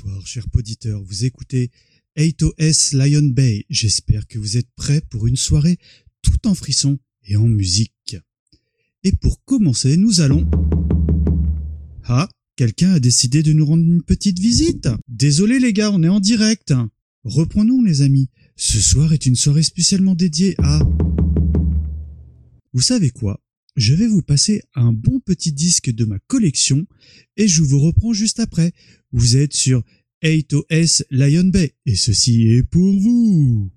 Bonsoir, chers auditeurs. Vous écoutez 8OS Lion Bay. J'espère que vous êtes prêts pour une soirée tout en frissons et en musique. Et pour commencer, nous allons... Ah, quelqu'un a décidé de nous rendre une petite visite. Désolé les gars, on est en direct. Reprenons les amis. Ce soir est une soirée spécialement dédiée à... Vous savez quoi? Je vais vous passer un bon petit disque de ma collection et je vous reprends juste après. Vous êtes sur 8OS Lion Bay et ceci est pour vous.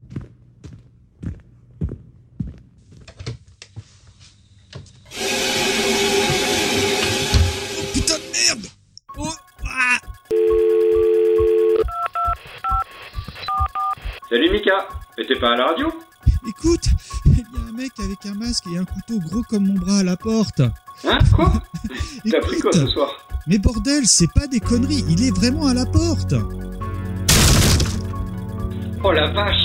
Oh putain de merde! Oh ah! Salut Mika, mais t'es pas à la radio? Écoute, il y a un mec avec un masque et un couteau gros comme mon bras à la porte. Hein? Quoi? T'as pris quoi ce soir? Mais bordel, c'est pas des conneries, il est vraiment à la porte. Oh la vache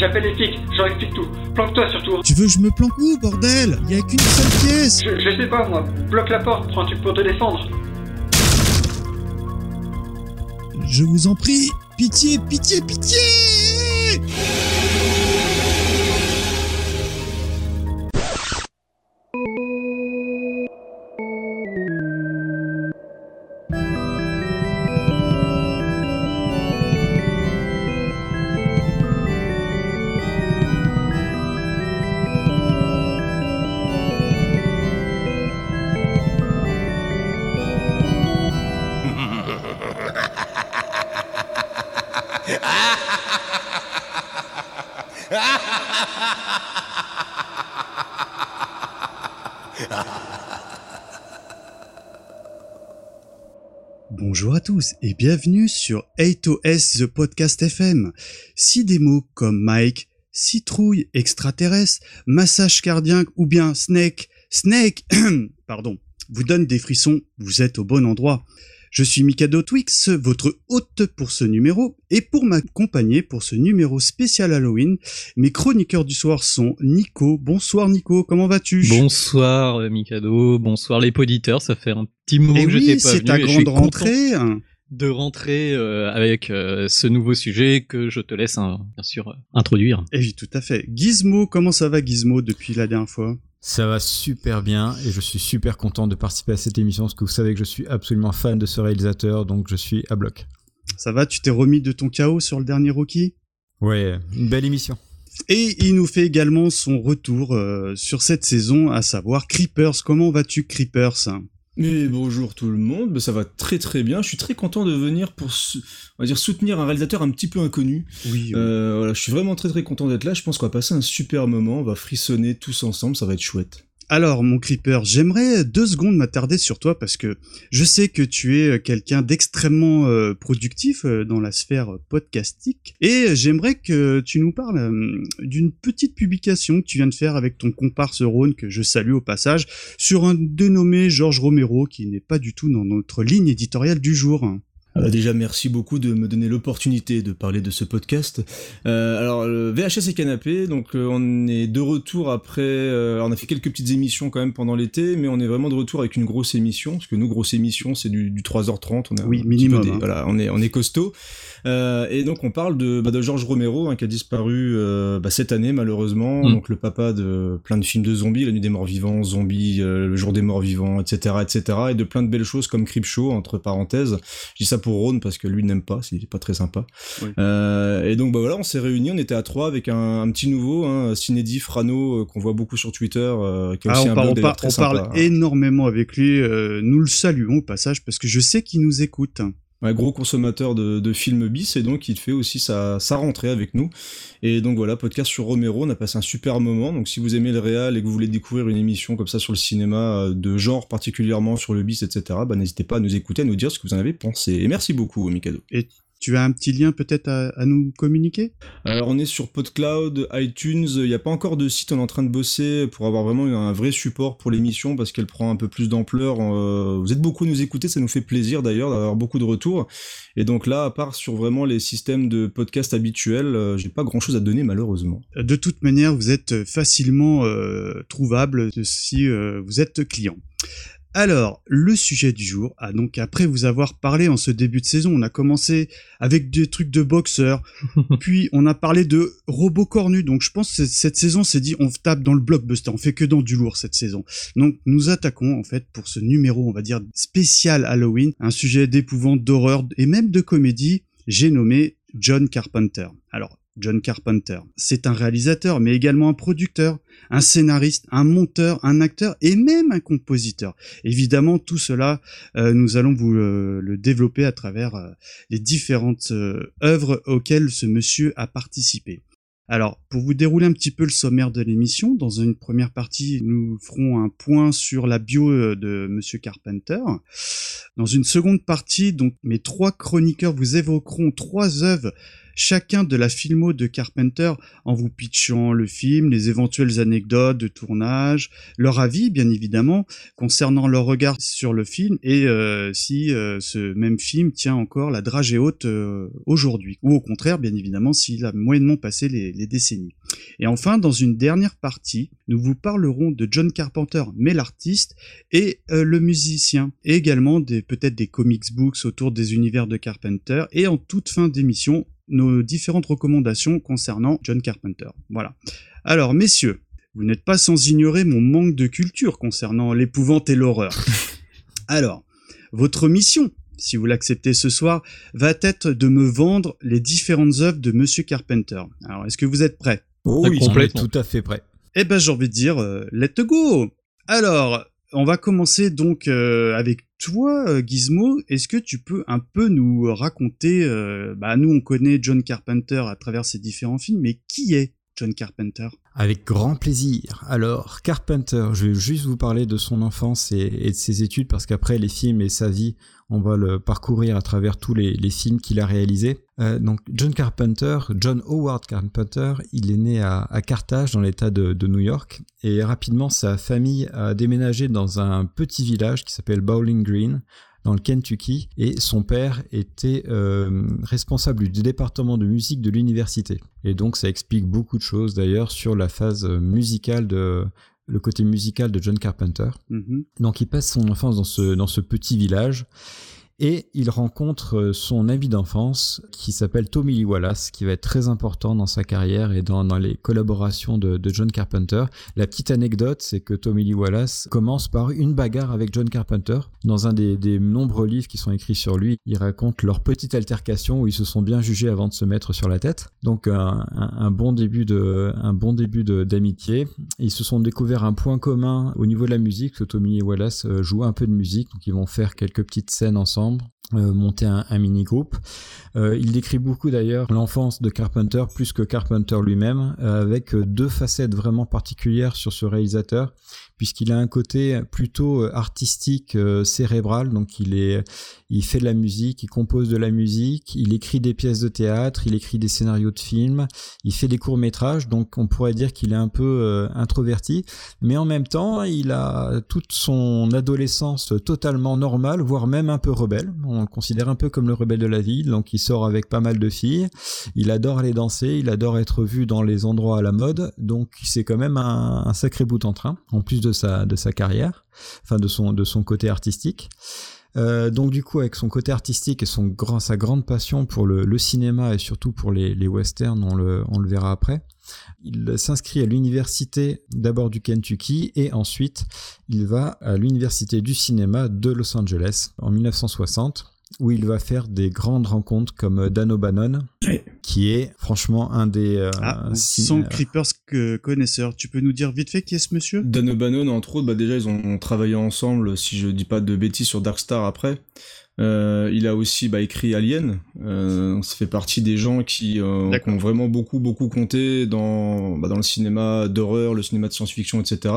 J'appelle les flics, je leur explique tout. Planque-toi surtout. Tu veux que je me planque où, bordel? Il a qu'une seule pièce. Je, je sais pas moi, bloque la porte, prends un truc pour te défendre. Je vous en prie, pitié, pitié, pitié tous et bienvenue sur 8OS The Podcast FM. Si des mots comme Mike, citrouille, extraterrestre, massage cardiaque ou bien snake, snake, pardon, vous donnent des frissons, vous êtes au bon endroit. Je suis Mikado Twix, votre hôte pour ce numéro, et pour m'accompagner pour ce numéro spécial Halloween, mes chroniqueurs du soir sont Nico. Bonsoir Nico, comment vas-tu? Bonsoir Mikado, bonsoir les auditeurs, ça fait un petit moment Et que je t'ai pas c'est ta grande content rentrée. De rentrer euh, avec euh, ce nouveau sujet que je te laisse hein, bien sûr euh, introduire. Et oui, tout à fait. Gizmo, comment ça va Gizmo depuis la dernière fois? Ça va super bien et je suis super content de participer à cette émission parce que vous savez que je suis absolument fan de ce réalisateur donc je suis à bloc. Ça va, tu t'es remis de ton chaos sur le dernier Rocky? Ouais, une belle émission. Et il nous fait également son retour euh, sur cette saison, à savoir Creepers. Comment vas-tu Creepers? Mais bonjour tout le monde, Ben, ça va très très bien. Je suis très content de venir pour on va dire soutenir un réalisateur un petit peu inconnu. Oui, Euh, voilà, je suis vraiment très très content d'être là. Je pense qu'on va passer un super moment. On va frissonner tous ensemble. Ça va être chouette. Alors, mon Creeper, j'aimerais deux secondes m'attarder sur toi parce que je sais que tu es quelqu'un d'extrêmement euh, productif euh, dans la sphère podcastique et j'aimerais que tu nous parles euh, d'une petite publication que tu viens de faire avec ton comparse Rhône que je salue au passage sur un dénommé Georges Romero qui n'est pas du tout dans notre ligne éditoriale du jour. Euh, déjà, merci beaucoup de me donner l'opportunité de parler de ce podcast. Euh, alors, le VHS et canapé, donc euh, on est de retour après. euh, on a fait quelques petites émissions quand même pendant l'été, mais on est vraiment de retour avec une grosse émission, parce que nous, grosse émission, c'est du, du 3h30. On est Oui, minimum, des- hein. voilà, on est, on est costaud. Euh, et donc, on parle de, bah, de Georges Romero, hein, qui a disparu euh, bah, cette année, malheureusement. Mm. Donc, le papa de plein de films de zombies, La Nuit des Morts Vivants, Zombies, euh, Le Jour des Morts Vivants, etc., etc., et de plein de belles choses comme Creepshow, entre parenthèses. Je dis ça pour Ron parce que lui n'aime pas, il est pas très sympa. Oui. Euh, et donc bah voilà, on s'est réunis, on était à trois avec un, un petit nouveau, hein, Cinédi Frano, euh, qu'on voit beaucoup sur Twitter, euh, qui a Ah, aussi on, un par- blog on d'ailleurs par- très on sympa. parle énormément avec lui. nous le saluons au passage parce que je sais qu'il nous écoute. Ouais, gros consommateur de, de films bis et donc il fait aussi sa, sa rentrée avec nous. Et donc voilà, podcast sur Romero, on a passé un super moment. Donc si vous aimez le réal et que vous voulez découvrir une émission comme ça sur le cinéma, euh, de genre particulièrement sur le bis, etc., bah, n'hésitez pas à nous écouter, à nous dire ce que vous en avez pensé. Et merci beaucoup, Mikado. Tu as un petit lien peut-être à, à nous communiquer? Alors on est sur PodCloud, iTunes, il n'y a pas encore de site, on est en train de bosser pour avoir vraiment un vrai support pour l'émission parce qu'elle prend un peu plus d'ampleur. Euh, vous êtes beaucoup à nous écouter, ça nous fait plaisir d'ailleurs d'avoir beaucoup de retours. Et donc là, à part sur vraiment les systèmes de podcast habituels, euh, j'ai pas grand chose à donner malheureusement. De toute manière, vous êtes facilement euh, trouvable si euh, vous êtes client. Alors, le sujet du jour, ah donc après vous avoir parlé en ce début de saison, on a commencé avec des trucs de boxeurs, puis on a parlé de robots cornus, donc je pense que cette saison s'est dit on tape dans le blockbuster, on fait que dans du lourd cette saison. Donc nous attaquons en fait pour ce numéro, on va dire spécial Halloween, un sujet d'épouvante, d'horreur et même de comédie, j'ai nommé John Carpenter. Alors, John Carpenter. C'est un réalisateur, mais également un producteur, un scénariste, un monteur, un acteur et même un compositeur. Évidemment, tout cela, euh, nous allons vous euh, le développer à travers euh, les différentes œuvres auxquelles ce monsieur a participé. Alors, pour vous dérouler un petit peu le sommaire de l'émission, dans une première partie, nous ferons un point sur la bio de Monsieur Carpenter. Dans une seconde partie, donc, mes trois chroniqueurs vous évoqueront trois œuvres chacun de la filmo de Carpenter en vous pitchant le film, les éventuelles anecdotes de tournage, leur avis bien évidemment concernant leur regard sur le film et euh, si euh, ce même film tient encore la dragée haute euh, aujourd'hui ou au contraire bien évidemment s'il a moyennement passé les, décennies. Et enfin dans une dernière partie nous vous parlerons de John Carpenter mais l'artiste et le musicien et également peut-être des comics books autour des univers de Carpenter et en toute fin d'émission nos différentes recommandations concernant John Carpenter. Voilà. Alors, messieurs, vous n'êtes pas sans ignorer mon manque de culture concernant l'épouvante et l'horreur. Alors, votre mission, si vous l'acceptez ce soir, va être de me vendre les différentes œuvres de Monsieur Carpenter. Alors, est-ce que vous êtes prêts? Oh Oui, complètement. tout à fait prêt. Eh ben, j'ai envie de dire, euh, let's go Alors, on va commencer donc euh, avec toi, euh, Gizmo. Est-ce que tu peux un peu nous raconter euh, Bah nous, on connaît John Carpenter à travers ses différents films, mais qui est John Carpenter? Avec grand plaisir. Alors, Carpenter, je vais juste vous parler de son enfance et, de ses études parce qu'après les films et sa vie, on va le parcourir à travers tous les, films qu'il a réalisés. Euh, donc, John Carpenter, John Howard Carpenter, il est né à, Carthage dans l'état de, New York et rapidement sa famille a déménagé dans un petit village qui s'appelle Bowling Green dans le Kentucky et son père était euh, responsable du département de musique de l'université. Et donc ça explique beaucoup de choses d'ailleurs sur la phase musicale de le côté musical de John Carpenter. Mm-hmm. Donc il passe son enfance dans ce, dans ce petit village et il rencontre euh, son ami d'enfance qui s'appelle Tommy Lee Wallace, qui va être très important dans sa carrière et dans, les collaborations de, John Carpenter. La petite anecdote, c'est que Tommy Lee Wallace commence par une bagarre avec John Carpenter. Dans un des, nombreux livres qui sont écrits sur lui, il raconte leur petite altercation où ils se sont bien jugés avant de se mettre sur la tête. Donc un, un, bon début de un bon début d'amitié. Ils se sont découverts un point commun au niveau de la musique, que Tommy Lee Wallace euh, joue un peu de musique, donc ils vont faire quelques petites scènes ensemble euh, monter un, mini-groupe. Euh, il décrit beaucoup d'ailleurs l'enfance de Carpenter plus que Carpenter lui-même, euh, avec deux facettes vraiment particulières sur ce réalisateur puisqu'il a un côté plutôt euh, artistique euh, cérébral. Donc il est il fait de la musique il compose de la musique il écrit des pièces de théâtre il écrit des scénarios de films il fait des courts métrages donc on pourrait dire qu'il est un peu euh, introverti. Mais en même temps il a toute son adolescence totalement normale voire même un peu rebelle. On le considère un peu comme le rebelle de la ville donc il sort avec pas mal de filles. Il adore aller danser il adore être vu dans les endroits à la mode. Donc c'est quand même un, un sacré bout en train en plus de de sa, de sa carrière, enfin de son, de son côté artistique. Euh, donc du coup, avec son côté artistique et son grand, sa grande passion pour le, cinéma et surtout pour les, les westerns, on le, on le verra après, il s'inscrit à l'université d'abord du Kentucky et ensuite il va à l'université du cinéma de Los Angeles en 1960 où il va faire des grandes rencontres comme Dan O'Bannon, qui est franchement un des... Euh, ah, son Creepers que connaisseur. Tu peux nous dire vite fait qui est ce monsieur? Dan O'Bannon, entre autres, bah déjà ils ont travaillé ensemble, si je dis pas de bêtises, sur Darkstar après. Euh, il a aussi bah, écrit Alien. Euh, ça fait partie des gens qui, euh, ont vraiment beaucoup beaucoup compté dans bah, dans le cinéma d'horreur, le cinéma de science-fiction, etc.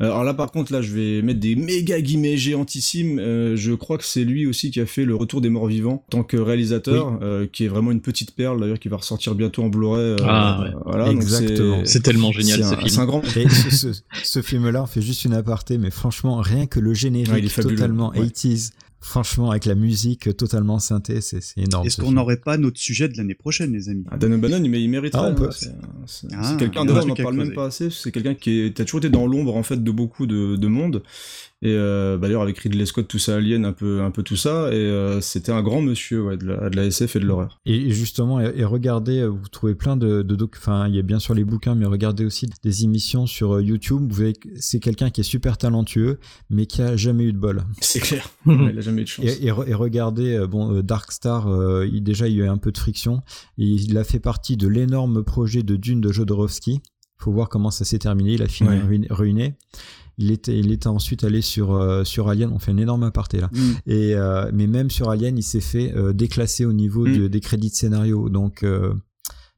Euh, alors là, par contre, là, je vais mettre des méga guillemets géantissimes. Euh, je crois que c'est lui aussi qui a fait Le Retour des Morts Vivants en tant que réalisateur, qui est vraiment une petite perle d'ailleurs qui va ressortir bientôt en Blu-ray. ah, ouais. voilà, exactement. C'est tellement génial ce film. Un grand... ce, ce, film-là, on fait juste une aparté, mais franchement, rien que le générique totalement 80s Franchement, avec la musique totalement synthé, c'est énorme. Est-ce qu'on n'aurait pas notre sujet de l'année prochaine, les amis? Ah, Dan O'Bannon, il, il mériterait. Ah, c'est ah, quelqu'un, on n'en parle même pas assez, c'est quelqu'un qui est, a toujours été dans l'ombre, en fait, de beaucoup de, de monde. Et euh, bah, d'ailleurs, avec Ridley Scott, tout ça, Alien, un peu, un peu tout ça. Et euh, c'était un grand monsieur ouais, de, la, de la SF et de l'horreur. Et justement, et, regardez, euh, vous trouvez plein de, de doc. Enfin, il y a bien sûr les bouquins, mais regardez aussi des émissions sur YouTube. Vous c'est quelqu'un qui est super talentueux, mais qui a jamais eu de bol. C'est clair. il a jamais eu de chance. Et, et, regardez, bon, Dark Star, il, déjà, il y a eu un peu de friction. Et il a fait partie de l'énorme projet de Dune de Jodorowsky. Faut voir comment ça s'est terminé. Il a fini ruiné. Il était, il était ensuite allé sur, euh, sur Alien, on fait une énorme aparté là. Mm. Et, euh, mais même sur Alien, il s'est fait euh, déclasser au niveau mm. des crédits de scénario. Donc,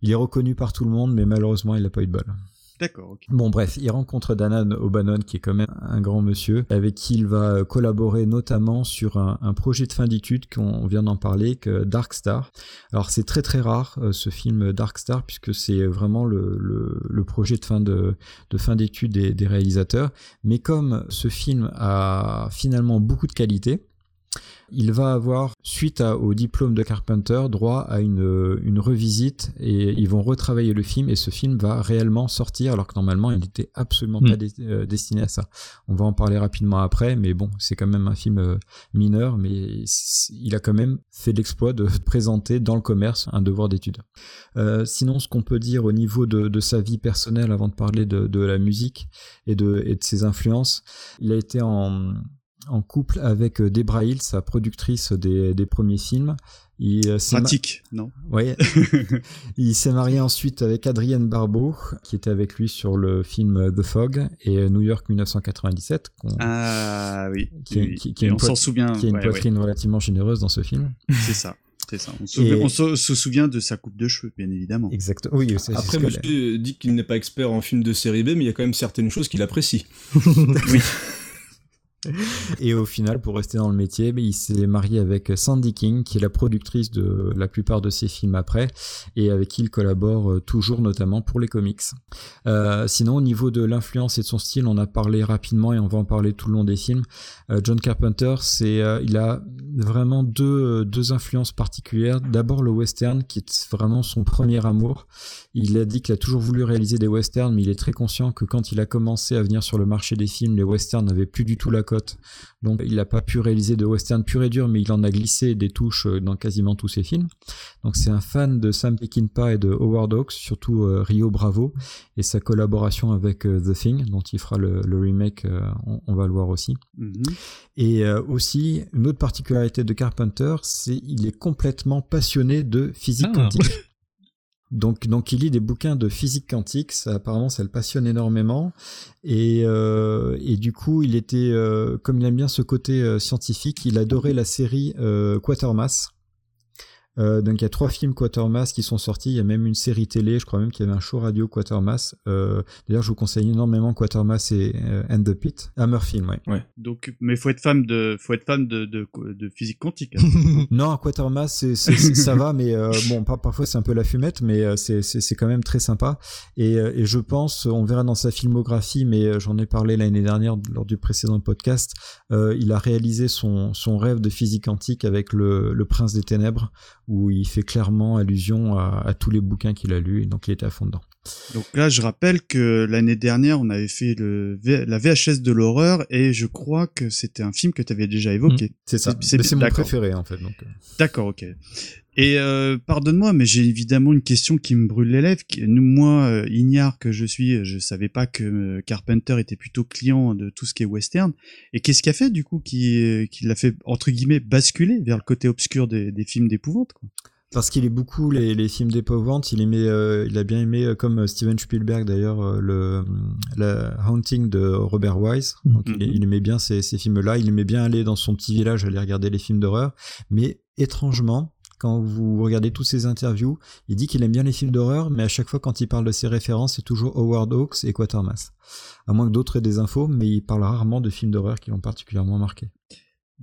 il est reconnu par tout le monde, mais malheureusement, il n'a pas eu de balle. D'accord. Bon, bref, il rencontre Danan O'Bannon, qui est quand même un grand monsieur, avec qui il va collaborer notamment sur un, projet de fin d'études qu'on vient d'en parler, que Dark Star. Alors, c'est très très rare euh, ce film Dark Star, puisque c'est vraiment le, projet de fin de, de fin d'études des, des réalisateurs. Mais comme ce film a finalement beaucoup de qualité, il va avoir, suite au diplôme de Carpenter, droit à une, une revisite et ils vont retravailler le film et ce film va réellement sortir alors que normalement il n'était absolument pas hmm. euh, destiné à ça. On va en parler rapidement après, mais bon, c'est quand même un film euh, mineur, mais il a quand même fait l'exploit de présenter dans le commerce un devoir d'étude. Euh, sinon, ce qu'on peut dire au niveau de, de, sa vie personnelle avant de parler de, de la musique et de, et de ses influences, il a été en en couple avec euh, Debra Hill, sa productrice des, premiers films. Il, euh, Pratique, non Oui. il s'est marié ensuite avec Adrienne Barbeau, qui était avec lui sur le film The Fog et New York 1997. Ah oui. Qui, on s'en souvient. Qui a une poitrine relativement généreuse dans ce film. C'est ça. C'est ça. On, se, souvient de sa coupe de cheveux, bien évidemment. Exactement. Oui, Après, monsieur dit qu'il n'est pas expert en film de série B, mais il y a quand même certaines choses qu'il apprécie. oui. Et au final, pour rester dans le métier, il s'est marié avec Sandy King, qui est la productrice de la plupart de ses films après, et avec qui il collabore euh, toujours, notamment pour les comics. Euh, sinon, au niveau de l'influence et de son style, on a parlé rapidement et on va en parler tout le long des films. Euh, John Carpenter, c'est, il a vraiment deux, deux influences particulières. D'abord le western, qui est vraiment son premier amour. Il a dit qu'il a toujours voulu réaliser des westerns, mais il est très conscient que quand il a commencé à venir sur le marché des films, les westerns n'avaient plus du tout la donc il n'a pas pu réaliser de western pur et dur, mais il en a glissé des touches euh, dans quasiment tous ses films. Donc c'est un fan de Sam Peckinpah et de Howard Hawks, surtout euh, Rio Bravo, et sa collaboration avec euh, The Thing, dont il fera le, remake, on, va le voir aussi. Mm-hmm. Et aussi, une autre particularité de Carpenter, c'est il est complètement passionné de physique ah. quantique. Donc, donc il lit des bouquins de physique quantique, ça, apparemment ça le passionne énormément. Et, euh, et du coup, il était, euh, comme il aime bien ce côté euh, scientifique, il adorait la série Quatermass. Euh, donc il y a trois films Quatermass qui sont sortis. Il y a même une série télé. Je crois même qu'il y avait un show radio Quatermass. Euh, D'ailleurs, je vous conseille énormément Quatermass et euh, And the Pit. Hammer film, ouais. ouais. Donc, mais faut être fan de, faut être fan de, de, de physique quantique. Hein. non, Quatermass, ça va, mais euh, bon, parfois c'est un peu la fumette, mais c'est, c'est quand même très sympa. Et, et je pense, on verra dans sa filmographie, mais j'en ai parlé l'année dernière lors du précédent podcast. il a réalisé son, son rêve de physique quantique avec le, le Prince des Ténèbres où il fait clairement allusion à, tous les bouquins qu'il a lus, donc il était à fond dedans. Donc là, je rappelle que l'année dernière, on avait fait le, la VHS de l'horreur, et je crois que c'était un film que tu avais déjà évoqué. Mmh, c'est ça, c'est mon préféré en fait. Euh. D'accord, ok. Et euh, pardonne-moi, mais j'ai évidemment une question qui me brûle les lèvres. Moi, euh, ignare que je suis, je savais pas que euh, Carpenter était plutôt client de tout ce qui est western. Et qu'est-ce qui a fait du coup qui, qui l'a fait entre guillemets basculer vers le côté obscur des, des films d'épouvante parce qu'il est beaucoup les, les films d'épouvante. Il aimait, il a bien aimé, comme Steven Spielberg d'ailleurs, le la Haunting de Robert Wise. Donc il, il, aimait bien ces, ces films-là. Il aimait bien aller dans son petit village aller regarder les films d'horreur. Mais étrangement, quand vous regardez tous ses interviews, il dit qu'il aime bien les films d'horreur, mais à chaque fois quand il parle de ses références, c'est toujours Howard Hawks et Quatermass. À moins que d'autres aient des infos, mais il parle rarement de films d'horreur qui l'ont particulièrement marqué.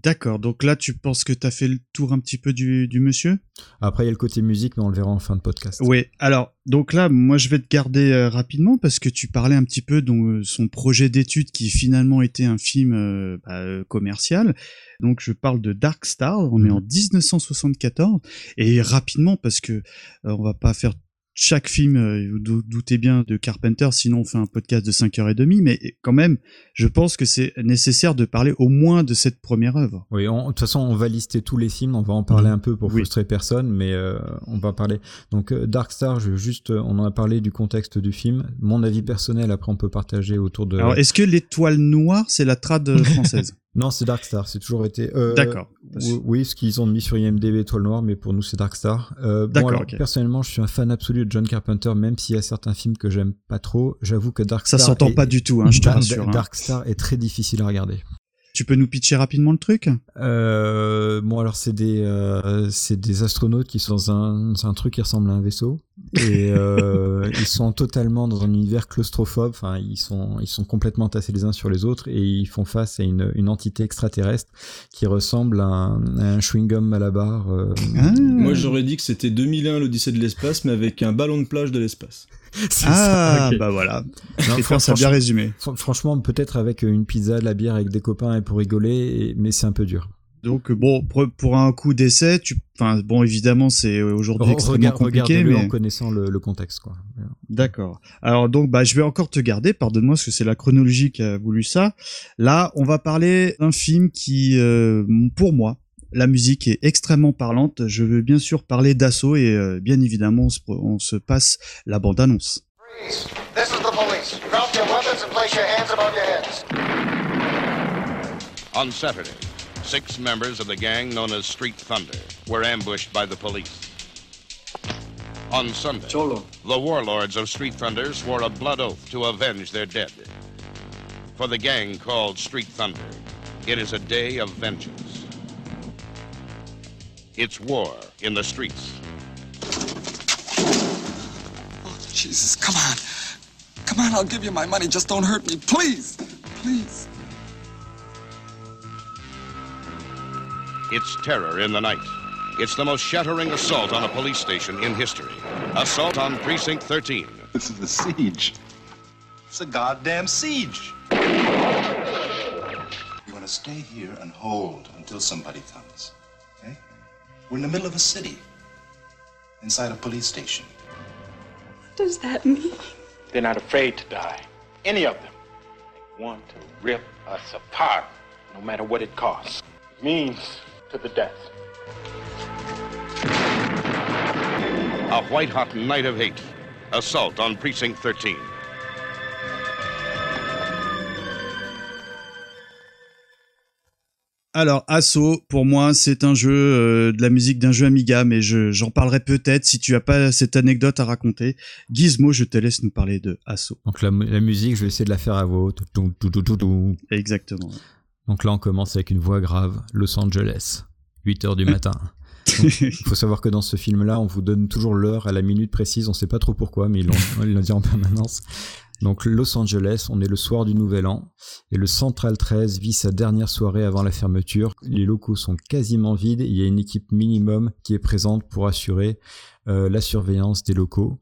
D'accord, donc là tu penses que tu as fait le tour un petit peu du, monsieur? Après il y a le côté musique, mais on le verra en fin de podcast. Oui, alors donc là moi je vais te garder euh, rapidement parce que tu parlais un petit peu de euh, son projet d'étude qui finalement était un film euh, bah, commercial. Donc je parle de Dark Star, on est en 1974 mhm. et rapidement parce que on va pas faire chaque film, euh, vous dou- doutez bien de Carpenter, sinon on fait un podcast de 5h30, mais quand même, je pense que c'est nécessaire de parler au moins de cette première œuvre. Oui, on- de toute façon, on va lister tous les films, on va en parler un peu pour Oui. frustrer personne, mais euh, on va parler. Donc, euh, Dark Star, je veux juste, euh, on en a parlé du contexte du film. Mon avis personnel, après, on peut partager autour de. Alors, est-ce que l'étoile noire, c'est la trad française? Non, c'est Dark Star, c'est toujours été. euh, D'accord. Oui, ce qu'ils ont mis sur IMDb Étoile Noire, mais pour nous c'est Dark Star. Euh, bon, D'accord, alors, ok. Personnellement, je suis un fan absolu de John Carpenter, même s'il y a certains films que j'aime pas trop. J'avoue que Dark Ça Star. s'entend est- pas du tout, hein, je te Dark- rassure. hein. Dark Star est très difficile à regarder. Tu peux nous pitcher rapidement le truc? Euh, bon, alors c'est des euh, c'est des astronautes qui sont dans un, un truc qui ressemble à un vaisseau et euh, ils sont totalement dans un univers claustrophobe. Enfin, ils sont ils sont complètement tassés les uns sur les autres et ils font face à une, une entité extraterrestre qui ressemble à un, à un chewing gum Malabar. euh, Ah. Moi, j'aurais dit que c'était 2001 l'Odyssée de l'espace, mais avec un ballon de plage de l'espace. Ah, ça, bah voilà. Non, Christian, ça a bien franchement- résumé. fr- Franchement, peut-être avec une pizza, de la bière avec des copains et pour rigoler, mais c'est un peu dur. Donc, bon, pour, un coup d'essai, tu, enfin, bon, évidemment, c'est euh, aujourd'hui extrêmement compliqué, mais en connaissant le, le contexte, quoi. D'accord. Alors donc, bah, je vais encore te garder. Pardonne-moi, parce que c'est la chronologie qui a voulu ça. Là, on va parler d'un film qui, euh, pour moi, la musique est extrêmement parlante. Je veux bien sûr parler d'assaut et euh, bien évidemment, on se, on se passe la bande-annonce. On Saturday, six members of the gang known as Street Thunder were ambushed by the police. On Sunday, Cholo. the warlords of Street Thunder swore a blood oath to avenge their dead. For the gang called Street Thunder, it is a day of vengeance. It's war in the streets. Oh, Jesus, come on. Come on, I'll give you my money. Just don't hurt me. Please. Please. It's terror in the night. It's the most shattering assault on a police station in history. Assault on Precinct 13. This is a siege. It's a goddamn siege. You want to stay here and hold until somebody comes. Okay? We're in the middle of a city, inside a police station. What does that mean? They're not afraid to die. Any of them. They want to rip us apart, no matter what it costs. It means to the death. A white hot night of hate. Assault on Precinct 13. Alors, Assaut, pour moi, c'est un jeu euh, de la musique d'un jeu Amiga, mais je, j'en parlerai peut-être si tu as pas cette anecdote à raconter. Gizmo, je te laisse nous parler de Assaut. Donc la, mu- la musique, je vais essayer de la faire à voix haute. Exactement. Donc là, on commence avec une voix grave. Los Angeles, 8 heures du matin. Il faut savoir que dans ce film-là, on vous donne toujours l'heure à la minute précise. On sait pas trop pourquoi, mais ils l'ont dit en permanence. Donc Los Angeles, on est le soir du Nouvel An et le Central 13 vit sa dernière soirée avant la fermeture. Les locaux sont quasiment vides. Il y a une équipe minimum qui est présente pour assurer euh, la surveillance des locaux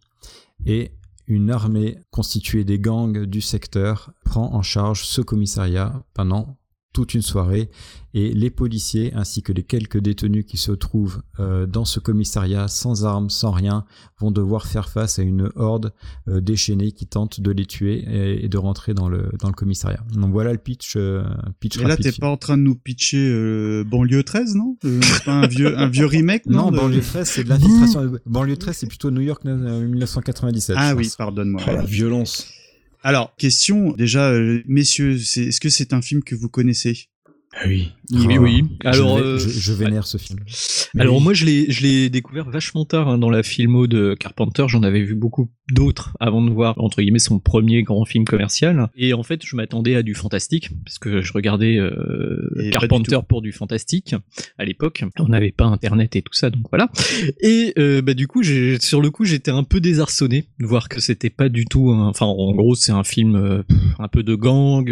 et une armée constituée des gangs du secteur prend en charge ce commissariat pendant toute une soirée et les policiers ainsi que les quelques détenus qui se trouvent euh, dans ce commissariat sans armes, sans rien, vont devoir faire face à une horde euh, déchaînée qui tente de les tuer et, et de rentrer dans le, dans le commissariat. Donc voilà le pitch. euh, pitch Mais là, t'es pas en train de nous pitcher euh, Banlieue 13, non? Euh, pas un vieux, un vieux remake, non, Non, de- banlieue 13, c'est de l'infiltration. banlieue 13, c'est plutôt New York euh, 1997. Ah oui, pardonne-moi. Oh, la violence. Alors, question, déjà, euh, messieurs, est-ce que c'est un film que vous connaissez? Oui. Oui, Oh, oui. je Alors, euh, je, je vénère ce film. Alors oui. moi je l'ai je l'ai découvert vachement tard hein, dans la filmo de Carpenter, j'en avais vu beaucoup d'autres avant de voir entre guillemets son premier grand film commercial et en fait je m'attendais à du fantastique parce que je regardais euh, Carpenter du pour du fantastique à l'époque, on n'avait pas internet et tout ça donc voilà. Et euh, bah du coup j'ai sur le coup j'étais un peu désarçonné de voir que c'était pas du tout un- enfin en gros c'est un film euh, un peu de gang,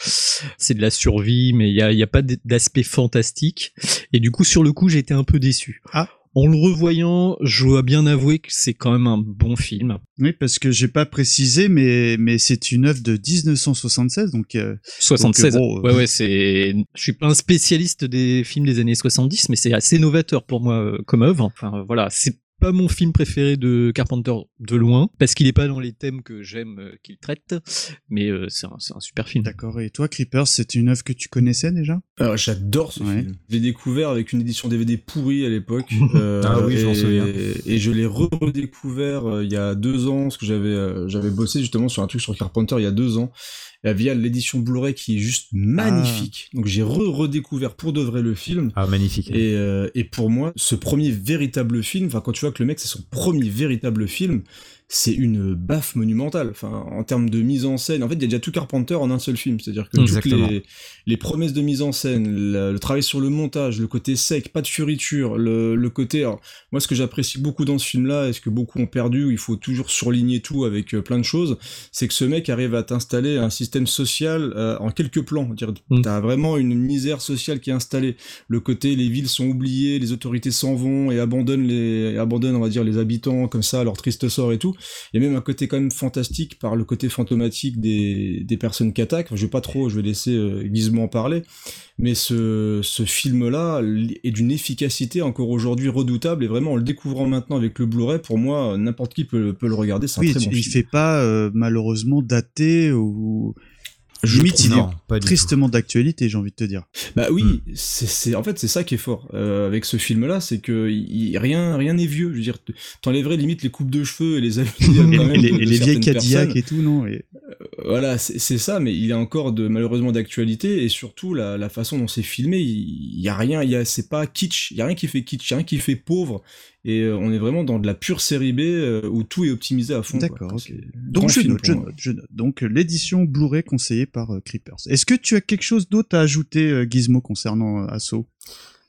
c'est de la survie mais il y a il y a pas d'aspect fantastique et du coup, sur le coup, été un peu déçu. Ah. En le revoyant, je dois bien avouer que c'est quand même un bon film. Oui, parce que j'ai pas précisé, mais, mais c'est une œuvre de 1976, donc euh, 76. Donc, bon, euh, Ouais, ouais, c'est. Je suis pas un spécialiste des films des années 70, mais c'est assez novateur pour moi euh, comme œuvre. Enfin, voilà, c'est pas mon film préféré de Carpenter de loin, parce qu'il est pas dans les thèmes que j'aime euh, qu'il traite, mais euh, c'est un, un, super film. D'accord. Et toi, Creepers, c'est une œuvre que tu connaissais déjà? Alors j'adore ce ouais. film. Je l'ai découvert avec une édition DVD pourrie à l'époque. euh, ah oui, j'en souviens. Et je l'ai redécouvert euh, il y a deux ans, parce que j'avais euh, j'avais bossé justement sur un truc sur Carpenter il y a deux ans via l'édition Blu-ray qui est juste magnifique. Ah. Donc j'ai re-redécouvert pour de vrai le film. Ah magnifique. Et, euh, et pour moi, ce premier véritable film, enfin quand tu vois que le mec c'est son premier véritable film, c'est une baffe monumentale. Enfin, en termes de mise en scène, en fait, il y a déjà tout Carpenter en un seul film. C'est-à-dire que Exactement. toutes les, les, promesses de mise en scène, le, le, travail sur le montage, le côté sec, pas de furiture, le, le côté. Alors, moi, ce que j'apprécie beaucoup dans ce film-là, et ce que beaucoup ont perdu, où il faut toujours surligner tout avec euh, plein de choses, c'est que ce mec arrive à t'installer un système social euh, en quelques plans. Dire, mm. T'as vraiment une misère sociale qui est installée. Le côté, les villes sont oubliées, les autorités s'en vont et abandonnent les, abandonnent, on va dire, les habitants comme ça, leur triste sort et tout. Il y a même un côté quand même fantastique par le côté fantomatique des, des personnes qui attaquent. Enfin, je vais pas trop, je vais laisser euh, Gizmo en parler. Mais ce, ce film-là est d'une efficacité encore aujourd'hui redoutable et vraiment en le découvrant maintenant avec le Blu-ray, pour moi, n'importe qui peut, peut, le regarder. Oui, un très bon il film. fait pas euh, malheureusement daté ou limite il non, est tristement d'actualité j'ai envie de te dire. Bah oui mm. c'est en fait c'est ça qui est fort euh, avec ce film là c'est que il, rien rien n'est vieux. Je veux dire t'enlèverais limite les coupes de cheveux et les habits et les, les vieilles Cadillac et tout non et... euh, voilà c'est ça mais il est encore de malheureusement d'actualité et surtout la, la, façon dont c'est filmé il, y a rien il y a c'est pas kitsch. Il y a rien qui fait kitsch il y a rien qui fait pauvre et euh, on est vraiment dans de la pure série B euh, où tout est optimisé à fond. D'accord. Okay. Donc je note, je note, je note. Donc l'édition Blu-ray conseillée par euh, Creepers. Est-ce que tu as quelque chose d'autre à ajouter, euh, Gizmo, concernant euh, Asso?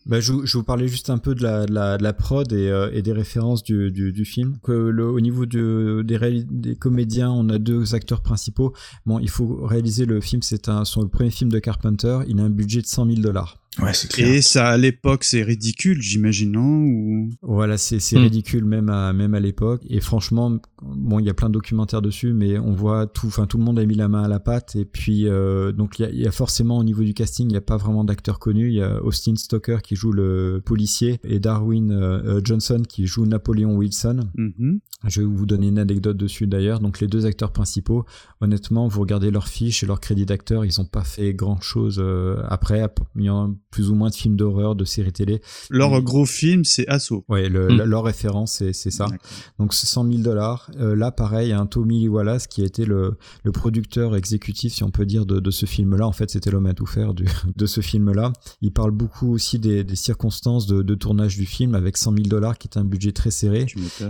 Bah, je, je vous parlais juste un peu de la, de la, de la prod et, euh, et, des références du, du, du film. Que le, au niveau des, des comédiens, on a deux acteurs principaux. Bon, il faut réaliser le film, c'est un, son premier film de Carpenter. Il a un budget de 100 000 dollars. Ouais, c'est clair. Et ça, à l'époque, c'est ridicule, j'imagine, non ou... Voilà, c'est c'est mmh. ridicule même à même à l'époque. Et franchement, bon, il y a plein de documentaires dessus, mais on voit tout, enfin tout le monde a mis la main à la pâte. Et puis euh, donc il y a, y a, forcément au niveau du casting, il n'y a pas vraiment d'acteurs connus. Il y a Austin Stoker qui joue le policier et Darwin euh, Johnson qui joue Napoléon Wilson. Mmh. Je vais vous donner une anecdote dessus d'ailleurs. Donc les deux acteurs principaux, honnêtement, vous regardez leurs fiches et leur crédit d'acteur, ils ont pas fait grand chose euh, après. Il y en a plus ou moins de films d'horreur, de séries télé. Leur Mais... gros film, c'est Asso. Ouais, le, mmh. leur référence, c'est ça. Donc c'est 100 000 dollars. Euh, là, pareil, il y a un Tommy Wallace qui a été le, le producteur exécutif, si on peut dire, de, de ce film-là. En fait, c'était l'homme à tout faire du, de ce film-là. Il parle beaucoup aussi des, des circonstances de, de, tournage du film avec 100 000 dollars, qui est un budget très serré.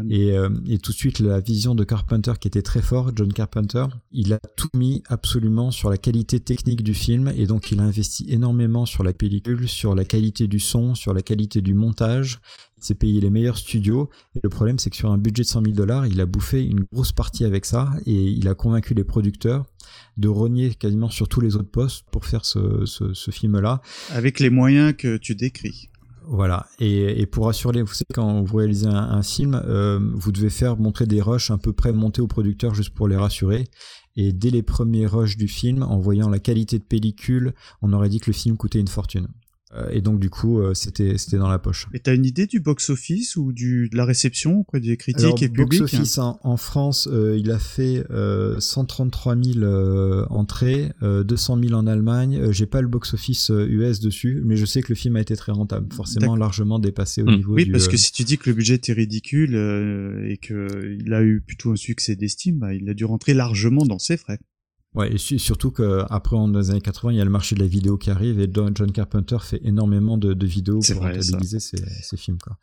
Et, euh, et tout de suite, la vision de Carpenter qui était très fort, John Carpenter, il a tout mis absolument sur la qualité technique du film et donc il a investi énormément sur la pellicule, sur la qualité du son, sur la qualité du montage. Il s'est payé les meilleurs studios. Et le problème, c'est que sur un budget de 100 000 dollars, il a bouffé une grosse partie avec ça et il a convaincu les producteurs de rogner quasiment sur tous les autres postes pour faire ce, ce, ce film-là. Avec les moyens que tu décris. Voilà. Et, et, pour assurer, vous savez, quand vous réalisez un, un film, euh, vous devez faire montrer des rushs à peu près montés aux producteurs juste pour les rassurer. Et dès les premiers rushs du film, en voyant la qualité de pellicule, on aurait dit que le film coûtait une fortune. Euh, et donc du coup, euh, c'était c'était dans la poche. Et t'as une idée du box office ou du de la réception auprès des critiques Alors, et public box office en, en France, euh, il a fait 133 000 entrées, 200 000 en Allemagne. J'ai pas le box office US dessus, mais je sais que le film a été très rentable, forcément largement dépassé au mmh. niveau oui, du. Oui, parce que si tu dis que le budget est ridicule et que il a eu plutôt un succès d'estime, bah, il a dû rentrer largement dans ses frais. Ouais, et surtout qu'après, dans les années 80, il y a le marché de la vidéo qui arrive et John Carpenter fait énormément de, de vidéos pour vrai, rentabiliser ses, ses, films. Quoi.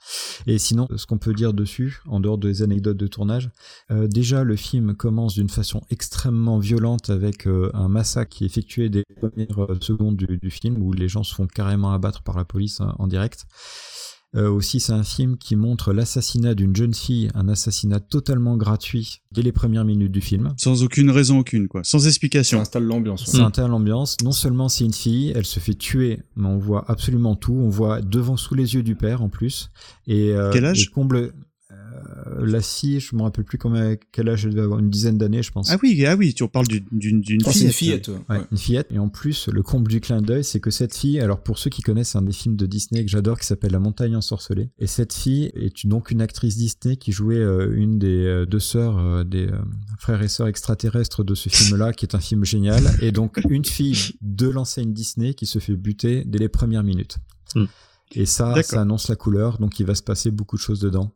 Et sinon, ce qu'on peut dire dessus, en dehors des anecdotes de tournage, euh, déjà le film commence d'une façon extrêmement violente avec euh, un massacre qui est effectué des premières secondes du, du, film où les gens se font carrément abattre par la police hein, en direct. Euh, aussi, c'est un film qui montre l'assassinat d'une jeune fille, un assassinat totalement gratuit dès les premières minutes du film. Sans aucune raison aucune, quoi. Sans explication. Ça installe l'ambiance. Ça installe l'ambiance. Non seulement c'est une fille, elle se fait tuer, mais on voit absolument tout. On voit devant sous les yeux du père en plus. Et, euh, Quel âge? et comble Euh, la fille, je me rappelle plus combien, quel âge elle devait avoir, une dizaine d'années, je pense. Ah oui, ah oui, tu parles d'une d'une Oh, c'est fillette. une fillette. ouais. Ouais, une fillette. Et en plus, le comble du clin d'œil, c'est que cette fille, alors pour ceux qui connaissent un des films de Disney que j'adore, qui s'appelle La montagne ensorcelée, et cette fille est donc une actrice Disney qui jouait euh, une des euh, deux sœurs euh, des euh, frères et sœurs extraterrestres de ce film-là, qui est un film génial, et donc une fille de l'enseigne Disney qui se fait buter dès les premières minutes. Hmm. Et ça, ça annonce la couleur, donc il va se passer beaucoup de choses dedans.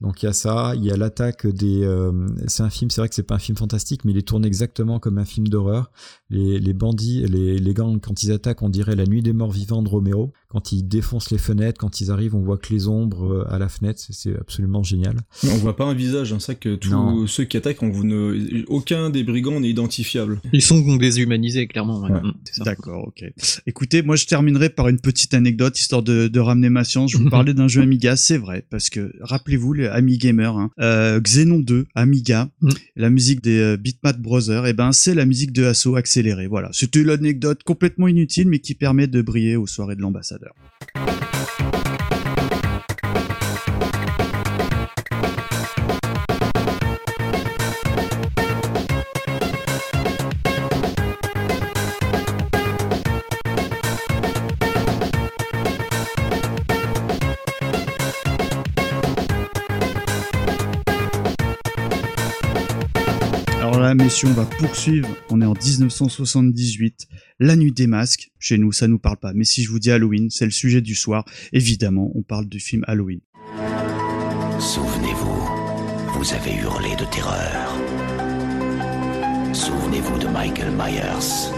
Donc il y a ça, il y a l'attaque des. euh, c'est un film, c'est vrai que c'est pas un film fantastique, mais il est tourné exactement comme un film d'horreur. Les, bandits, les, les gangs, quand ils attaquent, on dirait la nuit des morts vivants de Romero. Quand ils défoncent les fenêtres, quand ils arrivent, on voit que les ombres euh, à la fenêtre. C'est- absolument génial. On voit pas un visage, hein, ça que tous Non. ceux qui attaquent, on vous ne... aucun des brigands n'est identifiable. Ils sont déshumanisés, clairement. ouais. D'accord, ok. Écoutez, moi je terminerai par une petite anecdote histoire de, de ramener ma science. Je vous parlais d'un jeu Amiga, c'est vrai, parce que rappelez-vous, les Ami Gamer, hein, euh, Xenon 2, Amiga, Mm. la musique des euh, Bitmap Brothers, et ben c'est la musique de Assaut accélérée. Voilà, c'était l'anecdote complètement inutile, mais qui permet de briller aux soirées de Alors là, messieurs, on va poursuivre. On est en 1978, la nuit des masques. Chez nous, ça nous parle pas. Mais si je vous dis Halloween, c'est le sujet du soir. Évidemment, on parle du film Halloween. Souvenez-vous, vous avez hurlé de terreur. Souvenez-vous de Michael Myers.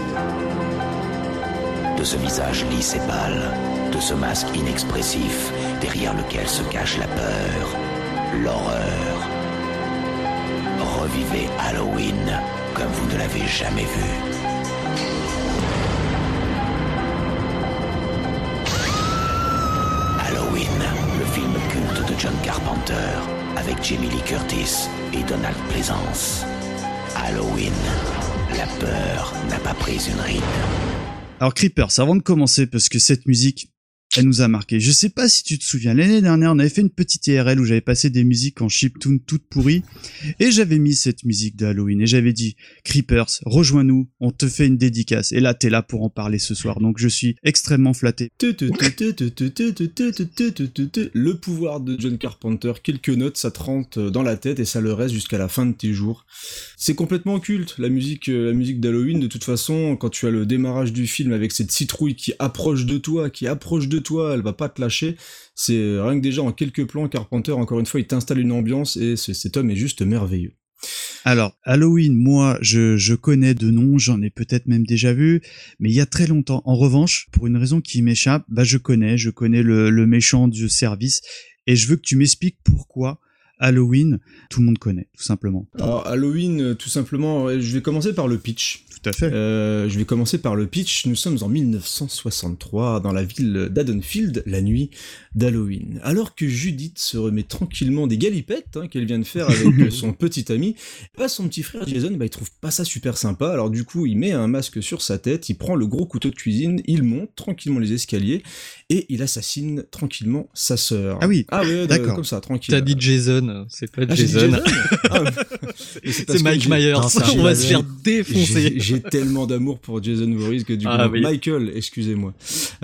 De ce visage lisse et pâle, de ce masque inexpressif derrière lequel se cache la peur, l'horreur. Revivez Halloween comme vous ne l'avez jamais vu. John Carpenter, avec Jamie Lee Curtis et Donald Pleasance. Halloween, la peur n'a pas pris une ride. Alors Creepers, avant de commencer, parce que cette musique, elle nous a marqué. Je sais pas si tu te souviens, l'année dernière, on avait fait une petite IRL où j'avais passé des musiques en chiptune toutes pourries, et j'avais mis cette musique de Halloween, et j'avais dit, Creepers, rejoins-nous, on te fait une dédicace. Et là, t'es là pour en parler ce soir, donc je suis extrêmement flatté. Le pouvoir de John Carpenter, quelques notes, ça te rentre dans la tête et ça le reste jusqu'à la fin de tes jours. C'est complètement culte, la musique, euh, la musique d'Halloween. De toute façon, quand tu as le démarrage du film avec cette citrouille qui approche de toi, qui approche de toi, elle va pas te lâcher. C'est euh, rien que déjà en quelques plans, Carpenter, encore une fois, il t'installe une ambiance et ce- cet homme est juste merveilleux. Alors, Halloween, moi, je, je connais de nom, j'en ai peut-être même déjà vu, mais il y a très longtemps. En revanche, pour une raison qui m'échappe, bah je connais, je connais le méchant du service, et je veux que tu m'expliques pourquoi Halloween, tout le monde connaît, tout simplement. Alors, Halloween, euh, tout simplement, je vais commencer par le pitch. Tout à fait. Euh, je vais commencer par le pitch. Nous sommes en 1963 dans la ville d'Haddonfield, la nuit d'Halloween. Alors que Judith se remet tranquillement des galipettes hein, qu'elle vient de faire avec son petit ami, bah, son petit frère Jason, bah, il trouve pas ça super sympa. Alors du coup, il met un masque sur sa tête, il prend le gros couteau de cuisine, il monte tranquillement les escaliers et il assassine tranquillement sa sœur. Ah oui, ah ouais, d'accord. comme ça, tranquille. T'as dit Jason, c'est pas Ah, Jason. Jason Ah, c'est Mike Myers. On va se faire défoncer. j'ai- tellement d'amour pour Jason Voorhees que du coup, Ah oui. Michael, excusez-moi,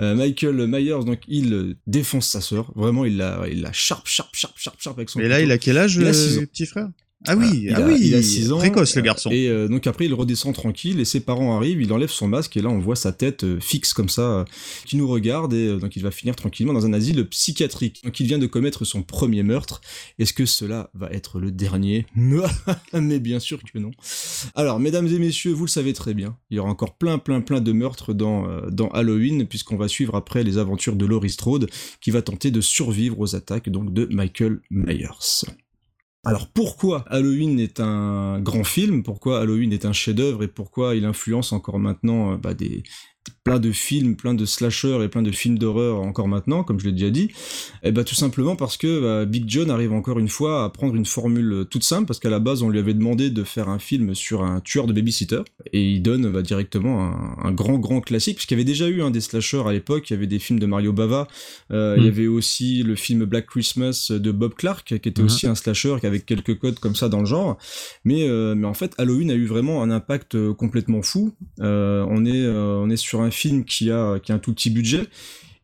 Euh, Michael Myers, donc il euh, défonce sa sœur. Vraiment, il la, il la sharp, sharp, sharp, sharp, sharp avec son. Mais là, couteau. il a quel âge, Il a ans. petit frère? Ah oui, il ah a, oui, il a 6 ans. précoce le garçon. Et euh, donc après, il redescend tranquille et ses parents arrivent, il enlève son masque et là, on voit sa tête euh, fixe comme ça, euh, qui nous regarde et donc il va finir tranquillement dans un asile psychiatrique. Donc il vient de commettre son premier meurtre. Est-ce que cela va être le dernier? Mais bien sûr que non. Alors, mesdames et messieurs, vous le savez très bien, il y aura encore plein, plein, plein de meurtres dans, dans Halloween, puisqu'on va suivre après les aventures de Laurie Strode, qui va tenter de survivre aux attaques donc de Michael Myers. Alors pourquoi Halloween est un grand film, pourquoi Halloween est un chef-d'œuvre? Et pourquoi il influence encore maintenant euh, bah, des, plein de films, plein de slashers et plein de films d'horreur encore maintenant, comme je l'ai déjà dit Eh ben tout simplement parce que bah, Big John arrive encore une fois à prendre une formule toute simple, parce qu'à la base on lui avait demandé de faire un film sur un tueur de babysitter, et il donne bah, directement un, un, grand grand classique, puisqu'il y avait déjà eu un des slashers à l'époque, il y avait des films de Mario Bava, euh, mm. il y avait aussi le film Black Christmas de Bob Clark, qui était mm. aussi un slasher, avec quelques codes comme ça dans le genre, mais, euh, mais en fait Halloween a eu vraiment un impact complètement fou, euh, on, est, on est sur un film qui a, qui a un tout petit budget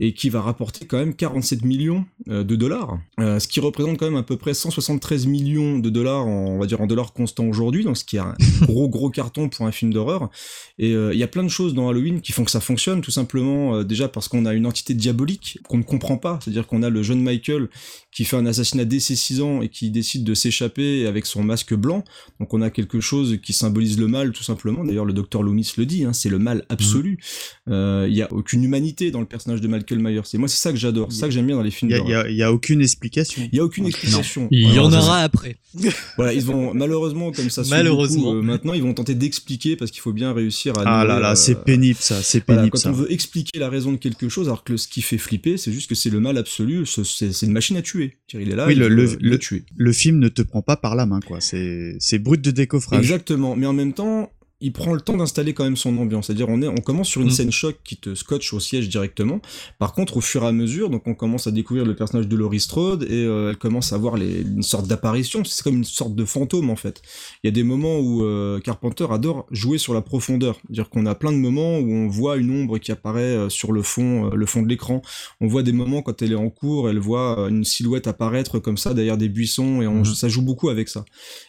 et qui va rapporter quand même 47 millions euh, de dollars, euh, ce qui représente quand même à peu près 173 millions de dollars, en, on va dire en dollars constants aujourd'hui, donc ce qui est un gros gros carton pour un film d'horreur. Et euh, il y a plein de choses dans Halloween qui font que ça fonctionne, tout simplement déjà parce qu'on a une entité diabolique qu'on ne comprend pas, c'est-à-dire qu'on a le jeune Michael qui fait un assassinat dès ses 6 ans et qui décide de s'échapper avec son masque blanc, donc on a quelque chose qui symbolise le mal tout simplement. D'ailleurs le docteur Loomis le dit, hein, c'est le mal absolu. Il n'y a aucune humanité dans le personnage de Michael Michael C'est moi, c'est ça que j'adore, ça que j'aime bien dans les films. Il y, y, a aucune explication. Il y a aucune explication. Il y en aura après. voilà, ils vont malheureusement comme ça. Malheureusement. euh, maintenant, ils vont tenter d'expliquer parce qu'il faut bien réussir à. Ah là là, c'est euh, pénible ça, c'est pénible voilà, quand ça. on veut expliquer la raison de quelque chose, alors que ce qui fait flipper, c'est juste que c'est le mal absolu, c'est une machine à tuer. Il est là, oui, il le, le, le, tuer. Le film ne te prend pas par la main, quoi. C'est c'est brut de décoffrage. Exactement, mais en même temps, il prend le temps d'installer quand même son ambiance. C'est-à-dire, on est, on commence sur une mmh. scène choc qui te scotche au siège directement. Par contre, au fur et à mesure, donc on commence à découvrir le personnage de Laurie Strode et euh, elle commence à avoir les, une sorte d'apparition. C'est comme une sorte de fantôme en fait. Il y a des moments où euh, Carpenter adore jouer sur la profondeur. C'est-à-dire qu'on a plein de moments où on voit une ombre qui apparaît euh, sur le fond, euh, le fond de l'écran. On voit des moments quand elle est en cours, elle voit une silhouette apparaître comme ça derrière des buissons et on, mmh. ça joue beaucoup avec ça.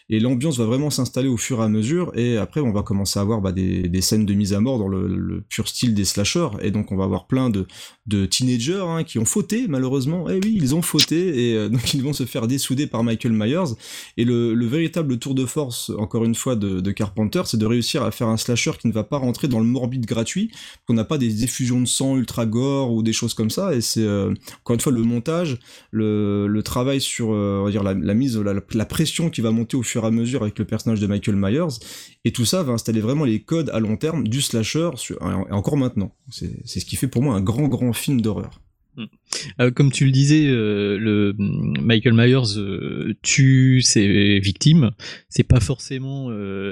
Et l'ambiance va vraiment s'installer au fur et à mesure et après on va commencer à avoir bah, des, scènes de mise à mort dans le, pur style des slashers et donc on va avoir plein de, teenagers hein, qui ont fauté malheureusement. Eh oui, ils ont fauté et euh, donc ils vont se faire dessouder par Michael Myers. Et le, le véritable tour de force, encore une fois, de, Carpenter, c'est de réussir à faire un slasher qui ne va pas rentrer dans le morbide gratuit, qu'on n'a pas des effusions de sang ultra gore ou des choses comme ça. Et c'est euh, encore une fois le montage, le, travail sur, euh, on va dire la, la mise, la, la pression qui va monter au fur et à mesure avec le personnage de Michael Myers. Et tout ça va installer vraiment les codes à long terme du slasher, et encore maintenant. C'est ce qui fait pour moi un grand, grand film d'horreur. Euh, comme tu le disais, euh, le Michael Myers euh, tue ses victimes. C'est pas forcément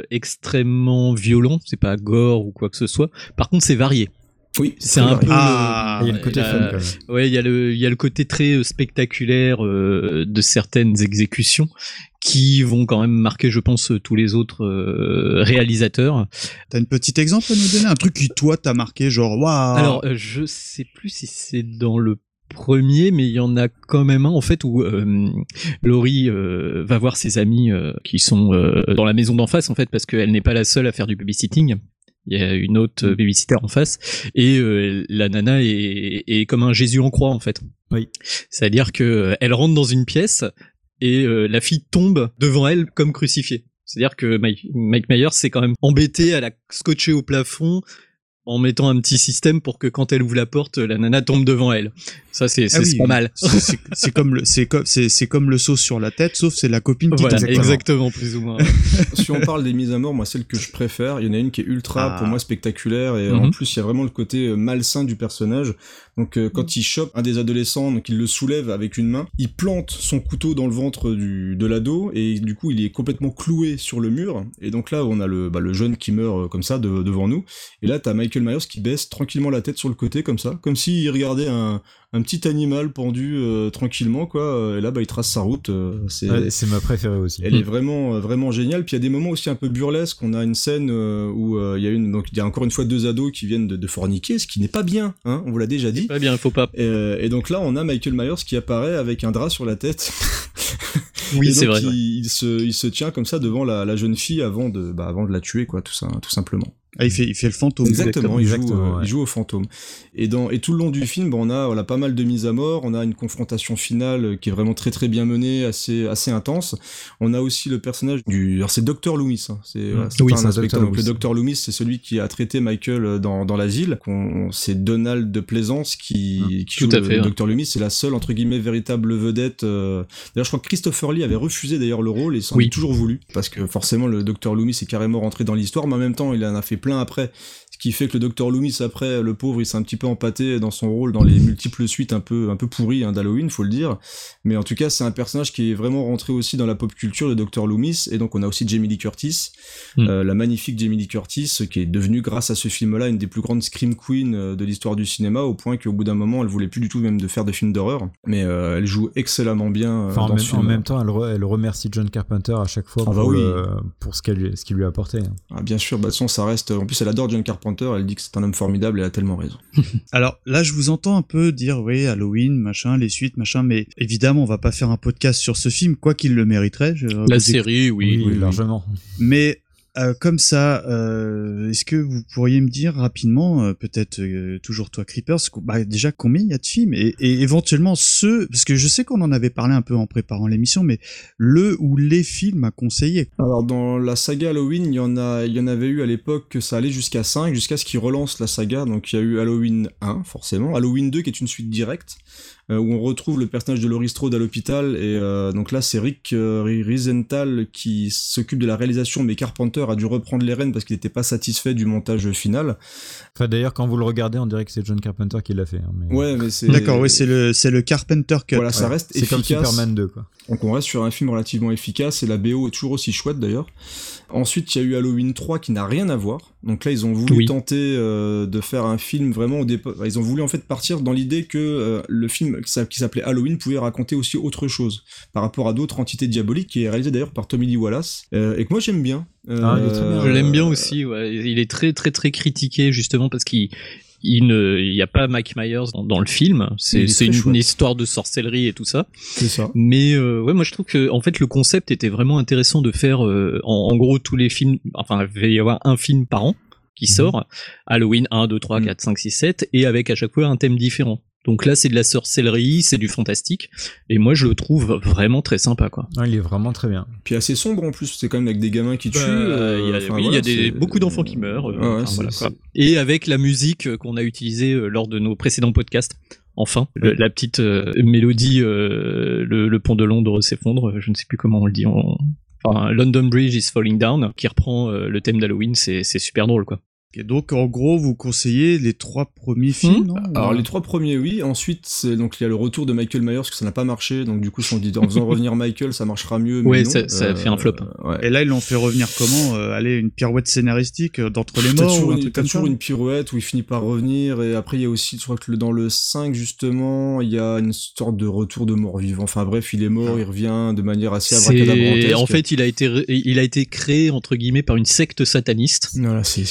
extrêmement violent, c'est pas gore ou quoi que ce soit. Par contre, c'est varié. Oui, c'est un peu. Ah, il y a le côté fun quand même. Ouais, il y a le, il y a le côté très spectaculaire de certaines exécutions qui vont quand même marquer, je pense, tous les autres euh, réalisateurs. T'as une petite exemple à nous donner, un truc qui toi t'a marqué, genre waouh. Alors, euh, je sais plus si c'est dans le premier, mais il y en a quand même un en fait où euh, Laurie euh, va voir ses amis euh, qui sont dans la maison d'en face en fait parce qu'elle n'est pas la seule à faire du babysitting. Il y a une autre babysitter en face et la nana est, est, comme un Jésus en croix en fait. Oui. C'est-à-dire que elle rentre dans une pièce, et euh, la fille tombe devant elle comme crucifiée. C'est-à-dire que Mike, Mike Myers s'est quand même embêté à la scotcher au plafond en mettant un petit système pour que quand elle ouvre la porte, la nana tombe devant elle. Ça c'est Ah oui, mal. C'est comme le c'est comme c'est c'est comme le sauce sur la tête, sauf c'est la copine qui Voilà, tombe. exactement plus ou moins. si on parle des mises à mort, moi celle que je préfère, il y en a une qui est ultra Ah. pour moi spectaculaire et Mhm. en plus il y a vraiment le côté euh, malsain du personnage. Donc euh, quand il chope un des adolescents, donc il le soulève avec une main, il plante son couteau dans le ventre du de l'ado et du coup il est complètement cloué sur le mur et donc là on a le bah, le jeune qui meurt euh, comme ça de- devant nous et là t'as Michael Myers qui baisse tranquillement la tête sur le côté comme ça, comme s'il regardait un un petit animal pendu euh, tranquillement quoi et là bah il trace sa route euh, c'est Ouais, c'est ma préférée aussi. elle est vraiment euh, vraiment géniale. Puis il y a des moments aussi un peu burlesques. On a une scène euh, où euh, il y a une donc il y a encore une fois deux ados qui viennent de, de forniquer, ce qui n'est pas bien. Hein, on vous l'a déjà dit. Pas bien, il faut pas. Et, et donc là, on a Michael Myers qui apparaît avec un drap sur la tête. Oui, c'est vrai. Il, ouais. il se il se tient comme ça devant la, la jeune fille avant de bah, avant de la tuer quoi, tout ça tout simplement. Ah, il fait il fait le fantôme. Exactement, il, joue, exactement, euh, ouais. il joue au fantôme. Et, dans, et tout le long du film, bon, on a voilà, pas mal de mises à mort, on a une confrontation finale qui est vraiment très très bien menée, assez, assez intense. On a aussi le personnage du... Alors c'est Dr Loomis, hein. c'est c'est Oui, un c'est inspecteur. Dr. Donc le. Dr Loomis, c'est celui qui a traité Michael euh, dans, dans l'asile. C'est Donald de Plaisance qui, qui Tout joue à le fait, ouais. Dr Loomis, c'est la seule, entre guillemets, véritable vedette. euh, D'ailleurs, je crois que Christopher Lee avait refusé d'ailleurs le rôle et s'en Oui. est toujours voulu. Parce que forcément, le Dr Loomis est carrément rentré dans l'histoire, mais en même temps, il en a fait plein après. Qui fait que le docteur Loomis après le pauvre il s'est un petit peu empâté dans son rôle dans les multiples suites un peu un peu pourries hein, d'Halloween faut le dire mais en tout cas c'est un personnage qui est vraiment rentré aussi dans la pop culture le docteur Loomis et donc on a aussi Jamie Lee Curtis Mm. euh, la magnifique Jamie Lee Curtis qui est devenue grâce à ce film là une des plus grandes scream queens euh, de l'histoire du cinéma au point qu'au bout d'un moment elle voulait plus du tout même de faire des films d'horreur mais euh, elle joue excellemment bien en, même, ce en film même temps, elle, re- elle remercie John Carpenter à chaque fois Ah bah pour, oui. pour ce qu'elle ce qu'il lui a apporté. ah, bien sûr bah de toute façon, ça reste en plus elle adore John Carpenter elle dit que c'est un homme formidable et elle a tellement raison Alors là, je vous entends un peu dire, oui, Halloween, machin, les suites, machin, mais évidemment, on va pas faire un podcast sur ce film, quoi qu'il le mériterait. je- La vous série, oui. Oui, largement. Mais euh, comme ça, euh, est-ce que vous pourriez me dire rapidement, euh, peut-être euh, toujours toi Creepers, bah, déjà combien il y a de films et, et éventuellement ceux, parce que je sais qu'on en avait parlé un peu en préparant l'émission, mais le ou les films à conseiller? Alors dans la saga Halloween, il y en a, il y en avait eu à l'époque que ça allait jusqu'à 5, jusqu'à ce qu'ils relancent la saga. Donc il y a eu Halloween 1 forcément, Halloween 2 qui est une suite directe où on retrouve le personnage de Laurie Strode à l'hôpital et euh, donc là c'est Rick euh, Risenthal qui s'occupe de la réalisation mais Carpenter a dû reprendre les rênes parce qu'il n'était pas satisfait du montage final. Enfin, d'ailleurs, quand vous le regardez, on dirait que c'est John Carpenter qui l'a fait. hein, mais- Ouais, mais c'est D'accord, oui, c'est le c'est le Carpenter Cut. Voilà, ça Ouais. reste C'est comme efficace. Superman 2, quoi. Donc on reste sur un film relativement efficace et la BO est toujours aussi chouette d'ailleurs. Ensuite, il y a eu Halloween 3 qui n'a rien à voir. Donc là, ils ont voulu Oui. tenter euh, de faire un film vraiment au départ. Ils ont voulu en fait partir dans l'idée que euh, le film qui s'a- qui s'appelait Halloween pouvait raconter aussi autre chose par rapport à d'autres entités diaboliques, qui est réalisé d'ailleurs par Tommy Lee Wallace euh, et que moi j'aime bien. Ah, il est très bien. Je l'aime bien aussi. Ouais. Il est très très très critiqué justement parce qu'il il ne il y a pas Mike Myers dans, dans le film. Il C'est une, chouette. histoire de sorcellerie et tout ça. C'est ça. Mais euh, ouais, moi je trouve que en fait le concept était vraiment intéressant de faire euh, en, en gros tous les films. Enfin, il va y avoir un film par an qui sort. Halloween 1, 2, 3, Mhm. 4, 5, 6, 7 et avec à chaque fois un thème différent. Donc là, c'est de la sorcellerie, c'est du fantastique, et moi je le trouve vraiment très sympa, quoi. Ouais, il est vraiment très bien. Puis assez sombre en plus. C'est quand même avec des gamins qui tuent. Euh, il y a, enfin, oui, il y a des, beaucoup d'enfants qui meurent. euh, Ouais, voilà, quoi. Et avec la musique euh, qu'on a utilisée euh, lors de nos précédents podcasts. Enfin, le- la petite euh, mélodie, euh, le, le pont de Londres s'effondre, euh, je ne sais plus comment on le dit en... Enfin, London Bridge is falling down, qui reprend euh, le thème d'Halloween, c'est c'est super drôle, quoi. Et donc, en gros, vous conseillez les trois premiers films, non Alors les trois premiers oui, ensuite c'est donc il y a le retour de Michael Myers parce que ça n'a pas marché, donc du coup ils se sont dit en faisant revenir Michael ça marchera mieux. Mais Ouais, non. ça- ça fait un flop. ouais. Et là, ils l'ont fait revenir comment euh, Aller une pirouette scénaristique euh, d'entre les T'as morts toujours, ou un une, truc t'as comme ça toujours une pirouette où il finit par revenir et après il y a aussi je crois que le- dans le 5 justement il y a une sorte de retour de mort vivant. Enfin bref il est mort, il revient de manière assez abracadabrantesque. en fait, il a été il a été créé entre guillemets par une secte sataniste. voilà c'est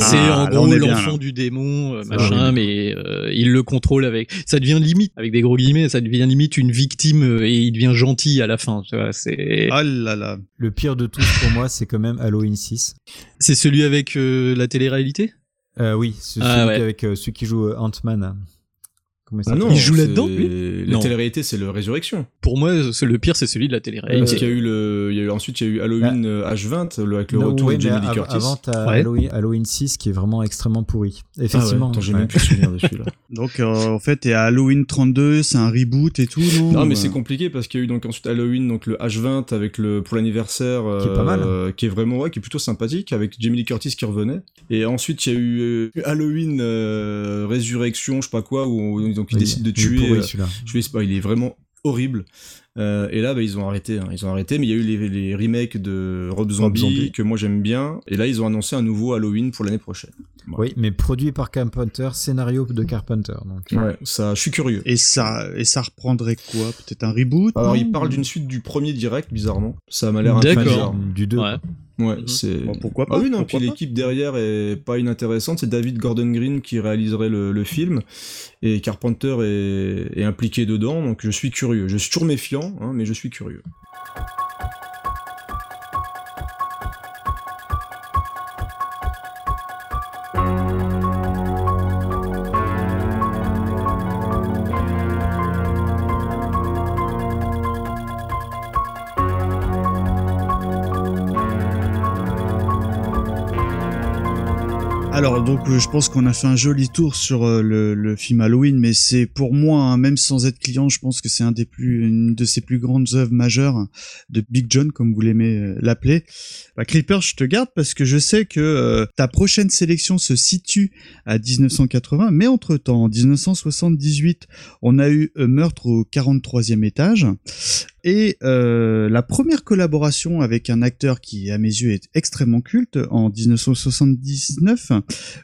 c'est- Et Ah, c'est en gros on est bien, l'enfant du démon, euh, C'est machin, horrible. mais euh, il le contrôle avec. Ça devient limite, avec des gros guillemets, ça devient limite une victime euh, et il devient gentil à la fin. Tu vois, c'est Ah là là. Le pire de tous pour moi, c'est quand même Halloween 6. c'est celui avec euh, la télé-réalité? Euh, oui, ce- Ah, celui ouais. avec euh, celui qui joue Ant-Man. Ah non, Il joue là-dedans, lui La télé-réalité c'est le Résurrection. Pour moi, c'est- le pire, c'est celui de la Parce qu'il y télé-réalité. a eu le, il y a eu ensuite il y a eu Halloween euh, H20 le- avec le Non, retour ouais, de Jamie Lee Curtis. Avant, t'as Ouais. Halloween, Halloween 6 qui est vraiment extrêmement pourri. Ah ouais, Effectivement. attends, j'ai ouais. même plus souvenir de celui-là. Donc, euh, en fait, et Halloween 32, c'est un reboot et tout, non Non, mais Ouais. c'est compliqué parce qu'il y a eu donc ensuite Halloween, donc le H20 avec le pour l'anniversaire, Qui est pas mal. euh, qui est vraiment ouais, qui est plutôt sympathique avec Jamie Lee Curtis qui revenait. Et ensuite il y a eu euh, Halloween euh, Résurrection, je sais pas quoi, où on- donc ils Oui, décident de il tuer. pourri, euh, celui-là. je vais il est vraiment horrible. Euh, et là, bah, ils ont arrêté. hein, ils ont arrêté, mais il y a eu les, les remakes de Rob Zombie, Zombie. que moi j'aime bien. Et là, ils ont annoncé un nouveau Halloween pour l'année prochaine. Oui, mais produit par Carpenter, scénario de Carpenter. Donc, Ouais, ça, je suis curieux. Et ça, et ça reprendrait quoi? Peut-être un reboot Alors, non? il parle d'une suite du premier direct, bizarrement. Ça m'a l'air un peu bizarre. du 2. Ouais. Ouais, Mhm. c'est. Bon, pourquoi pas Ah oui, non, puis l'équipe derrière est pas inintéressante. C'est David Gordon Green qui réaliserait le, le film. Et Carpenter est, est impliqué dedans, donc je suis curieux. Je suis toujours méfiant, hein, mais je suis curieux. Alors donc euh, je pense qu'on a fait un joli tour sur euh, le, film Halloween, mais c'est pour moi, hein, même sans être client, je pense que c'est une de ses plus grandes œuvres majeures de Big John, comme vous l'aimez euh, l'appeler. Bah, Creeper, je te garde parce que je sais que ta prochaine sélection se situe à 1980, mais entre temps, en 1978, on a eu meurtre au 43e étage. Et la première collaboration avec un acteur qui, à mes yeux, est extrêmement culte, en 1979,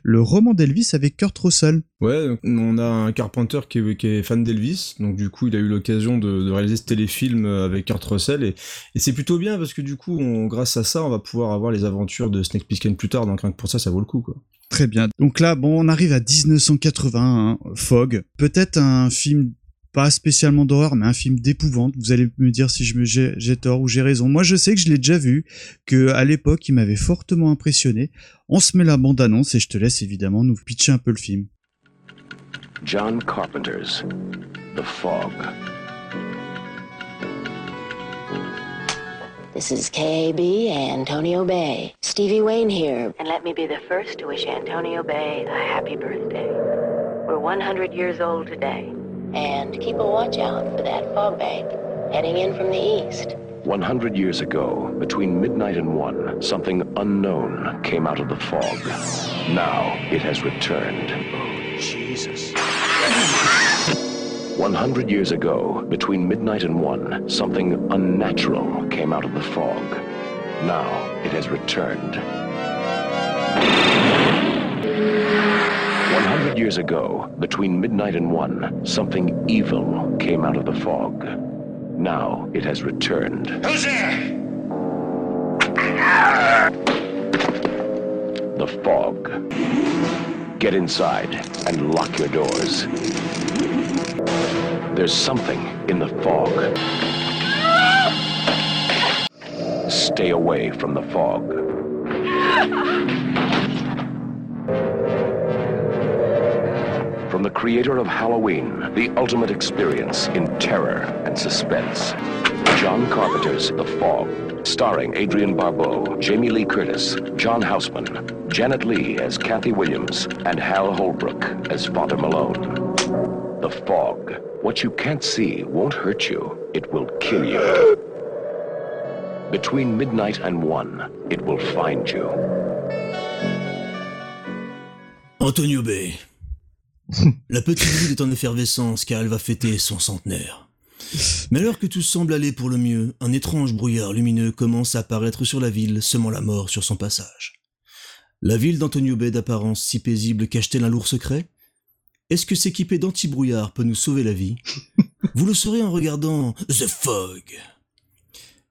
le roman d'Elvis avec Kurt Russell. Ouais, on a un Carpenter qui est, qui est fan d'Elvis, donc du coup il a eu l'occasion de, de réaliser ce téléfilm avec Kurt Russell, et, et c'est plutôt bien parce que du coup, on, grâce à ça, on va pouvoir avoir les aventures de Snake Plissken plus tard, donc rien que pour ça, ça vaut le coup. Quoi. Très bien. Donc là, bon, on arrive à 1980, hein, Fog. Peut-être un film pas spécialement d'horreur, mais un film d'épouvante. Vous allez me dire si je me j'ai j'ai tort ou j'ai raison. Moi, je sais que je l'ai déjà vu, que à l'époque, il m'avait fortement impressionné. On se met la bande-annonce et je te laisse évidemment nous pitcher un peu le film. John Carpenter's The Fog. This is KAB Antonio Bay. Stevie Wayne here. And let me be the first to wish Antonio Bay a happy birthday. We're 100 years old today. And keep a watch out for that fog bank heading in from the east. 100 years ago, between midnight and one, something unknown came out of the fog. Now it has returned. Oh, Jesus. 100 years ago, between midnight and one, something unnatural came out of the fog. Now it has returned. 100 years ago, between midnight and one, something evil came out of the fog. Now it has returned. Who's there? The fog. Get inside and lock your doors. There's something in the fog. Stay away from the fog. From the creator of Halloween, the ultimate experience in terror and suspense. John Carpenter's The Fog, starring Adrian Barbeau, Jamie Lee Curtis, John Houseman, Janet Lee as Kathy Williams, and Hal Holbrook as Father Malone. The Fog. What you can't see won't hurt you, it will kill you. Between midnight and one, it will find you. Antonio Bay. La petite ville est en effervescence car elle va fêter son centenaire. Mais alors que tout semble aller pour le mieux, un étrange brouillard lumineux commence à apparaître sur la ville, semant la mort sur son passage. La ville d'Antonio Bay d'apparence si paisible cache-t-elle un lourd secret? Est-ce que s'équiper d'anti-brouillard peut nous sauver la vie? Vous le saurez en regardant The Fog.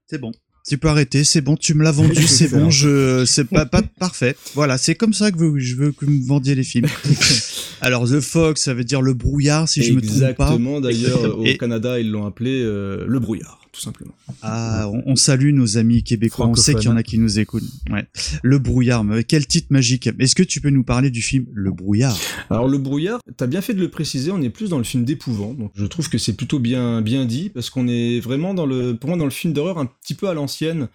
C'est bon. Tu peux arrêter, c'est bon, tu me l'as vendu, c'est bon, je, c'est pas, pas parfait. Voilà, c'est comme ça que vous- je veux que vous me vendiez les films. Alors, The Fog, ça veut dire le brouillard, si je me trompe pas. Exactement, d'ailleurs, au Et- Canada, ils l'ont appelé euh, le brouillard, tout simplement. Ah, on, on salue nos amis québécois. On sait qu'il y en a qui nous écoutent. Ouais. Le brouillard. mais Quel titre magique. Est-ce que tu peux nous parler du film Le brouillard? Alors le brouillard, t'as bien fait de le préciser, on est plus dans le film d'épouvant, donc je trouve que c'est plutôt bien bien dit parce qu'on est vraiment dans le, pour moi dans le film d'horreur un petit peu à l'ancienne,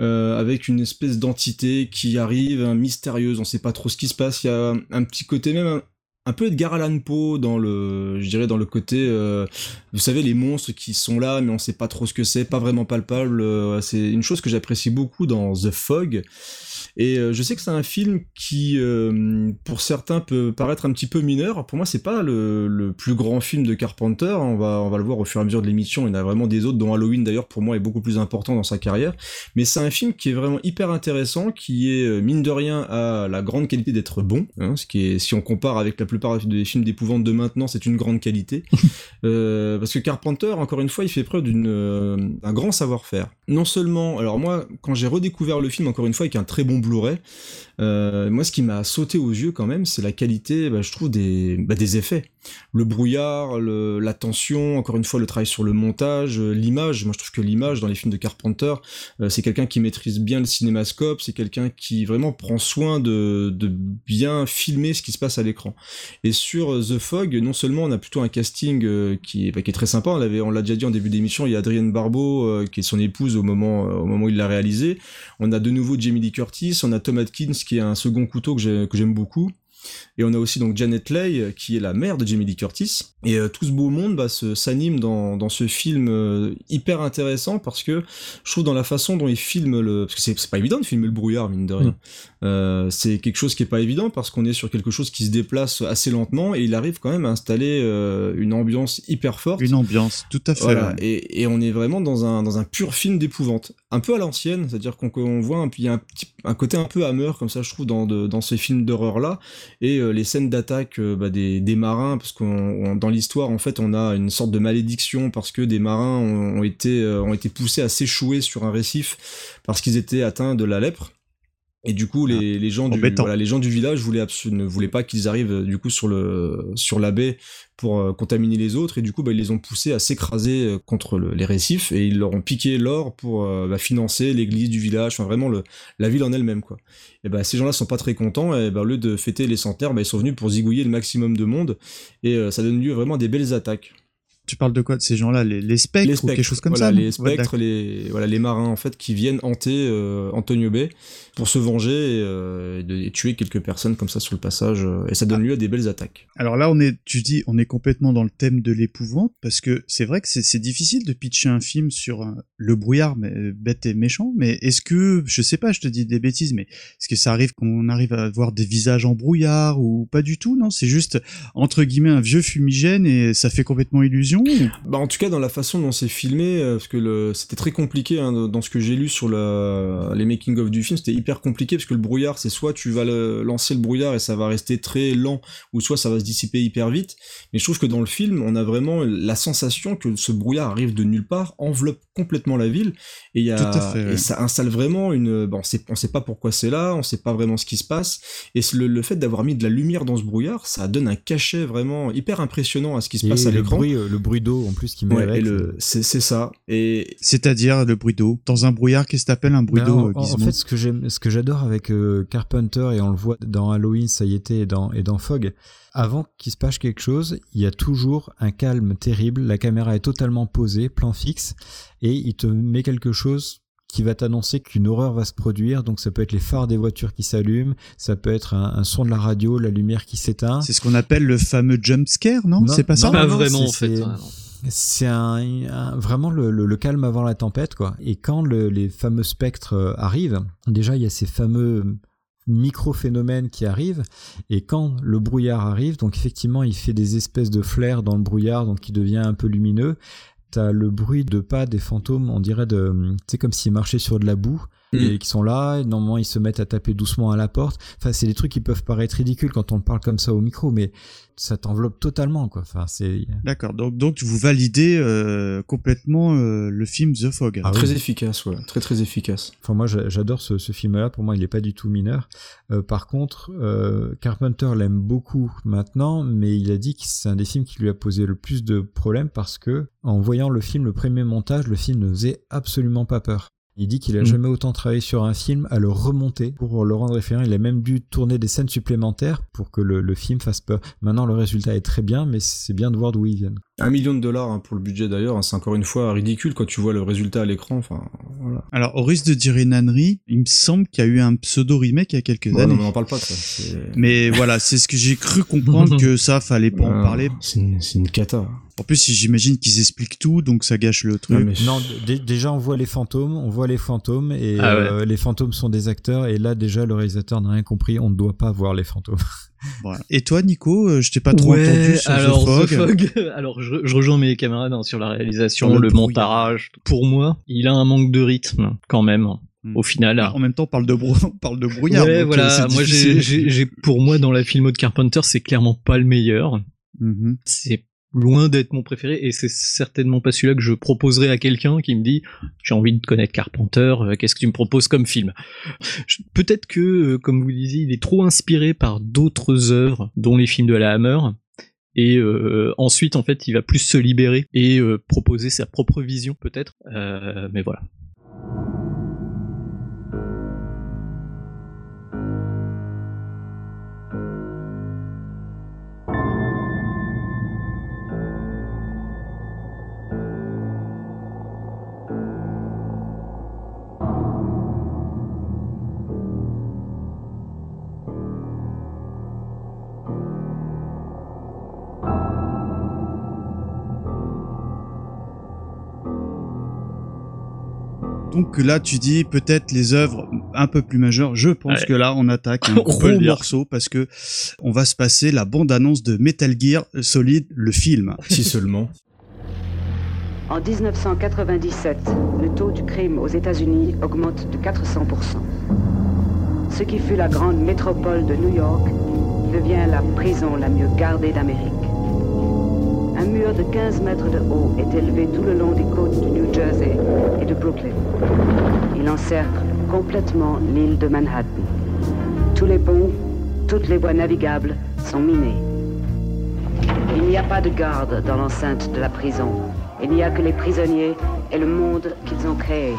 euh, avec une espèce d'entité qui arrive hein, mystérieuse, on sait pas trop ce qui se passe, il y a un petit côté même un, peu Edgar Allan Poe dans le, je dirais dans le côté, euh, vous savez les monstres qui sont là mais on sait pas trop ce que c'est, pas vraiment palpable, euh, c'est une chose que j'apprécie beaucoup dans The Fog. Et euh, je sais que c'est un film qui, euh, pour certains, peut paraître un petit peu mineur. Pour moi, c'est pas le, le plus grand film de Carpenter. On va, on va le voir au fur et à mesure de l'émission. Il y en a vraiment des autres, dont Halloween d'ailleurs, pour moi, est beaucoup plus important dans sa carrière. Mais c'est un film qui est vraiment hyper intéressant, qui est, euh, mine de rien, à la grande qualité d'être bon. hein, ce qui est, si on compare avec la plupart des films d'épouvante de maintenant, c'est une grande qualité. Euh, parce que Carpenter, encore une fois, il fait preuve d'une, euh, d'un grand savoir-faire. Non seulement, alors moi, quand j'ai redécouvert le film, encore une fois, avec un très bon Blu-ray, euh, moi, ce qui m'a sauté aux yeux quand même, c'est la qualité, bah, je trouve, des, bah, des effets. le brouillard, la tension, encore une fois le travail sur le montage, euh, l'image. Moi je trouve que l'image dans les films de Carpenter, euh, c'est quelqu'un qui maîtrise bien le cinémascope, c'est quelqu'un qui vraiment prend soin de, bien filmer ce qui se passe à l'écran. Et sur The Fog, non seulement on a plutôt un casting qui, bah, qui est très sympa, on l'avait, on l'a déjà dit en début d'émission, il y a Adrienne Barbeau qui est son épouse au moment, au moment où il l'a réalisé. On a de nouveau Jamie Lee Curtis, on a Tom Atkins qui est un second couteau que, j'ai- que j'aime beaucoup. Et on a aussi donc Janet Leigh, euh, qui est la mère de Jamie Lee Curtis. Et euh, tout ce beau monde bah, s'anime dans, dans ce film euh, hyper intéressant parce que je trouve dans la façon dont il filme le... Parce que c'est pas évident de filmer le brouillard, mine de rien. Euh, c'est quelque chose qui est pas évident parce qu'on est sur quelque chose qui se déplace assez lentement et il arrive quand même à installer une ambiance hyper forte. Une ambiance, tout à fait. Voilà, ouais. et, et on est vraiment dans un, dans un pur film d'épouvante. Un peu à l'ancienne, c'est-à-dire qu'on on voit un, il y a un, petit, un côté un peu hammer, comme ça, je trouve, dans, de- dans ces films d'horreur-là. Et euh, les scènes d'attaque euh, bah, des, marins, parce qu'on on- dans l'histoire, en fait, on a une sorte de malédiction parce que des marins ont, ont été, euh, ont été poussés à s'échouer sur un récif parce qu'ils étaient atteints de la lèpre. Et du coup, les, les gens du Embêtant. voilà, les gens du village voulaient ne voulaient pas qu'ils arrivent euh, du coup sur le sur la baie pour euh, contaminer les autres et du coup bah, ils les ont poussés à s'écraser euh, contre le- les récifs et ils leur ont piqué l'or pour euh, bah, financer l'église du village, enfin vraiment le, la ville en elle-même quoi. Et bah ces gens-là sont pas très contents et bah, au lieu de fêter les centenaires, bah, ils sont venus pour zigouiller le maximum de monde et euh, ça donne lieu vraiment à des belles attaques. Tu parles de quoi de ces gens-là? Les, les spectres Les ou spectres, quelque chose comme voilà, ça les spectres, les voilà les marins en fait qui viennent hanter euh, Antonio Bay pour se venger et, euh, et tuer quelques personnes comme ça sur le passage euh, et ça donne lieu à des belles attaques. Alors là, on est, tu dis, on est complètement dans le thème de l'épouvante parce que c'est vrai que c'est difficile de pitcher un film sur le brouillard, mais bête et méchant. Mais est-ce que, je sais pas, je te dis des bêtises, mais est-ce que ça arrive qu'on arrive à voir des visages en brouillard ou pas du tout Non, c'est juste entre guillemets un vieux fumigène et ça fait complètement illusion. Bah en tout cas dans la façon dont c'est filmé, euh, parce que le, c'était très compliqué hein, dans ce que j'ai lu sur la, les making of du film, c'était hyper compliqué parce que le brouillard, c'est soit tu vas le- lancer le brouillard et ça va rester très lent, ou soit ça va se dissiper hyper vite. Mais je trouve que dans le film, on a vraiment la sensation que ce brouillard arrive de nulle part, enveloppe complètement la ville, et y a, ça installe vraiment une, bon, on on sait pas pourquoi c'est là, on sait pas vraiment ce qui se passe, et le, le fait d'avoir mis de la lumière dans ce brouillard, ça donne un cachet vraiment hyper impressionnant à ce qui se Et passe à le l'écran. bruit, euh, le bruit d'eau en plus qui met Ouais, avec. et le, c'est, c'est ça. Et C'est-à-dire le bruit d'eau. Dans un brouillard, qu'est-ce que t'appelles un bruit Ben, d'eau, en, fait, ce que j'aime, ce que j'adore avec euh, Carpenter et on le voit dans Halloween, ça y était, et dans, et dans Fog, avant qu'il se passe quelque chose, il y a toujours un calme terrible. La caméra est totalement posée, plan fixe, et il te met quelque chose qui va t'annoncer qu'une horreur va se produire. Donc ça peut être les phares des voitures qui s'allument, ça peut être un, un son de la radio, la lumière qui s'éteint. C'est ce qu'on appelle le fameux jump scare, non, C'est pas ça Pas non, vraiment, c'est- en fait, c'est- ouais, non. C'est un, un- vraiment le, le- le calme avant la tempête, quoi. Et quand le- les fameux spectres euh, arrivent, déjà il y a ces fameux micro-phénomènes qui arrivent, et quand le brouillard arrive, donc effectivement il fait des espèces de flares dans le brouillard, donc il devient un peu lumineux. T'as le bruit de pas des fantômes, on dirait de, c'est comme s'ils marchaient sur de la boue et qui sont là. Et normalement, ils se mettent à taper doucement à la porte. Enfin, c'est des trucs qui peuvent paraître ridicules quand on le parle comme ça au micro, mais ça t'enveloppe totalement, quoi. Enfin, c'est D'accord. Donc, donc vous validez euh, complètement euh, le film The Fog. Ah très oui. efficace, ouais. Très très efficace. Enfin, moi, j'a- j'adore ce, ce film-là. Pour moi, il n'est pas du tout mineur. Euh, par contre, euh, Carpenter l'aime beaucoup maintenant, mais il a dit que c'est un des films qui lui a posé le plus de problèmes parce que, en voyant le film, le premier montage, le film ne faisait absolument pas peur. Il dit qu'il a Mm. jamais autant travaillé sur un film à le remonter pour le rendre référent. Il a même dû tourner des scènes supplémentaires pour que le, le film fasse peur. Maintenant, le résultat est très bien, mais c'est bien de voir d'où ils viennent. Un million de dollars hein, pour le budget d'ailleurs, hein, c'est encore une fois ridicule quand tu vois le résultat à l'écran. Enfin, voilà. Alors, au risque de dire une ânerie, il me semble qu'il y a eu un pseudo remake il y a quelques Bon, années. non, mais on en parle pas de ça. Mais voilà, c'est ce que j'ai cru comprendre que ça, fallait pas en parler. C'est une, c'est une cata. En plus, j'imagine qu'ils expliquent tout, donc ça gâche le truc. Non, mais- Non, dé- déjà on voit les fantômes, on voit les fantômes et Ah ouais. euh, les fantômes sont des acteurs et là déjà le réalisateur n'a rien compris, on ne doit pas voir les fantômes. Voilà. Et toi, Nico, euh, je t'ai pas trop Ouais, entendu sur alors, The Fog. The Fog, alors je, je rejoins mes camarades hein, sur la réalisation, le montage. Pour moi, il a un manque de rythme quand même. Au final, En même temps, on parle de, brou- on parle de brouillard. Ouais, euh, voilà. Moi, j'ai, pour moi, dans la filmo de Carpenter, c'est clairement pas le meilleur. Mhm. C'est loin d'être mon préféré et c'est certainement pas celui-là que je proposerais à quelqu'un qui me dit j'ai envie de connaître Carpenter, euh, qu'est-ce que tu me proposes comme film? Peut-être que, euh, comme vous disiez, il est trop inspiré par d'autres œuvres, dont les films de la Hammer. et euh, ensuite en fait il va plus se libérer et euh, proposer sa propre vision peut-être. Euh, mais voilà. Donc là, tu dis peut-être les œuvres un peu plus majeures. Je pense Ouais. que là, on attaque un gros morceau parce que on va se passer la bande-annonce de Metal Gear Solid, le film. Si seulement. En 1997, le taux du crime aux États-Unis augmente de 400%. Ce qui fut la grande métropole de New York devient la prison la mieux gardée d'Amérique. Un mur de 15 mètres de haut est élevé tout le long des côtes du New Jersey de Brooklyn. Il encercle complètement l'île de Manhattan. Tous les ponts, toutes les voies navigables sont minés. Il n'y a pas de garde dans l'enceinte de la prison. Il n'y a que les prisonniers et le monde qu'ils ont créé.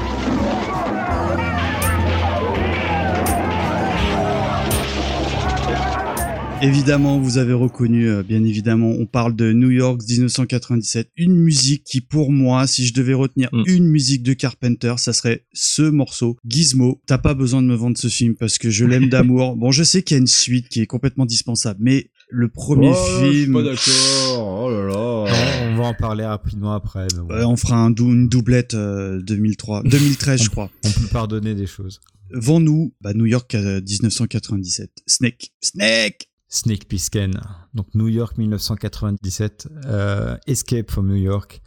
Évidemment, vous avez reconnu, euh, bien évidemment, on parle de New York 1997, une musique qui, pour moi, si je devais retenir une musique de Carpenter, ça serait ce morceau, Gizmo. T'as pas besoin de me vendre ce film parce que je l'aime d'amour. Bon, je sais qu'il y a une suite qui est complètement dispensable, mais le premier Oh, Je suis film, pas d'accord. Oh là là. On va en parler rapidement après. mais bon. euh, on fera un dou- une doublette euh, 2003, 2013, je crois. On peut pardonner des choses. Vends-nous bah, New York euh, 1997. Snake, Snake. Snake Plissken, donc New York 1997, euh, Escape from New York,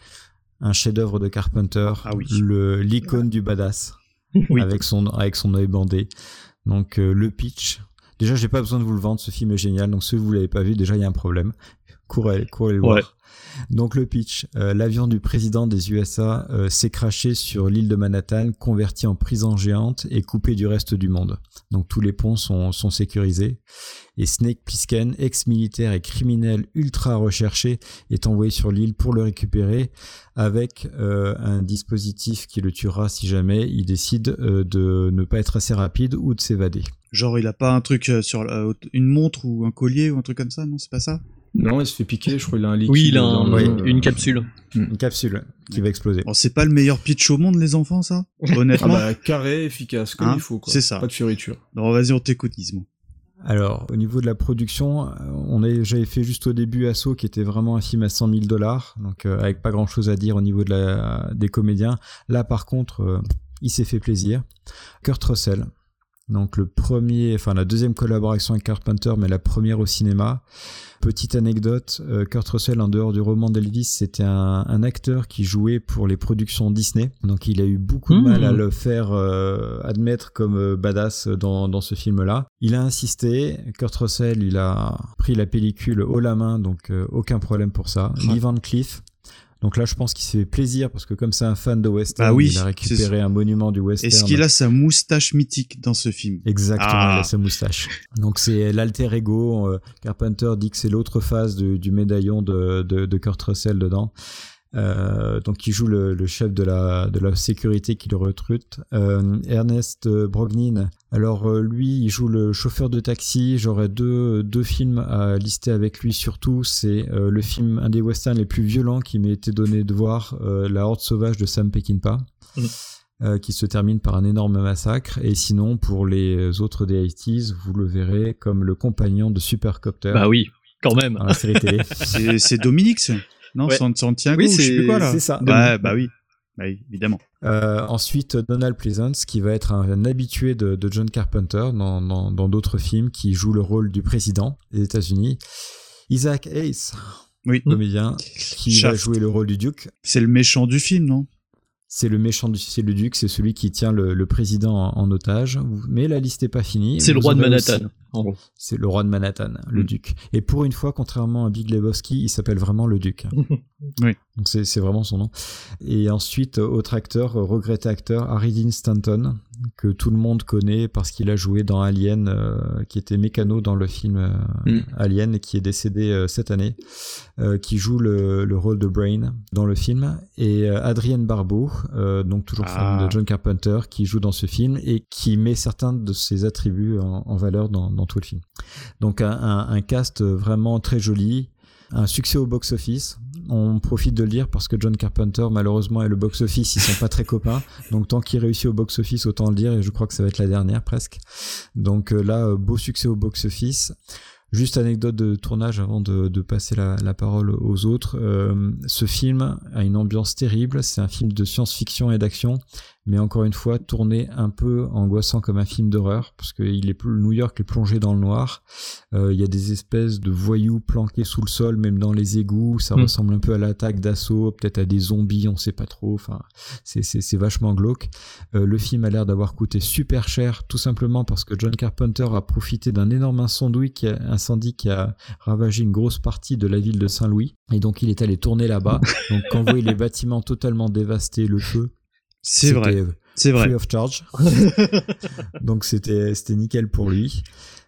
un chef-d'œuvre de Carpenter, le l'icône du badass, avec son avec son œil bandé. Donc euh, le pitch. Déjà, j'ai pas besoin de vous le vendre, ce film est génial. Donc si vous l'avez pas vu, déjà il y a un problème. Courez, courez le voir. Ouais. Donc le pitch, euh, l'avion du président des USA euh, s'est craché sur l'île de Manhattan, converti en prison géante et coupé du reste du monde. Donc tous les ponts sont, sont sécurisés. Et Snake Plissken, ex-militaire et criminel ultra recherché, est envoyé sur l'île pour le récupérer avec euh, un dispositif qui le tuera si jamais il décide euh, de ne pas être assez rapide ou de s'évader. Genre, il a pas un truc sur la- une montre ou un collier ou un truc comme ça, non C'est pas ça? Non, il se fait piquer, je crois qu'il a un liquide. Oui, il a le- une capsule. Une capsule qui va exploser. Bon, c'est pas le meilleur pitch au monde, les enfants, ça? Honnêtement. Ah bah, carré, efficace, comme Hein il faut. quoi. C'est ça. Pas de fioriture. Non, vas-y, on t'écoute, Gizmo. Alors, au niveau de la production, euh, on est, j'avais fait juste au début Assaut, qui était vraiment un film à 100 000 dollars, donc euh, avec pas grand-chose à dire au niveau de la, des comédiens. Là, par contre, euh, il s'est fait plaisir. Kurt Russell, donc le premier, enfin la deuxième collaboration avec Carpenter, mais la première au cinéma. Petite anecdote, euh, Kurt Russell, en dehors du roman d'Elvis, c'était un, un acteur qui jouait pour les productions Disney. Donc il a eu beaucoup de Mmh. mal à le faire euh, admettre comme euh, badass dans, dans ce film-là. Il a insisté, Kurt Russell, il a pris la pellicule haut la main, donc euh, aucun problème pour ça. Lee Van Cleef, donc là je pense qu'il s'est fait plaisir parce que comme c'est un fan de western, Bah oui, il a récupéré un monument du western. Est-ce qu'il a sa moustache mythique dans ce film? Exactement, Ah. il a sa moustache. Donc c'est l'alter ego. euh, Carpenter dit que c'est l'autre face du médaillon de, de, de Kurt Russell dedans. Euh, donc il joue le, le chef de la, de la sécurité qui le recrute. Euh, Ernest Brognin, alors euh, lui il joue le chauffeur de taxi. J'aurais deux, deux films à lister avec lui surtout. C'est euh, le film, un des westerns les plus violents qui m'ait été donné de voir, euh, La Horde Sauvage de Sam Peckinpah euh, qui se termine par un énorme massacre. Et sinon, pour les autres des 80s, vous le verrez comme le compagnon de Supercopter. Bah oui, quand même. Dans la série télé. C'est c'est Dominique, ça non Ouais. San- Santiago, Oui, je sais plus quoi là. c'est ça. Bah oui, bah oui, évidemment. Euh, ensuite, Donald Pleasance, qui va être un, un habitué de, de John Carpenter dans d'autres films, qui joue le rôle du président des États-Unis. Isaac Hayes, Oui. comédien, qui va jouer le rôle du duc. C'est le méchant du film, non? C'est le méchant du c'est le duc, c'est celui qui tient le, le président en, en otage. Mais la liste n'est pas finie. C'est le roi de Manhattan, gros. C'est le roi de Manhattan, le Mm. duc. Et pour une fois, contrairement à Big Lebowski, il s'appelle vraiment le duc. Oui. Donc c'est vraiment son nom. Et ensuite, autre acteur, regretté acteur, Harry Dean Stanton, que tout le monde connaît parce qu'il a joué dans Alien, euh, qui était mécano dans le film euh, Mm. Alien et qui est décédé euh, cette année, euh, qui joue le, le rôle de Brain dans le film, et Adrienne Barbeau, euh, donc toujours femme Ah. de John Carpenter, qui joue dans ce film et qui met certains de ses attributs en, en valeur dans, dans tout le film. Donc un, un- un cast vraiment très joli, un succès au box-office. On profite de le dire parce que John Carpenter, malheureusement, et le box-office, ils sont pas très copains. Donc tant qu'il réussit au box-office, autant le dire, et je crois que ça va être la dernière presque. Donc euh, là, euh, beau succès au box-office. Juste anecdote de tournage avant de, passer la, la parole aux autres. Euh, ce film a une ambiance terrible. C'est un film de science-fiction et d'action, mais encore une fois tourné un peu angoissant comme un film d'horreur, parce que il est plus, New York est plongé dans le noir. Euh, Il y a des espèces de voyous planqués sous le sol, même dans les égouts. Ça Mm. ressemble un peu à l'attaque d'assaut, peut-être à des zombies, on sait pas trop. Enfin, c'est vachement glauque. Euh, le film a l'air d'avoir coûté super cher, tout simplement parce que John Carpenter a profité d'un énorme incendie qui a, incendie qui a ravagé une grosse partie de la ville de Saint-Louis. Et donc il est allé tourner là-bas. donc quand vous voyez les bâtiments totalement dévastés, le feu. C'est vrai. C'est vrai. Free of charge. donc c'était c'était nickel pour lui.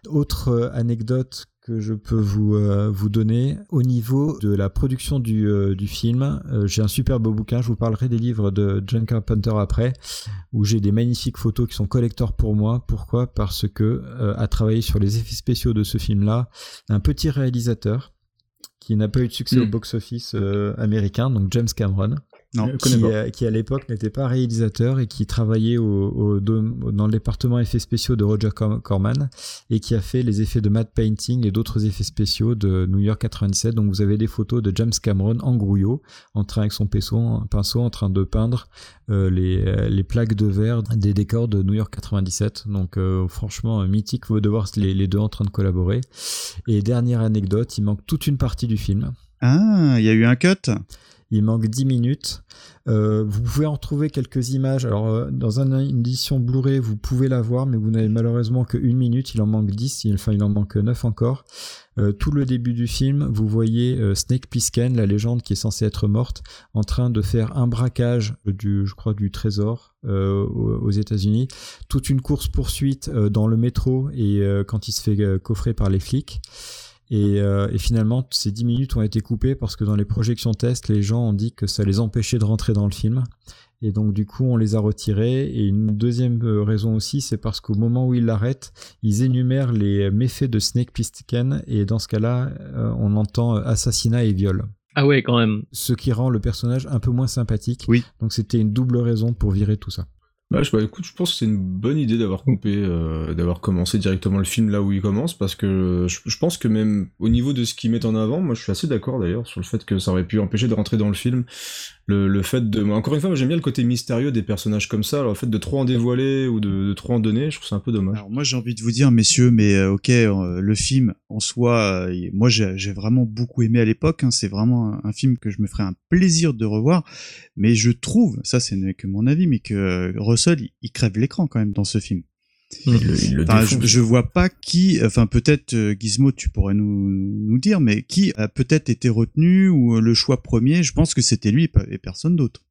Autre euh, anecdote que je peux vous euh, vous donner au niveau de la production du euh, du film, euh, j'ai un super beau bouquin. Je vous parlerai des livres de John Carpenter après, où j'ai des magnifiques photos qui sont collecteurs pour moi. Pourquoi? Parce que à travailler sur les effets spéciaux de ce film-là, un petit réalisateur qui n'a pas eu de succès au Mm. box-office américain, donc James Cameron, Non, qui, euh, qui à l'époque n'était pas réalisateur et qui travaillait au, au- dans le département effets spéciaux de Roger Cor- Corman et qui a fait les effets de matte painting et d'autres effets spéciaux de New York 97. Donc vous avez des photos de James Cameron en grouillot, en train avec son pinceau, pinceau en train de peindre euh, les, euh, les plaques de verre des décors de New York 97. Donc euh, franchement mythique de voir les, les deux en train de collaborer. Et dernière anecdote, il manque toute une partie du film. Ah, il y a eu un cut? Il manque 10 minutes. Euh, vous pouvez en trouver quelques images. Alors, euh, dans un- une édition Blu-ray, vous pouvez la voir, mais vous n'avez malheureusement que une minute. Il en manque 10, il- enfin, il en manque 9 encore. Euh, tout le début du film, vous voyez Snake Plissken, la légende qui est censée être morte, en train de faire un braquage du, je crois, du trésor aux États-Unis. Toute une course poursuite euh, dans le métro et quand il se fait coffrer par les flics. Et, euh, et finalement, ces 10 minutes ont été coupées parce que dans les projections test, les gens ont dit que ça les empêchait de rentrer dans le film. Et donc du coup, on les a retirés. Et une deuxième euh, raison aussi, c'est parce qu'au moment où ils l'arrêtent, ils énumèrent les méfaits de Snake Plissken. Et dans ce cas-là, euh, on entend assassinat et viol. Ah ouais, quand même. Ce qui rend le personnage un peu moins sympathique. Oui. Donc c'était une double raison pour virer tout ça. Bah, je, pense que c'est une bonne idée d'avoir coupé, euh, d'avoir commencé directement le film là où il commence, parce que je, pense que même au niveau de ce qu'ils mettent en avant, moi je suis assez d'accord d'ailleurs sur le fait que ça aurait pu empêcher de rentrer dans le film. Le, fait de, encore une fois, j'aime bien le côté mystérieux des personnages comme ça, alors le fait de trop en dévoiler ou de, trop en donner, je trouve ça un peu dommage. Moi j'ai envie de vous dire messieurs, mais euh, ok, euh, le film en soi, moi j'ai vraiment beaucoup aimé à l'époque. hein, c'est vraiment un, un film que je me ferais un plaisir de revoir. Mais je trouve, ça c'est que mon avis, mais que Russell il, il crève l'écran quand même dans ce film. Il le, il le Enfin, je, je vois pas qui, enfin peut-être euh, Gizmo, tu pourrais nous, nous dire, mais qui a peut-être été retenu ou euh, le choix premier. Je pense que c'était lui et personne d'autre.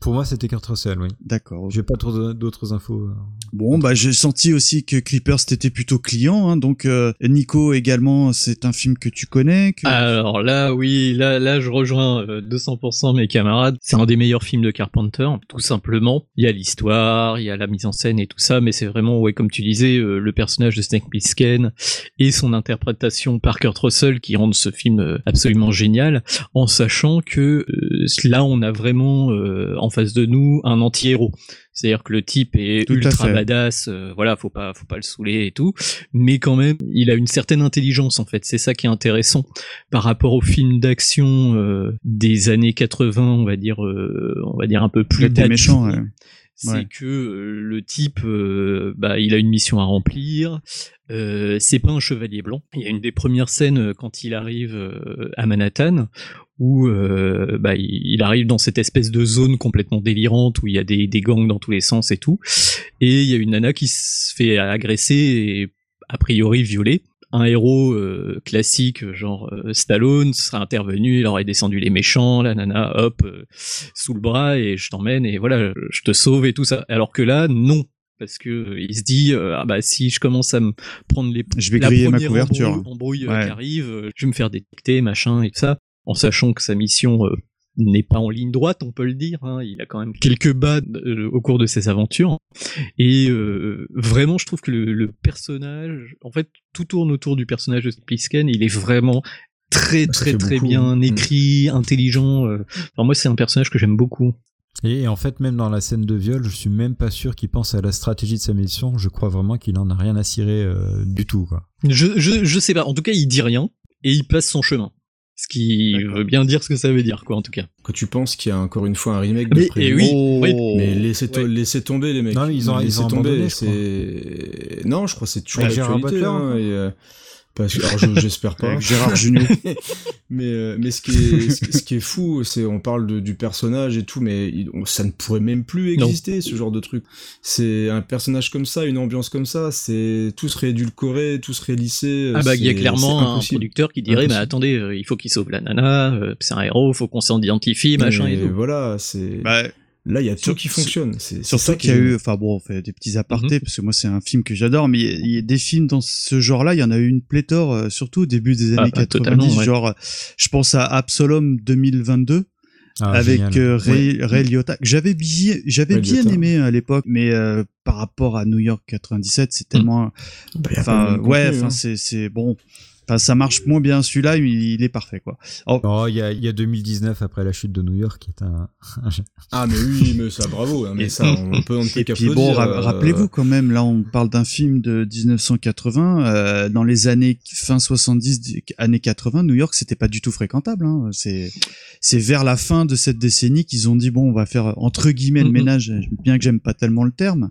Pour moi, c'était Kurt Russell, oui. D'accord. J'ai pas trop d'autres infos. euh. Bon, bah j'ai senti aussi que Clippers était plutôt client, hein, donc euh, Nico également, c'est un film que tu connais. Que... Alors là, oui, là, là, je rejoins euh, 200% mes camarades. C'est un des meilleurs films de Carpenter, tout simplement. Il y a l'histoire, il y a la mise en scène et tout ça, mais c'est vraiment, ouais, comme tu disais, euh, le personnage de Snake Plissken et son interprétation par Kurt Russell qui rendent ce film euh, absolument génial, en sachant que euh, là, on a vraiment euh, en face de nous un anti-héros. C'est-à-dire que le type est Tout ultra badass, euh, voilà, faut pas, faut pas le saouler et tout, mais quand même, il a une certaine intelligence en fait. C'est ça qui est intéressant par rapport aux films d'action euh, des années 80, on va dire, euh, on va dire un peu plus Là, t'es datés. méchant, ouais. C'est Ouais. que le type, bah, il a une mission à remplir. C'est pas un chevalier blanc. Il y a une des premières scènes quand il arrive à Manhattan où euh, bah, il, arrive dans cette espèce de zone complètement délirante où il y a des, des gangs dans tous les sens et tout. Et il y a une nana qui se fait agresser et a priori violer. Un héros euh, classique, genre euh, Stallone, serait intervenu, il aurait descendu les méchants, la nana, hop, euh, sous le bras et je t'emmène et voilà, je te sauve et tout ça. Alors que là, non. parce que euh, il se dit euh, ah bah si je commence à me prendre les Je vais la griller ma couverture. embrouille, embrouille, Ouais. qui arrive, euh, je vais me faire détecter machin et tout ça, en sachant que sa mission euh, n'est pas en ligne droite, on peut le dire. hein. Il a quand même quelques bas euh, au cours de ses aventures. Et euh, vraiment, je trouve que le, le personnage, en fait, tout tourne autour du personnage de Plisken. Il est vraiment très Ça très très beaucoup. bien Mm. écrit, intelligent. Enfin, moi, c'est un personnage que j'aime beaucoup. Et en fait, même dans la scène de viol, je suis même pas sûr qu'il pense à la stratégie de sa mission. Je crois vraiment qu'il en a rien à cirer euh, du tout, quoi. Je, je, je sais pas. En tout cas, il dit rien et il passe son chemin. Ce qui veut bien dire ce que ça veut dire, quoi, en tout cas. Quand tu penses qu'il y a encore une fois un remake de Mais- prévu. et oui, oui. Mais laissez, to- laissez tomber les mecs. Non, ils ont- ils ont tomber. abandonné, je c'est... Non, je crois que c'est toujours d'actualité. Butler, hein, euh, parce que, alors, je- j'espère pas. Gérard Jugnot. mais euh, mais ce qui est ce, qui- ce qui est fou, c'est on parle de- du personnage et tout, mais il- on- ça ne pourrait même plus Non. exister ce genre de truc. C'est un personnage comme ça, une ambiance comme ça, c'est tout serait édulcoré, tout serait lissé. Ah bah, il y a clairement un producteur qui dirait, mais Impossible. attendez, euh, il faut qu'il sauve la nana, euh, c'est un héros, faut qu'on s'identifie, machin Mais et tout. Voilà, c'est. Bah, Là, il y a tout sur- qui fonctionne. C'est ça qui qu'il y a eu, enfin bon, on fait des petits apartés Mhm. parce que moi c'est un film que j'adore, mais il y a- il y, a des films dans ce genre-là, il y en a eu une pléthore, euh, surtout au début des Ah, années bah, 90, totalement, ouais. genre, je pense à Absolom 2022. Ah, avec euh, Ray, Ray Liotta, que j'avais bien, j'avais aimé à l'époque, mais euh, par rapport à New York 97, c'est tellement, Bah, enfin, ouais, enfin hein. c'est, c'est bon, enfin ça marche moins bien celui-là, mais il est parfait quoi. Oh, il y a, il y a 2019 après la chute de New York qui est un. Ah mais oui, mais ça bravo, hein, mais Et- ça on peut on peut Et puis bon, ra- euh, rappelez-vous quand même, là on parle d'un film de 1980, euh, dans les années fin 70, d- années 80, New York c'était pas du tout fréquentable. Hein. C'est c'est vers la fin de cette décennie qu'ils ont dit bon, on va faire entre guillemets le Mhm. ménage, bien que j'aime pas tellement le terme,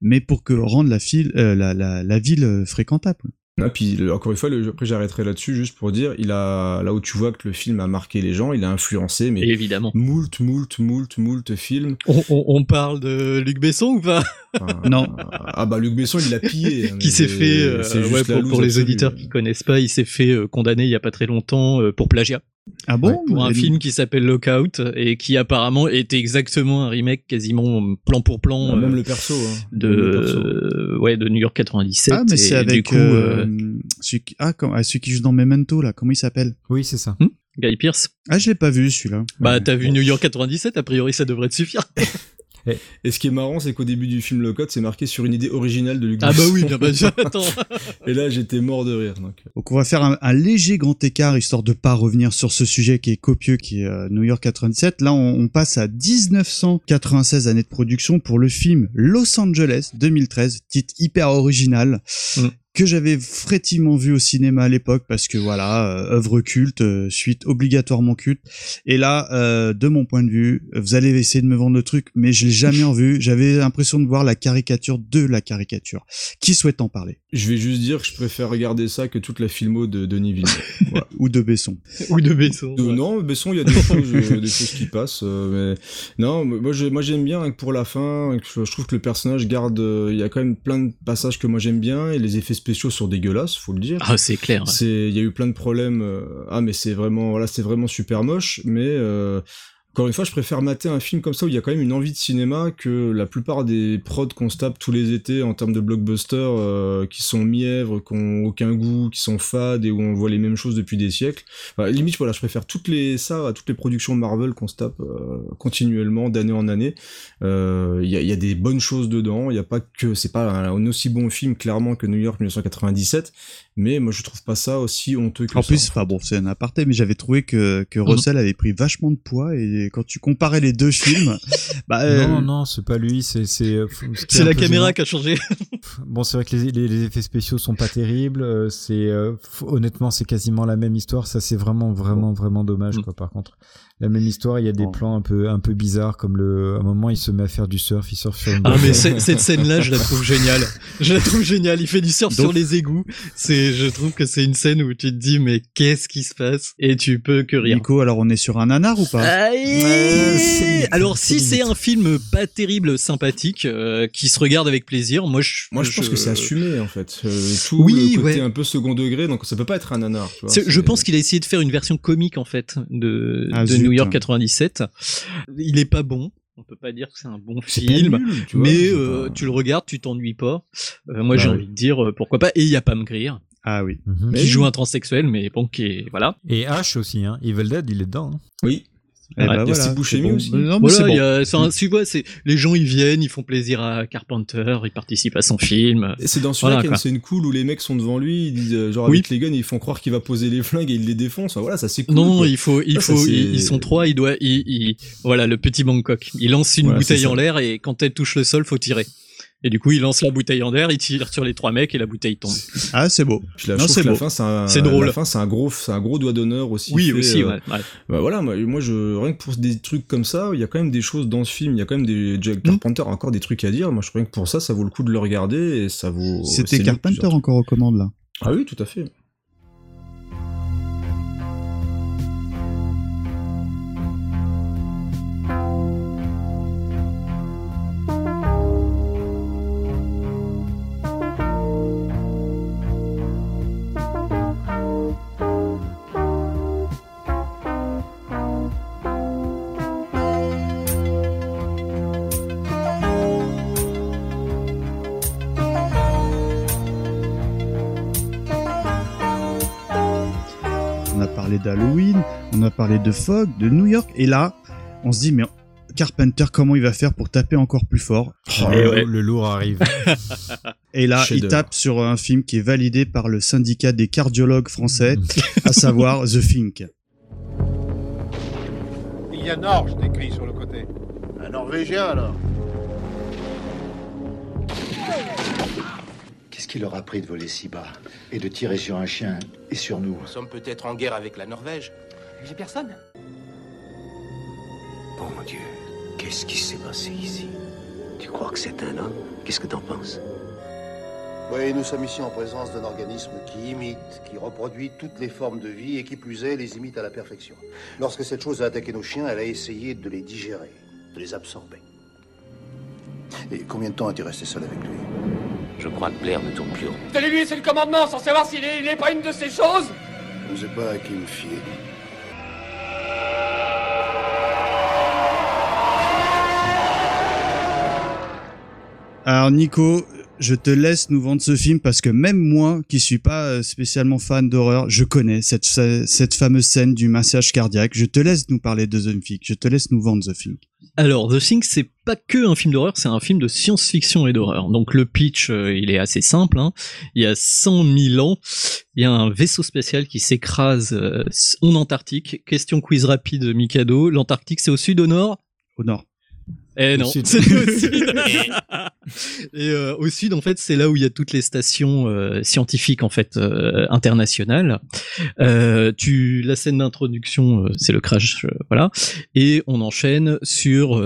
mais pour que rendre la, file, euh, la, la, la ville euh, fréquentable. Ah, puis encore une fois, le- après j'arrêterai là-dessus juste pour dire, il a là où tu vois que le film a marqué les gens, il a influencé, mais Évidemment. moult, moult, moult, moult films. On, on- on parle de Luc Besson ou pas? Enfin, Non. Ah bah Luc Besson, il l'a pillé. hein, Qui s'est c'est- fait, euh, ouais, pour, pour les auditeurs qui connaissent pas, il s'est fait euh, condamner il y a pas très longtemps euh, pour plagiat. Ah bon Pour un film qui s'appelle Lockout et qui apparemment était exactement un remake quasiment plan pour plan Ah, même euh, le perso. Hein. de Même le perso. euh, ouais de New York 97 Ah mais et c'est avec du coup euh, euh, celui, qui, ah, quand- ah, celui qui joue dans Memento là, comment il s'appelle? Oui, c'est ça. Guy Pierce Ah je l'ai pas vu celui-là. bah t'as vu New York 97 a priori ça devrait te suffire Et ce qui est marrant, c'est qu'au début du film Le Code, c'est marqué sur une idée originale de Luc ah bah oui bien bah, attends Et là, j'étais mort de rire. Donc. Donc on va faire un, un léger grand écart histoire de pas revenir sur ce sujet qui est copieux, qui est euh, New York 97. Là, on, on passe à 1996 années de production pour le film Los Angeles 2013, titre hyper original. Mm. Que j'avais fréquemment vu au cinéma à l'époque parce que voilà euh, œuvre culte euh, suite obligatoirement culte et là euh, de mon point de vue vous allez essayer de me vendre le truc mais je l'ai jamais revu j'avais l'impression de voir la caricature de la caricature qui souhaite en parler? Je vais juste dire que je préfère regarder ça que toute la filmo de Denis Villeneuve. Voilà. ou de Besson ou de Besson De- Non, Besson, il y a des choses, euh, des choses qui passent. euh, mais non, moi, je- moi j'aime bien hein, pour la fin. que Je trouve que le personnage garde. euh, Il y a quand même plein de passages que moi j'aime bien et les effets spéciaux sont dégueulasses, faut le dire. ah c'est clair. C'est, il y a eu plein de problèmes. euh, ah, mais c'est vraiment, voilà, c'est vraiment super moche. Mais euh, encore une fois, je préfère mater un film comme ça où il y a quand même une envie de cinéma que la plupart des prods qu'on se tape tous les étés en termes de blockbusters euh, qui sont mièvres, qui ont aucun goût, qui sont fades et où on voit les mêmes choses depuis des siècles. Limite, voilà, je préfère toutes les ça à toutes les productions Marvel qu'on se tape euh, continuellement d'année en année. Euh, Il y, a, y a des bonnes choses dedans. Il y a pas que c'est pas un aussi bon film clairement que New York 1997, mais moi je trouve pas ça aussi honteux que En ça. plus, enfin bon, c'est un aparté, mais j'avais trouvé que, que Russell avait pris vachement de poids et quand tu comparais les deux films, bah, euh, Non, non, c'est pas lui, c'est c'est. euh, c'est la caméra gênant. qui a changé Bon, c'est vrai que les, les, les effets spéciaux sont pas terribles. euh, C'est euh, honnêtement, c'est quasiment la même histoire. Ça, c'est vraiment, vraiment, vraiment dommage. Mm. Quoi. Par contre, la même histoire. Il y a des Bon. plans un peu, un peu bizarres, comme le. À un moment, il se met à faire du surf. Il surfe sur une. ah mais cette scène là je la trouve géniale je la trouve géniale il fait du surf Donc- sur les égouts c'est je trouve que c'est une scène où tu te dis mais qu'est-ce qui se passe? Et tu peux que rire Nico, alors on est sur un nanar ou pas? Aïe Alors si c'est un film pas terrible, sympathique, euh, qui se regarde avec plaisir, moi je, Moi, je pense que c'est assumé en fait. Euh, tout Oui, le côté ouais. un peu second degré, donc ça peut pas être un nanar. tu vois, C'est- Je pense qu'il a essayé de faire une version comique en fait de, Ah, de. New York 97. Il est pas bon. On peut pas dire que c'est un bon film, nul, tu vois, mais euh, pas- tu le regardes, tu t'ennuies pas. Euh, moi, Bah j'ai oui. envie de dire euh, pourquoi pas. Et il y a Pam Grier, Ah oui. Qui joue un transsexuel, mais bon, qui est voilà. Et Ash aussi, hein. Evil Dead, il est dedans. hein. Oui. Eh ben a voilà, c'est bon. aussi. Non, mais Voilà, bon. y a- enfin, tu vois, c'est les gens ils viennent, ils font plaisir à Carpenter, ils participent à son film. Et C'est dans celui-là Voilà, qu'il y a quoi. une scène cool où les mecs sont devant lui, ils disent euh, genre Oui. avec les guns, ils font croire qu'il va poser les flingues et il les défonce. Enfin, voilà, ça c'est cool. Non, quoi. il faut, il Ah, faut, ils, ils sont trois, il doit, il, il- voilà, le petit Bangkok. Il lance une Voilà, bouteille en l'air et quand elle touche le sol, faut tirer. Et du coup, il lance la bouteille en l'air, il tire sur les trois mecs et la bouteille tombe. Ah, c'est beau. Non, c'est beau. fin, c'est un, C'est drôle. La fin, c'est un gros, c'est un gros doigt d'honneur aussi. Oui, fait, aussi, euh, ouais, ouais. Bah voilà, moi, moi, je, rien que pour des trucs comme ça, il y a quand même des choses dans ce film, il y a quand même des. Jack Carpenter a encore des trucs à dire. Moi, je crois que pour ça, ça vaut le coup de le regarder et ça vaut. c'est C'était Carpenter encore aux commandes là. Ah oui, tout à fait. Parlé d'Halloween, on a parlé de Fog, de New York, et là, on se dit, mais Carpenter, comment il va faire pour taper encore plus fort Oh, Et le, ouais. le lourd arrive. Et là, il tape sur un film qui est validé par le syndicat des cardiologues français, à savoir The Fink. Il y a Norge décrit sur le côté. Un Norvégien alors? Qu'est-ce qui leur a pris de voler si bas et de tirer sur un chien et sur nous? Nous sommes peut-être en guerre avec la Norvège. J'ai personne. Bon Dieu, qu'est-ce qui s'est passé ici? Tu crois que c'est un homme? Qu'est-ce que t'en penses? Oui, nous sommes ici en présence d'un organisme qui imite, qui reproduit toutes les formes de vie et qui plus est, les imite à la perfection. Lorsque cette chose a attaqué nos chiens, elle a essayé de les digérer, de les absorber. Et combien de temps as-tu resté seul avec lui? Je crois que Blair ne tourne plus rond. Donnez-lui, c'est le commandement, sans savoir s'il est, il est pas une de ces choses Je ne sais pas à qui me fier. Alors Nico, je te laisse nous vendre ce film parce que même moi, qui suis pas euh, spécialement fan d'horreur, je connais cette, cette fameuse scène du massage cardiaque. Je te laisse nous parler de The Fink. Je te laisse nous vendre The Fink. Alors, The Thing, c'est pas que un film d'horreur, c'est un film de science-fiction et d'horreur. Donc le pitch, euh, il est assez simple. hein. Il y a 100 000 ans, il y a un vaisseau spatial qui s'écrase euh, en Antarctique. Question quiz rapide, Mikado. L'Antarctique, c'est au sud, au nord? Au nord. Eh Au non, sud. c'est au sud. Et euh, au sud, en fait, c'est là où il y a toutes les stations euh, scientifiques en fait euh, internationales. Euh, tu la scène d'introduction, c'est le crash, voilà, et on enchaîne sur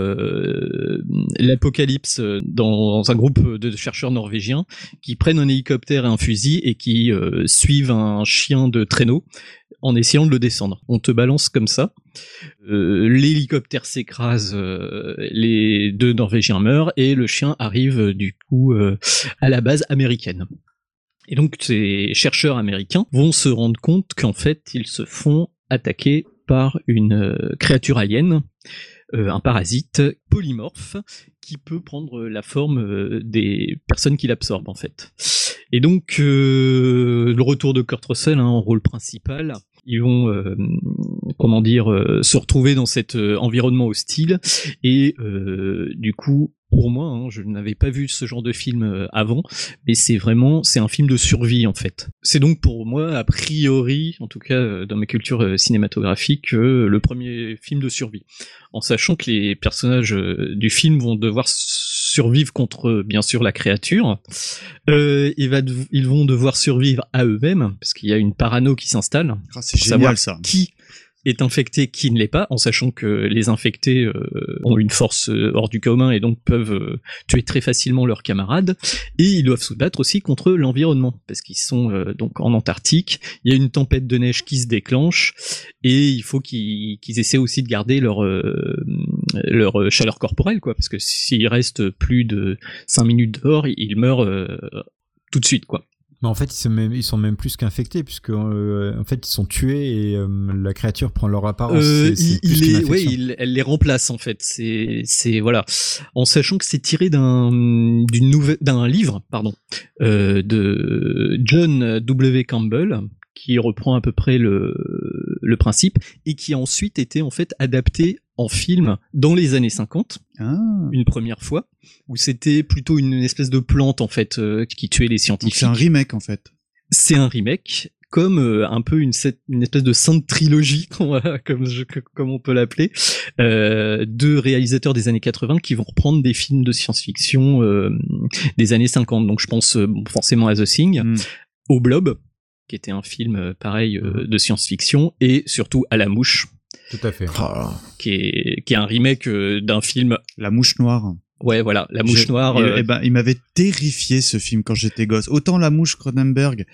l'apocalypse dans un groupe de chercheurs norvégiens qui prennent un hélicoptère et un fusil et qui suivent un chien de traîneau en essayant de le descendre. On te balance comme ça. Euh, L'hélicoptère s'écrase, euh, les deux Norvégiens meurent et le chien arrive euh, du coup à la base américaine. Et donc ces chercheurs américains vont se rendre compte qu'en fait ils se font attaquer par une créature alien, un parasite polymorphe qui peut prendre la forme des personnes qui l'absorbent en fait. Et donc le retour de Kurt Russell hein, en rôle principal, ils vont euh, comment dire euh, se retrouver dans cet euh, environnement hostile. Et euh, du coup pour moi hein, je n'avais pas vu ce genre de film euh, avant mais c'est vraiment c'est un film de survie en fait. C'est donc pour moi a priori en tout cas dans ma culture cinématographique le premier film de survie. En sachant que les personnages du film vont devoir survivre contre euh, bien sûr la créature euh, il va dev- ils vont devoir survivre à eux-mêmes parce qu'il y a une parano qui s'installe Ah, c'est génial, savoir ça. qui est infecté, qui ne l'est pas, en sachant que les infectés euh, ont une force euh, hors du commun et donc peuvent euh, tuer très facilement leurs camarades. Et ils doivent se battre aussi contre l'environnement, parce qu'ils sont euh, donc en Antarctique. Il y a une tempête de neige qui se déclenche et il faut qu'ils qu'ils essaient aussi de garder leur euh, leur chaleur corporelle, quoi, parce que s'ils restent plus de 5 minutes dehors, ils meurent tout de suite, quoi. Mais en fait, ils sont même, ils sont même plus qu'infectés, puisque euh, en fait, ils sont tués et euh, la créature prend leur apparence. Euh, C'est- c'est il, plus il qu'une est, ouais, infection. il- elle les remplace en fait. C'est, c'est voilà, en sachant que c'est tiré d'un d'une nouvelle, d'un livre, pardon, euh, de John W. Campbell qui reprend à peu près le le principe et qui a ensuite été en fait adapté en film dans les années 50 Ah. une première fois où c'était plutôt une espèce de plante en fait euh, qui tuait les scientifiques. c'est un remake en fait. C'est un remake, comme euh, un peu une, une espèce de sainte trilogie, voilà, comme, je- comme on peut l'appeler, euh, de réalisateurs des années 80 qui vont reprendre des films de science-fiction euh, des années 50. Donc je pense euh, bon, forcément à The Thing, Hmm. au Blob, qui était un film euh, pareil euh, de science-fiction, et surtout à La Mouche, Tout à fait. qui est, qui est un remake euh, d'un film. La Mouche Noire. Ouais, voilà, La Mouche Noire. eh- euh, eh ben, il m'avait terrifié ce film quand j'étais gosse. Autant La Mouche Cronenberg,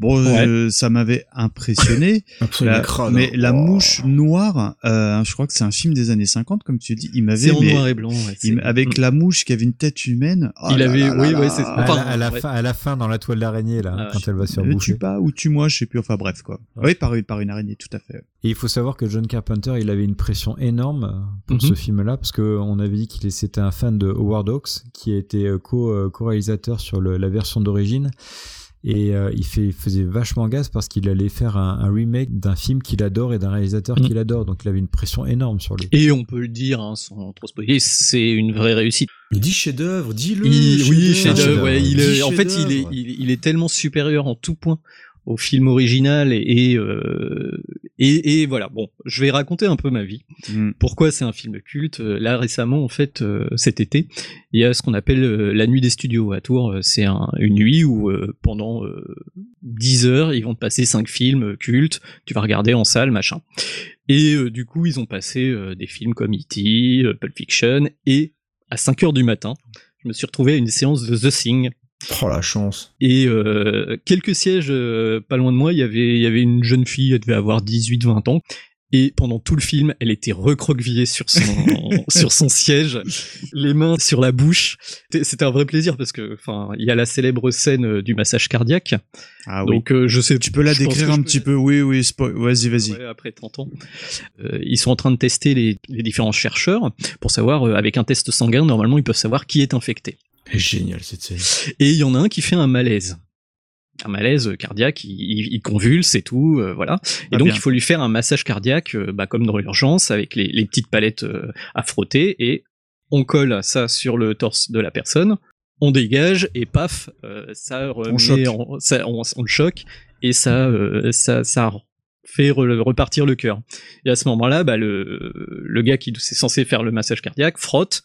bon, euh, ça m'avait impressionné. La- mais hein. La Oh. Mouche Noire, euh, je crois que c'est un film des années 50, comme tu dis. Il m'avait. C'est en mais- noir et blanc, ouais, il avec la mouche qui avait une tête humaine. Oh Il là avait- là oui, là ouais, là. c'est- À, enfin, la, à la fin, à la fin, dans la toile d'araignée, là, Ah quand elle va Ne bouffer. tue pas ou tue-moi, je sais plus. Enfin bref quoi. Oui, par une, par une araignée, tout à fait. Et il faut savoir que John Carpenter, il avait une pression énorme pour Mhm. ce film-là, parce qu'on avait dit qu'il c'était un fan de Howard Hawks, qui a été euh, euh, co-réalisateur sur le- la version d'origine. Et euh, il, fait, il faisait vachement gaz parce qu'il allait faire un, un remake d'un film qu'il adore et d'un réalisateur Mhm. qu'il adore. Donc il avait une pression énorme sur lui. Et on peut le dire hein, sans trop spoiler, c'est une vraie réussite. Mais dis chef-d'œuvre, dis-le. Il- oui, chef-d'œuvre. Ouais, il en fait, il est, il, il est tellement supérieur en tout point au film original et et, euh, et et voilà. Bon, je vais raconter un peu ma vie. Mm. Pourquoi c'est un film culte Euh, Là récemment, en fait, euh, cet été, il y a ce qu'on appelle euh, la nuit des studios à Tours. C'est un- une nuit où pendant euh, 10 heures, ils vont te passer cinq films cultes. Tu vas regarder en salle, machin. Et du coup, ils ont passé des films comme E.T., Pulp Fiction, et à 5 heures du matin, je me suis retrouvé à une séance de The Thing. Oh la chance. Et euh, quelques sièges euh, pas loin de moi, il y avait, il y avait une jeune fille, elle devait avoir 18-20 ans. Et pendant tout le film, elle était recroquevillée sur son, sur son siège, les mains sur la bouche. C'était- un vrai plaisir parce que, enfin, il y a la célèbre scène euh, du massage cardiaque. Ah oui. Donc, euh, je sais. Tu peux la décrire un petit peu. Oui, oui. spo- Vas-y, vas-y. Ouais, après 30 ans. Euh, ils sont en train de tester les, les différents chercheurs pour savoir, euh, avec un test sanguin, normalement, ils peuvent savoir qui est infecté. Génial cette scène. Et il y en a un qui fait un malaise. Un malaise cardiaque, il, il- convulse et tout, euh, voilà. Et Ah, donc bien. il faut lui faire un massage cardiaque, euh, bah, comme dans l'urgence, avec les, les petites palettes euh, à frotter, et on colle ça sur le torse de la personne, on dégage, et paf, euh, ça remet choque. en- ça- on, on le choque, et ça, euh, ça, ça fait re- repartir le cœur. Et à ce moment-là, bah, le, le gars qui est censé faire le massage cardiaque frotte,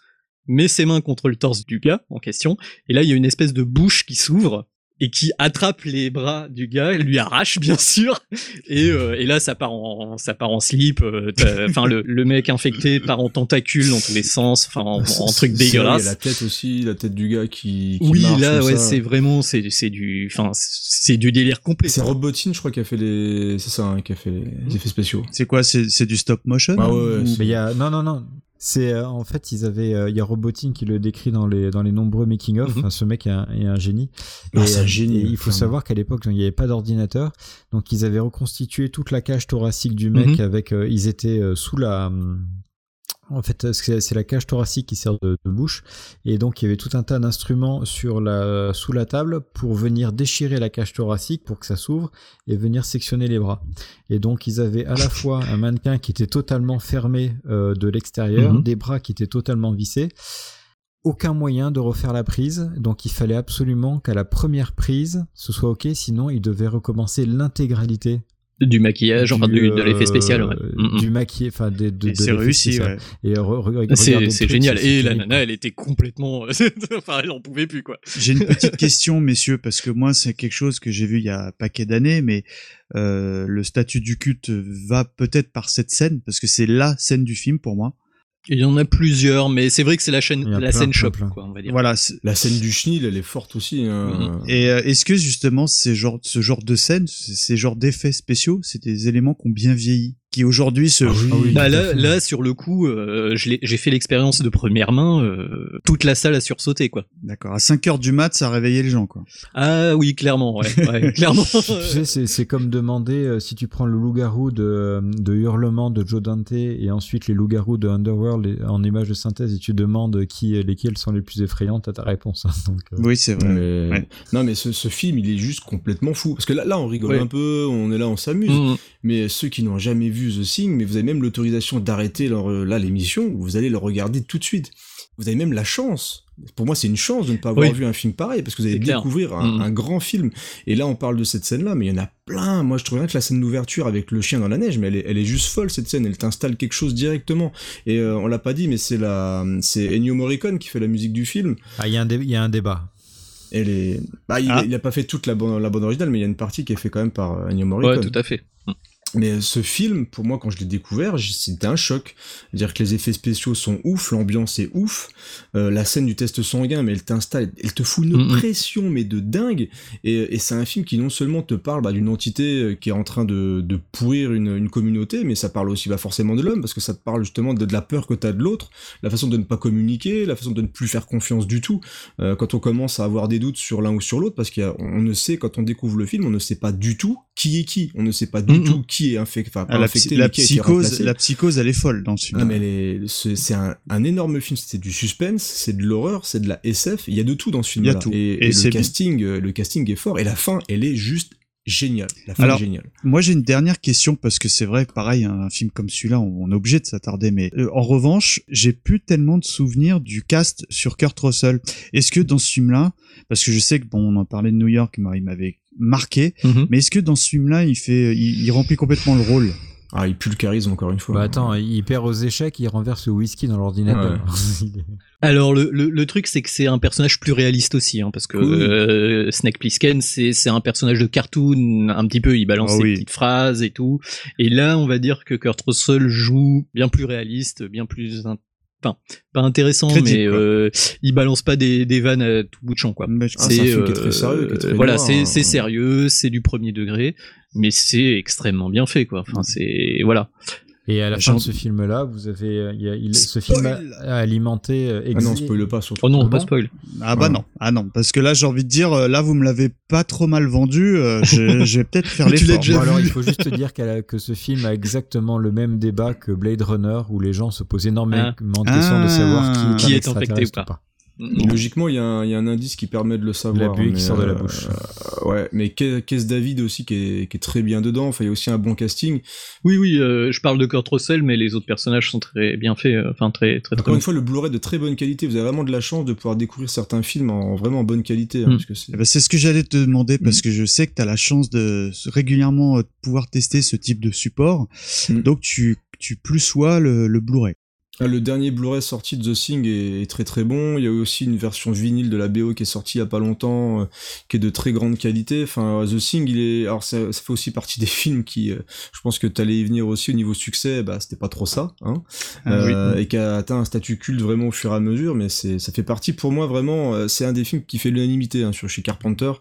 met ses mains contre le torse du gars en question, et là il y a une espèce de bouche qui s'ouvre et qui attrape les bras du gars, et lui arrache bien sûr, et, euh, et là ça part en ça part en slip, euh, enfin le, le mec infecté part en tentacule dans tous les sens, enfin en, en truc C'est vrai, Il y a dégueulasse. la tête aussi, la tête du gars qui. qui Oui, marche là ouais, c'est vraiment c'est c'est du enfin c'est du délire complet. C'est Robotine, je crois, qui a fait les. C'est ça, hein, qui a fait les effets spéciaux. C'est quoi C'est c'est du stop motion Ah ouais, ouais, ou- c'est- Mais il y a non non non. C'est euh, en fait ils avaient euh, il y a Robotine qui le décrit dans les dans les nombreux making of. Mhm. Enfin, ce mec est un, est un génie. Ah, un euh, génie, et il faut savoir qu'à l'époque il n'y avait pas d'ordinateur, donc ils avaient reconstitué toute la cage thoracique du mec Mhm. avec euh, ils étaient sous la hum, en fait, c'est c'est la cage thoracique qui sert de, de bouche, et donc il y avait tout un tas d'instruments sur la sous la table pour venir déchirer la cage thoracique pour que ça s'ouvre et venir sectionner les bras. Et donc ils avaient à la fois un mannequin qui était totalement fermé euh, de l'extérieur, Mhm. des bras qui étaient totalement vissés, aucun moyen de refaire la prise, donc il fallait absolument qu'à la première prise ce soit ok, sinon il devait recommencer l'intégralité Du maquillage, enfin du, de l'effet spécial. Ouais. euh, Mm, mm. du maquillage, enfin de, de, Et de c'est réussi, ouais. Et re- re- regardez C'est génial. Et la nana, elle était complètement. enfin, elle en pouvait plus, quoi. J'ai une petite question, messieurs, parce que moi, c'est quelque chose que j'ai vu il y a un paquet d'années, mais euh, le statut du culte va peut-être par cette scène, parce que c'est la scène du film pour moi. Il y en a plusieurs, mais c'est vrai que c'est la chaîne, la plein, scène plein, plein. quoi, on va dire. Voilà. La scène du chenil, elle est forte aussi. hein. Et euh, est-ce que justement ces genres, ce genre de scène, ces genres d'effets spéciaux, c'est des éléments qui ont bien vieilli, qui aujourd'hui se. Bah là, là, sur le coup, euh, j'ai fait l'expérience de première main. euh, toute la salle a sursauté, quoi. D'accord. À 5 heures du mat, ça réveillait les gens, quoi. Ah oui, clairement, ouais, ouais, clairement. Tu sais, c'est- c'est comme demander euh, si tu prends le loup-garou de, de Hurlement de Joe Dante et ensuite les loups-garous de Underworld en image de synthèse et tu demandes qui, lesquels sont les plus effrayants, t'as ta réponse. hein, donc, euh, Oui, c'est vrai. Mais- Ouais. Non, mais ce, ce film, il est juste complètement fou. Parce que là, là on rigole Ouais. un peu, on est là, on s'amuse. Mhm. Mais ceux qui n'ont jamais vu The Thing, mais vous avez même l'autorisation d'arrêter leur, euh, là l'émission, vous allez le regarder tout de suite. Vous avez même la chance. Pour moi, c'est une chance de ne pas avoir Oui. vu un film pareil, parce que vous allez découvrir un, Mhm. un grand film. Et là, on parle de cette scène-là, mais il y en a plein. Moi, je trouve rien que la scène d'ouverture avec le chien dans la neige, mais elle est, elle est juste folle, cette scène. Elle t'installe quelque chose directement. Et euh, on l'a pas dit, mais c'est la, c'est Ennio Morricone qui fait la musique du film. Ah, il y, a un dé- il y a un débat. Elle est... bah, il, Ah. a, il a pas fait toute la bande, la bande originale, mais il y a une partie qui est faite quand même par euh, Ennio Morricone. Ouais, tout à fait. Mais ce film, pour moi, quand je l'ai découvert, c'était un choc. C'est-à-dire que les effets spéciaux sont ouf, l'ambiance est ouf, euh, la scène du test sanguin, mais elle t'installe, elle te fout une Mhm. pression, mais de dingue. Et, et c'est un film qui non seulement te parle bah, d'une entité euh, qui est en train de, de pourrir une, une communauté, mais ça parle aussi bah, forcément de l'homme, parce que ça te parle justement de, de la peur que t'as de l'autre, la façon de ne pas communiquer, la façon de ne plus faire confiance du tout. Euh, quand on commence à avoir des doutes sur l'un ou sur l'autre, parce qu'on ne sait, quand on découvre le film, on ne sait pas du tout qui est qui. On ne sait pas du Mhm. tout qui est infecté, enfin, pas Ah, la, infecté, psychose, la psychose, elle est folle dans ce film. Ah, mais les- c'est c'est un, un énorme film, c'est du suspense, c'est de l'horreur, c'est de la SF, il y a de tout dans ce film Il y là a tout. Et, Et et le casting, euh, le casting est fort, et la fin, elle est juste géniale. La fin Alors, est géniale. Moi, j'ai une dernière question parce que c'est vrai, pareil, un, un film comme celui-là, on, on est obligé de s'attarder. Mais euh, en revanche, j'ai plus tellement de souvenirs du cast sur Kurt Russell. Est-ce que dans ce film-là, parce que je sais que bon, on en parlait de New York, il m'avait marqué. Mhm. Mais est-ce que dans ce film-là, il fait, il, il remplit complètement le rôle? Ah, il pue le charisme encore une fois. Bah attends, il perd aux échecs, il renverse le whisky dans l'ordinateur. Alors le, le, le truc c'est que c'est un personnage plus réaliste aussi hein, parce que Oui. euh, Snake Plissken c'est c'est un personnage de cartoon un petit peu il balance Ah ses oui. petites phrases et tout et là on va dire que Kurt Russell joue bien plus réaliste bien plus enfin pas intéressant Crédible, mais euh, il balance pas des, des vannes à tout bout de champ quoi. Ah, c'est un film qui est très sérieux, qui est très voilà noir, c'est hein. c'est sérieux c'est du premier degré mais c'est extrêmement bien fait quoi. Enfin c'est voilà Et à la fin de ce film-là, vous avez, euh, il y a- il- ce film a, a alimenté. euh, Ah non, spoil pas surtout. oh non Ah pas spoil Ah bah Ouais. non, ah non, parce que là j'ai envie de dire, euh, là vous me l'avez pas trop mal vendu, euh, je, je vais peut-être faire déjà Bon, alors, il faut juste dire qu'elle a- que ce film a exactement le même débat que Blade Runner, où les gens se posent énormément de questions de savoir qui, Ah. Qui est un infecté ou pas. Logiquement, il y, a un- il y a un indice qui permet de le savoir. buée qui mais, sort de la euh, bouche. euh, ouais, mais Keith David aussi qui est, qui est très bien dedans. Enfin, il y a aussi un bon casting. Oui, oui, euh, je parle de Kurt Russell, mais les autres personnages sont très bien faits, euh, enfin très très très Encore une fois, le Blu-ray de très bonne qualité. Vous avez vraiment de la chance de pouvoir découvrir certains films en vraiment en bonne qualité. hein, Mm. parce que c'est- Eh ben, c'est ce que j'allais te demander Mm. parce que je sais que tu as la chance de régulièrement pouvoir tester ce type de support. Mm. Donc tu, tu plus sois le, le Blu-ray. Ah, Le dernier Blu-ray sorti de The Thing est, est très très bon. Il y a eu aussi une version vinyle de la BO qui est sortie il y a pas longtemps, euh, qui est de très grande qualité. Enfin, The Thing, il est, alors ça, ça fait aussi partie des films qui, euh, je pense que t'allais y venir aussi au niveau succès. Bah, c'était pas trop ça, hein, Ah Euh, et qui a atteint un statut culte vraiment au fur et à mesure. Mais c'est, ça fait partie pour moi vraiment. C'est un des films qui fait l'unanimité hein, sur chez Carpenter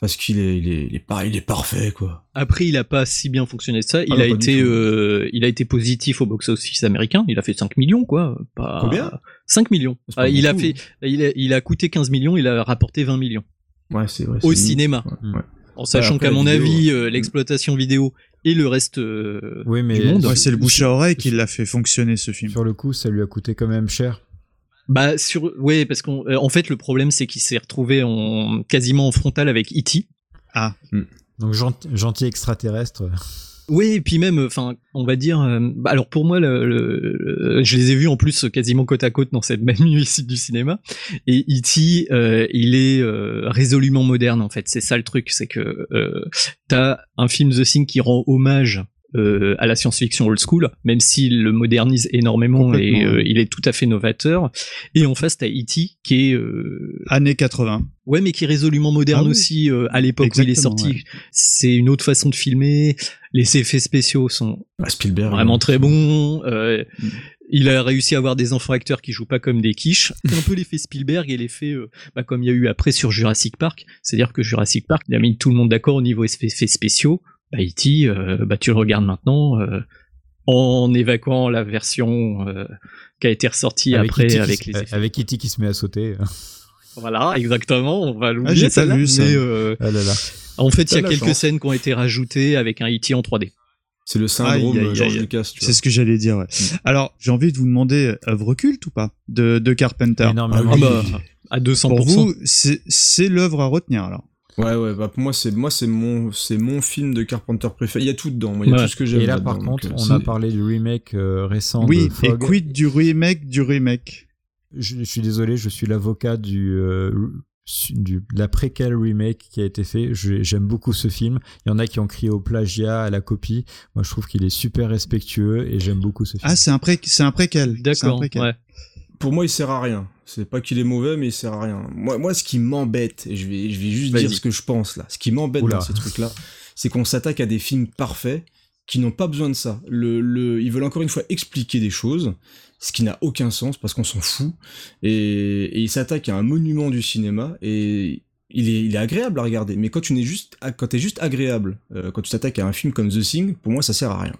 parce qu'il est, il est, il est pas, il est parfait quoi. Après, il a pas si bien fonctionné que ça. Il non, a été, euh, il a été positif au box-office américain. Il a fait 5 millions, quoi. Pas... Combien? 5 millions. Ah, il a fait, il a, il a coûté 15 millions. Il a rapporté 20 millions Ouais, c'est vrai. au c'est- cinéma. Ouais, ouais. En sachant après, qu'à mon vidéo, avis, ouais. euh, l'exploitation vidéo et le reste euh, Oui, mais du monde. Ouais, c'est le bouche à oreille qui l'a fait fonctionner ce film. Sur le coup, ça lui a coûté quand même cher. Bah sur, ouais, parce qu'en euh, en fait, le problème c'est qu'il s'est retrouvé en quasiment en frontal avec E.T. Ah, Donc gentil, gentil extraterrestre. Oui, et puis même, enfin, on va dire. euh, bah, alors pour moi, le, le- le- je les ai vus en plus quasiment côte à côte dans cette même nuit ici du cinéma. Et E.T., euh, il est euh, résolument moderne en fait. C'est ça le truc, c'est que euh, t'as un film The Thing qui rend hommage. Euh, à la science-fiction old school, même s'il le modernise énormément et euh, il est tout à fait novateur. Et en face, t'as E.T. qui est euh, années 80. Ouais, mais qui est résolument moderne Ah oui. aussi euh, à l'époque où il est sorti. ouais. C'est une autre façon de filmer. Les effets spéciaux sont Ah, Spielberg. vraiment très bons. Euh, Mm. Il a réussi à avoir des enfants acteurs qui jouent pas comme des quiches. C'est un peu l'effet Spielberg et l'effet euh, bah, comme il y a eu après sur Jurassic Park. C'est-à-dire que Jurassic Park, il a mis tout le monde d'accord au niveau effets spéciaux. Bah, E.T., euh, bah, tu le regardes maintenant, euh, en évacuant la version euh, qui a été ressortie Avec après qui avec se- les effets. avec E.T. qui se met à sauter. Voilà, exactement. On va l'oublier. Ah, j'ai pas celle-là, vu ça. mais, euh, Ah là là. En fait, il y a quelques chance. scènes qui ont été rajoutées avec un E.T. en 3D. C'est le syndrome aïe, George. Lucas. C'est ce que j'allais dire, ouais. Alors, j'ai envie de vous demander, œuvre culte ou pas de, de Carpenter? Énormément. Ah bah, à 200%. Pour vous, c'est l'œuvre à retenir alors. Ouais, ouais, bah pour moi, c'est moi, c'est mon, c'est mon film de Carpenter préféré. Il y a tout dedans. Il y a Ouais. tout ce que j'aime. Et là, par donc, contre, euh, on a parlé du remake euh, récent Oui, de et quid du remake du remake? Je, je suis désolé, je suis l'avocat du, euh, du de la préquel remake qui a été fait. J'aime beaucoup ce film. Il y en a qui ont crié au plagiat, à la copie. Moi, je trouve qu'il est super respectueux et j'aime beaucoup ce film. Ah, c'est un, pré c'est un préquel. D'accord. Ouais. Pour moi, il sert à rien. C'est pas qu'il est mauvais, mais il sert à rien. Moi, moi, ce qui m'embête, et je vais, je vais juste dire ce que je pense là, ce qui m'embête dans ces trucs-là, c'est qu'on s'attaque à des films parfaits qui n'ont pas besoin de ça. Le, le, ils veulent encore une fois expliquer des choses, ce qui n'a aucun sens parce qu'on s'en fout. Et, et ils s'attaquent à un monument du cinéma et il est, il est agréable à regarder. Mais quand tu n'es juste, quand t'es juste agréable, euh, quand tu t'attaques à un film comme The Thing, pour moi, ça sert à rien.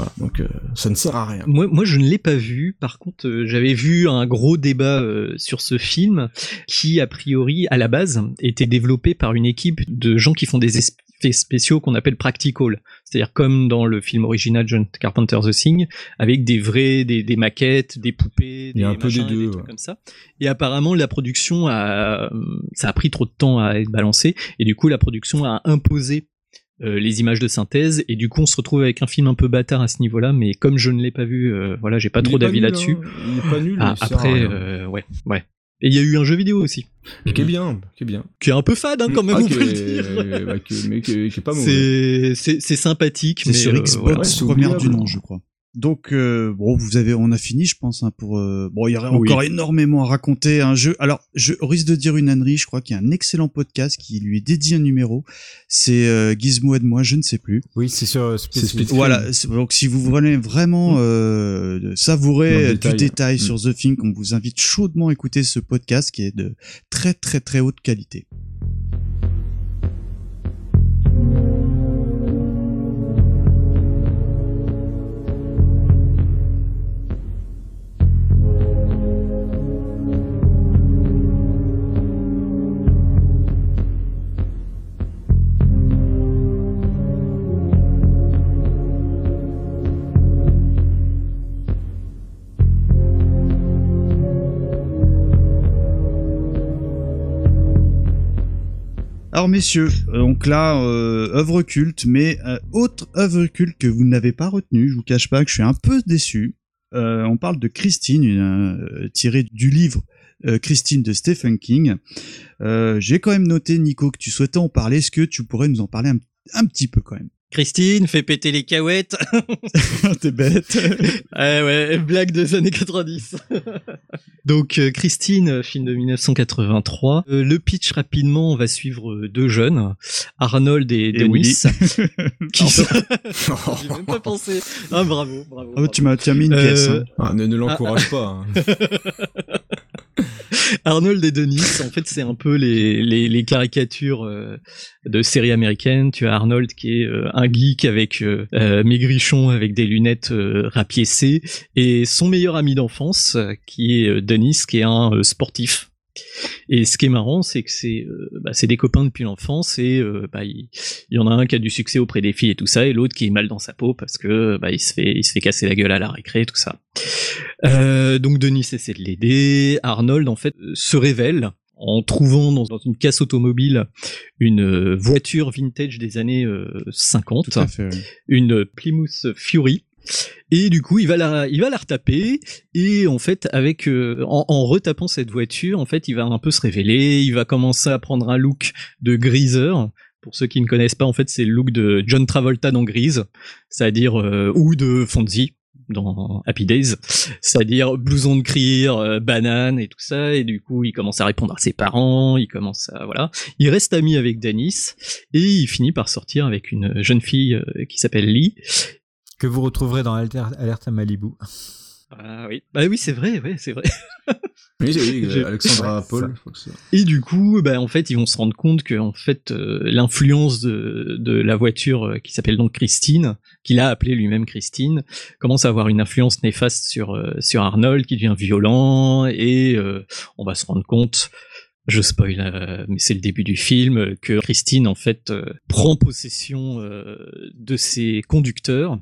Voilà, donc euh, ça ne sert à rien. Moi, moi, je ne l'ai pas vu. Par contre, euh, j'avais vu un gros débat euh, sur ce film qui, a priori, à la base, était développé par une équipe de gens qui font des effets spéciaux qu'on appelle practical. C'est-à-dire comme dans le film original John Carpenter The Thing, avec des vrais, des, des maquettes, des poupées, des un peu des trucs ouais. comme ça. Et apparemment, la production a, ça a pris trop de temps à être balancé, et du coup, la production a imposé euh, les images de synthèse et du coup on se retrouve avec un film un peu bâtard à ce niveau-là mais comme je ne l'ai pas vu euh, voilà j'ai pas Il trop d'avis là-dessus hein. Il est pas nul. Ah, après rien. euh, ouais ouais et il y a eu un jeu vidéo aussi qui est bien, qui est bien. qui est un peu fade hein, quand même Ah, on peut le dire bah, mais qui est, pas mauvais. c'est c'est c'est sympathique C'est mais sur euh, Xbox. Ouais, première du nom, je crois. Donc euh, bon, vous avez, on a fini, je pense, hein, pour. euh, bon, il y aurait Oui. encore énormément à raconter. Un jeu. Alors, je au risque de dire une ânerie. Je crois qu'il y a un excellent podcast qui lui est dédié un numéro. C'est euh, Gizmo et de moi, je ne sais plus. Oui, c'est sur C'est Split Voilà. Donc, si vous voulez vraiment euh, de savourer euh, détail. du détail Mm. sur The Thing, on vous invite chaudement à écouter ce podcast qui est de très très très haute qualité. Alors messieurs, euh, donc là, euh, œuvre culte, mais euh, autre œuvre culte que vous n'avez pas retenue, je vous cache pas que je suis un peu déçu. On parle de Christine, tirée du livre Christine de Stephen King. J'ai quand même noté, Nico, que tu souhaitais en parler. Est-ce que tu pourrais nous en parler un petit peu quand même? Christine fait péter les cahuètes T'es bête. ouais ouais blague des années 90 donc euh, Christine euh, film de 1983 Euh, le pitch rapidement on va suivre deux jeunes Arnold et, Et Denis qui sont... j'ai même pas pensé ah bravo bravo, Ah, tu m'as tu as mis une Euh, pièce. hein. Ah, ne ne l'encourage pas. hein. Arnold et Denis, en fait, c'est un peu les, les, les caricatures euh, de séries américaines. Tu as Arnold qui est euh, un geek avec euh, euh, maigrichon avec des lunettes euh, rapiécées et son meilleur ami d'enfance qui est Denis qui est un sportif. Et ce qui est marrant, c'est que c'est euh, bah, des copains depuis l'enfance et euh, bah, il, il y en a un qui a du succès auprès des filles et tout ça, et l'autre qui est mal dans sa peau parce que bah, il se fait il se fait casser la gueule à la récré et tout ça. Euh, donc Denis essaie de l'aider. Arnold en fait euh, se révèle en trouvant dans, dans une casse automobile une voiture vintage des années euh, 50, Tout à fait. ouais. une Plymouth Fury. Et du coup, il va la, il va la retaper. Et en fait, avec, euh, en, retapant cette voiture, en fait, il va un peu se révéler. Il va commencer à prendre un look de greaser. Pour ceux qui ne connaissent pas, en fait, c'est le look de John Travolta dans Grise, c'est-à-dire euh, ou de Fonzie dans Happy Days, c'est-à-dire blouson de cuir, euh, banane et tout ça. Et du coup, il commence à répondre à ses parents. Il commence à voilà. Il reste ami avec Dennis et il finit par sortir avec une jeune fille euh, qui s'appelle Lee Que vous retrouverez dans Alter, Alerte à Malibu. Ah oui, bah oui, c'est vrai, ouais, c'est vrai. Oui, oui, J'ai- Alexandra Ouais, Paul. ça. Et du coup, bah, en fait, ils vont se rendre compte que en fait, euh, l'influence de, de la voiture euh, qui s'appelle donc Christine, qu'il a appelée lui-même Christine, commence à avoir une influence néfaste sur euh, sur Arnold, qui devient violent, et euh, on va se rendre compte. Je spoil, euh, mais c'est le début du film que Christine en fait euh, prend possession euh, de ses conducteurs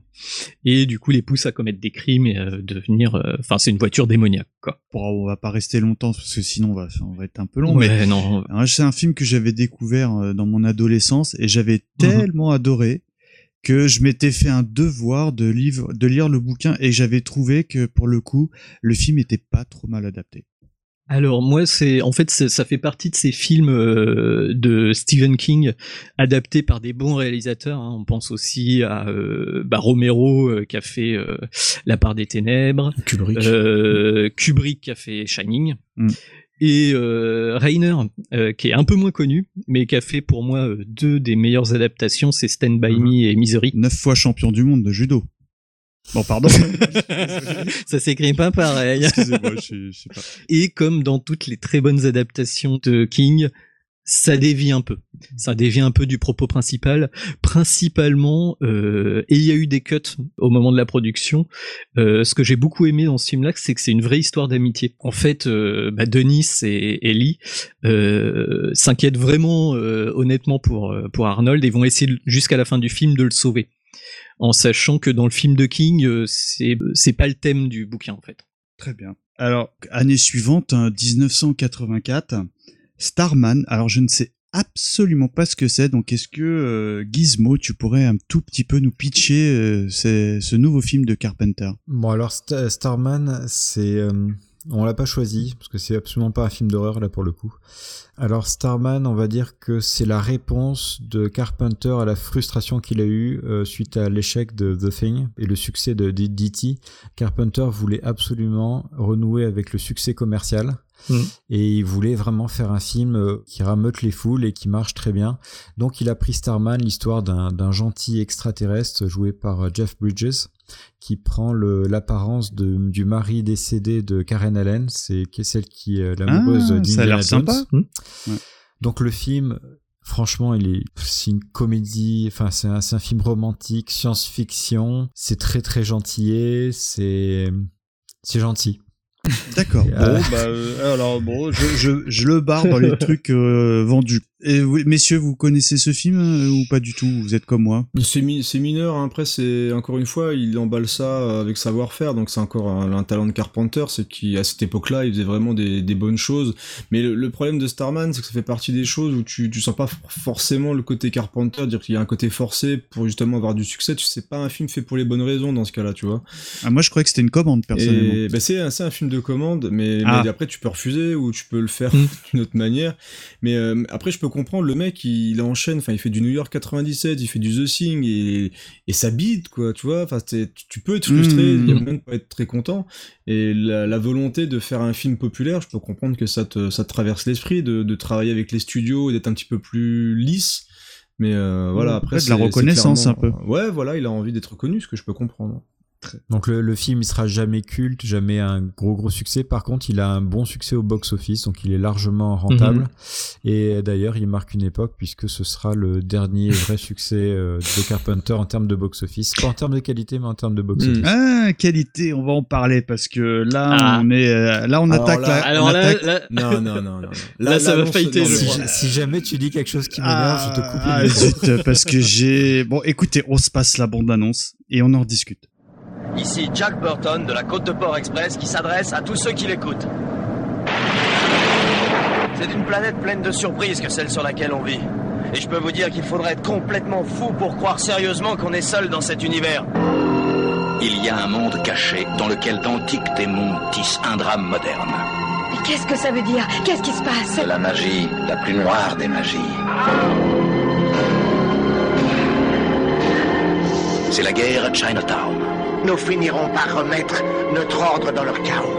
et du coup les pousse à commettre des crimes et à devenir. Enfin, c'est une voiture démoniaque quoi. Bon, on va pas rester longtemps parce que sinon on va, on va être un peu long. Ouais, mais non. C'est un film que j'avais découvert dans mon adolescence et j'avais Mhm. tellement adoré que je m'étais fait un devoir de, livre, de lire le bouquin et j'avais trouvé que pour le coup le film était pas trop mal adapté. Alors moi c'est en fait ça fait partie de ces films euh, de Stephen King adaptés par des bons réalisateurs. hein. On pense aussi à euh, bah, Romero euh, qui a fait euh, La part des ténèbres, Kubrick, euh, Kubrick qui a fait Shining. Mm. Et euh, Rainer, euh, qui est un peu moins connu, mais qui a fait pour moi deux des meilleures adaptations, c'est Stand By Me et Misery. Neuf fois champion du monde de judo. Bon, pardon. Ça s'écrit pas pareil. Excusez-moi, je, je sais pas. Et comme dans toutes les très bonnes adaptations de King, ça dévie un peu. Ça dévie un peu du propos principal. Principalement, euh, et il y a eu des cuts au moment de la production. Euh, ce que j'ai beaucoup aimé dans ce film-là, c'est que c'est une vraie histoire d'amitié. En fait, euh, bah, Denis et Ellie euh, s'inquiètent vraiment, euh, honnêtement, pour, pour Arnold et vont essayer jusqu'à la fin du film de le sauver. En sachant que dans le film de King, euh, c'est c'est pas le thème du bouquin, en fait. Très bien. Alors, année suivante, hein, 1984, Starman. Alors, je ne sais absolument pas ce que c'est. Donc, est-ce que euh, Gizmo, tu pourrais un tout petit peu nous pitcher euh, c'est- ce nouveau film de Carpenter? Bon, alors Sta- Starman, c'est. euh, on l'a pas choisi, parce que c'est absolument pas un film d'horreur là pour le coup. Alors Starman, on va dire que c'est la réponse de Carpenter à la frustration qu'il a eue euh, suite à l'échec de The Thing et le succès de D.T. Carpenter voulait absolument renouer avec le succès commercial. Mm. Et il voulait vraiment faire un film euh, qui rameute les foules et qui marche très bien. Donc il a pris Starman, l'histoire d'un d'un gentil extraterrestre joué par euh, Jeff Bridges, qui prend l'apparence du mari décédé de Karen Allen, c'est qui est celle qui est l'amoureuse Ah, d'Indiana Jones. sympa. Ouais. Donc le film, franchement, il est, c'est une comédie, enfin c'est un, film romantique, science-fiction, c'est très très gentillé, c'est c'est gentil. D'accord. Et, Bon, euh, bah, euh, alors bon, je, je, je le barre dans les trucs euh, vendus. Et oui, messieurs, vous connaissez ce film euh, ou pas du tout? Vous êtes comme moi C'est mi- c'est mineur, hein. après c'est encore une fois, il emballe ça euh, avec savoir-faire, donc c'est encore un, un talent de Carpenter, c'est qu'à cette époque-là, il faisait vraiment des, des bonnes choses. Mais le, le problème de Starman, c'est que ça fait partie des choses où tu, tu sens pas for- forcément le côté Carpenter, dire qu'il y a un côté forcé pour justement avoir du succès. Tu sais pas un film fait pour les bonnes raisons dans ce cas-là, tu vois. ah, Moi, je croyais que c'était une commande, personnellement. Et bah, c'est un, c'est un film de commande, mais, Ah. mais après tu peux refuser ou tu peux le faire Mm. d'une autre manière. Mais euh, après je peux comprendre le mec il, il enchaîne, enfin il fait du New York 97, il fait du The Thing et, et ça bide quoi, tu vois. Enfin c'est- tu, peux être frustré, Mm. il y a même pas être très content. Et la, la volonté de faire un film populaire, je peux comprendre que ça te, ça te traverse l'esprit, de, de travailler avec les studios, et d'être un petit peu plus lisse. Mais euh, voilà, après ouais, de la c'est- c'est reconnaissance, un peu. Ouais, voilà, il a envie d'être connu, ce que je peux comprendre. Donc le, le film il sera jamais culte, jamais un gros gros succès. Par contre, il a un bon succès au box-office, donc il est largement rentable. Mhm. Et d'ailleurs, il marque une époque puisque ce sera le dernier vrai succès euh, de Carpenter en termes de box-office, pas en termes de qualité, mais en termes de box-office. Ah, qualité, on va en parler parce que là, Ah. on est, euh, là, on Alors attaque là- la, Alors on là, attaque- là, Non, non, non, non. Là, ça va fighter. Si, si jamais tu dis quelque chose qui m'énerve, je te coupe Ah, micro. zut, parce que j'ai, bon, écoutez, on se passe la bande-annonce et on en rediscute. Ici Jack Burton de la Côte de Port Express qui s'adresse à tous ceux qui l'écoutent. C'est une planète pleine de surprises que celle sur laquelle on vit. Et je peux vous dire qu'il faudrait être complètement fou pour croire sérieusement qu'on est seul dans cet univers. Il y a un monde caché dans lequel d'antiques démons tissent un drame moderne. Mais qu'est-ce que ça veut dire? Qu'est-ce qui se passe? C'est la magie, la plus noire des magies. C'est la guerre à Chinatown. Nous finirons par remettre notre ordre dans leur chaos.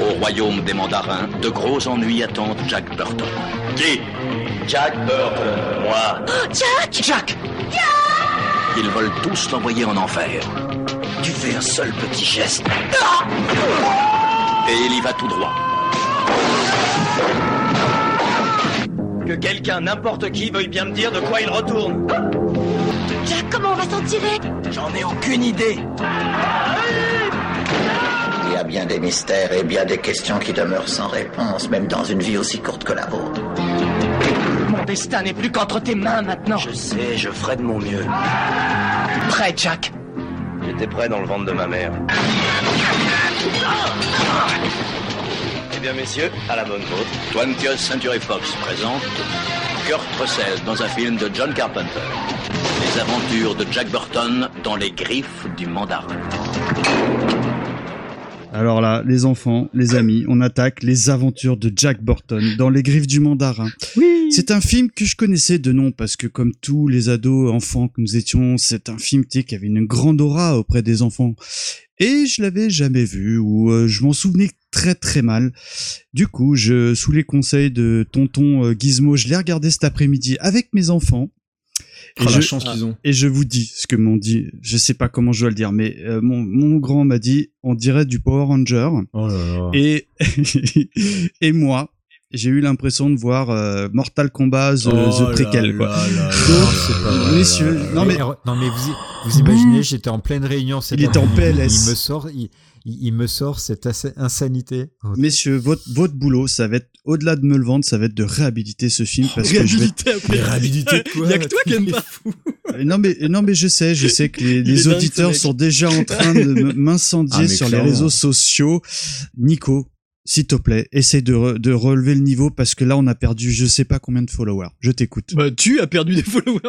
Au royaume des mandarins, de gros ennuis attendent Jack Burton. Qui? Jack Burton, moi. Oh, Jack Jack Ils veulent tous l'envoyer en enfer. Tu fais un seul petit geste. Et il y va tout droit. Que quelqu'un, n'importe qui, veuille bien me dire de quoi il retourne. Jack, comment on va s'en tirer? J'en ai aucune idée. Il y a bien des mystères et bien des questions qui demeurent sans réponse, même dans une vie aussi courte que la vôtre. Mon destin n'est plus qu'entre tes mains maintenant. Je sais, je ferai de mon mieux. Prêt, Jack? J'étais prêt dans le ventre de ma mère. Eh bien, messieurs, à la bonne vôtre. 20th Century Fox présente Kurt Russell dans un film de John Carpenter. Les aventures de Jack Burton dans les griffes du mandarin. Alors là, les enfants, les amis, on attaque les aventures de Jack Burton dans les griffes du mandarin. Oui. C'est un film que je connaissais de nom parce que comme tous les ados, enfants que nous étions, c'est un film qui avait une grande aura auprès des enfants. Et je l'avais jamais vu ou euh, je m'en souvenais très très mal. Du coup, je, sous les conseils de tonton euh, Gizmo, je l'ai regardé cet après-midi avec mes enfants. Oh, la chance qu'ils ont. Et je vous dis ce que m'ont dit. Je sais pas comment je dois le dire, mais euh, mon, mon grand m'a dit on dirait du Power Ranger. Oh là là. Et et moi, j'ai eu l'impression de voir euh, Mortal Kombat The, Oh The Prequel quoi. là Donc, messieurs, non mais non mais vous, vous imaginez, j'étais en pleine réunion. Il était en PLS. Il me sort, il, il- il me sort cette insanité. Messieurs, votre, votre boulot, ça va être, au-delà de me le vendre, ça va être de réhabiliter ce film parce que je vais... Après. De quoi Il y a que toi qui aime pas. Euh, Non mais, non mais je sais, je sais que les, auditeurs sont déjà en train de m'incendier Ah, sur clairement. les réseaux sociaux. Nico, s'il te plaît, essaye de, re- de relever le niveau parce que là, on a perdu je sais pas combien de followers. Je t'écoute. Bah, tu as perdu des followers.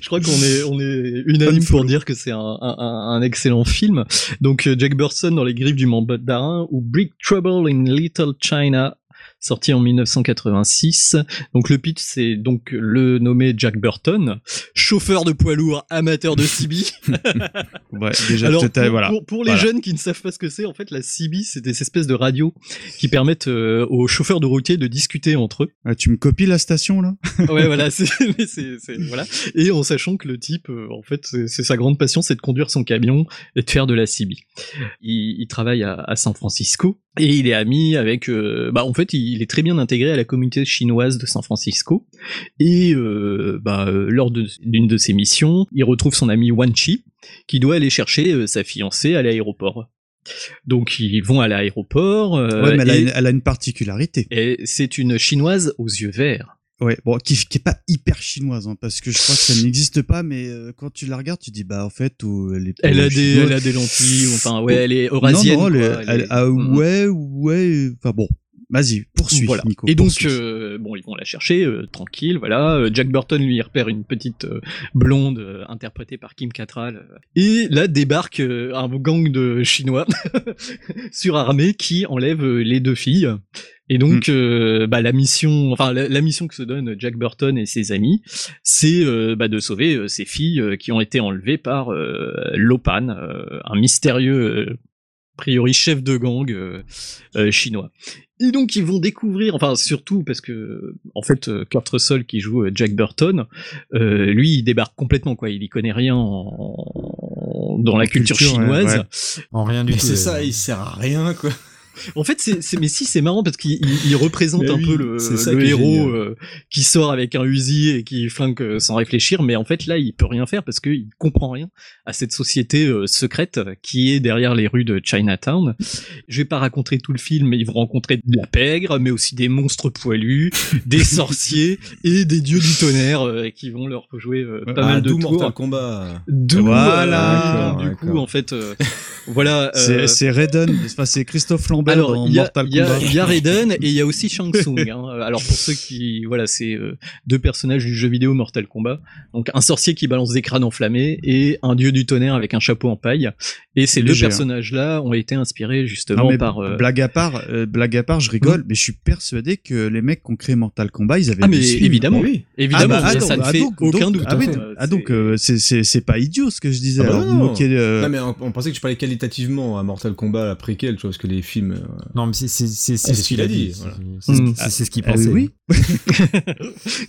je crois qu'on est, on est unanime pour dire que c'est un, un, un excellent film. Donc, euh, Jack Burton dans les griffes du mandarin ou Big Trouble in Little China sorti en 1986. Donc le pitch c'est donc le nommé Jack Burton, chauffeur de poids lourd, amateur de CB. Ouais, déjà, Alors pour, voilà. pour, pour les Voilà. jeunes qui ne savent pas ce que c'est, en fait la CB c'est des espèces de radios qui permettent euh, aux chauffeurs de routier de discuter entre eux. Ah, tu me copies la station là? Ouais, voilà, c'est. Et en sachant que le type, euh, en fait, c'est, c'est sa grande passion, c'est de conduire son camion et de faire de la CB. Il, il travaille à, à San Francisco et il est ami avec, euh, bah, en fait, il, est très bien intégré à la communauté chinoise de San Francisco. Et euh, bah, euh, lors d'une de ses missions, il retrouve son ami Wan Chi qui doit aller chercher euh, sa fiancée à l'aéroport. Donc ils vont à l'aéroport. Ouais, mais elle a, une, elle a une particularité. et c'est une chinoise aux yeux verts. Ouais, bon, qui, qui est pas hyper chinoise, hein, parce que je crois que ça n'existe pas, mais euh, quand tu la regardes, tu dis, bah, en fait, ou elle est Elle a des, chinoise. elle a des lentilles, enfin, ouais, elle est eurasienne. Non, non, elle, quoi, elle elle- est- ah, Mhm. ouais, ouais, enfin bon, vas-y, poursuis, Voilà. Nico. Et donc, euh, bon, ils vont la chercher, euh, tranquille, voilà. Euh, Jack Burton lui repère une petite euh, blonde euh, interprétée par Kim Cattrall. euh. et là débarque un gang de Chinois surarmés qui enlèvent les deux filles. Et donc, euh, bah, la mission, enfin la, la mission que se donne Jack Burton et ses amis, c'est euh, bah, de sauver euh, ces filles euh, qui ont été enlevées par euh, Lopan, euh, un mystérieux euh, a priori chef de gang euh, euh, chinois. Et donc ils vont découvrir, enfin surtout parce que en fait euh, Kurt Russell qui joue euh, Jack Burton, euh, lui il débarque complètement quoi, il y connaît rien en- dans la culture, culture, ouais, chinoise. ouais. En rien du Mais tout. c'est euh, ça, il sert à rien, quoi. En fait, c'est, c'est- mais si, c'est marrant parce qu'il il- il représente Mais un oui, peu le, ça le héros euh, qui sort avec un fusil et qui flingue euh, sans réfléchir, mais en fait là, il peut rien faire parce qu'il comprend rien à cette société euh, secrète qui est derrière les rues de Chinatown. Je vais pas raconter tout le film, mais ils vont rencontrer de la pègre, mais aussi des monstres poilus, des sorciers et des dieux du tonnerre euh, qui vont leur jouer euh, pas Ah, mal de d'où tours. Mortal Kombat. D'où, Voilà. euh, du coup, en fait, euh, voilà. C'est euh, c'est Raiden, enfin, c'est Christophe Lambert alors, dans il y a, Mortal il y a- Kombat. il y a Raiden et il y a aussi Shang Tsung. hein. Alors pour ceux qui, voilà, c'est euh, deux personnages du jeu vidéo Mortal Kombat. Donc un sorcier qui balance des crânes enflammés et un dieu du tonnerre avec un chapeau en paille. Et ces deux Léger, personnages-là ont été inspirés justement Non, mais par. euh, blague à part, euh, blague à part, je rigole, mais je suis persuadé que les mecs qui ont créé Mortal Kombat, ils avaient Ah mais film. évidemment, oui. évidemment, Ah bah, ah, ça ne ah, fait donc- aucun doute. Ah, oui, ah, donc euh, c'est- pas idiot ce que je disais. Ah bah alors, non, vous non. euh, Non, mais on, on pensait que tu parlais qualitativement à Mortal Kombat, la préquelle, tu vois, parce que les films Mais, euh, Non, mais c'est c'est c'est c'est ce qu'il a dit. C'est- ce qu'il Ah, pensait. oui.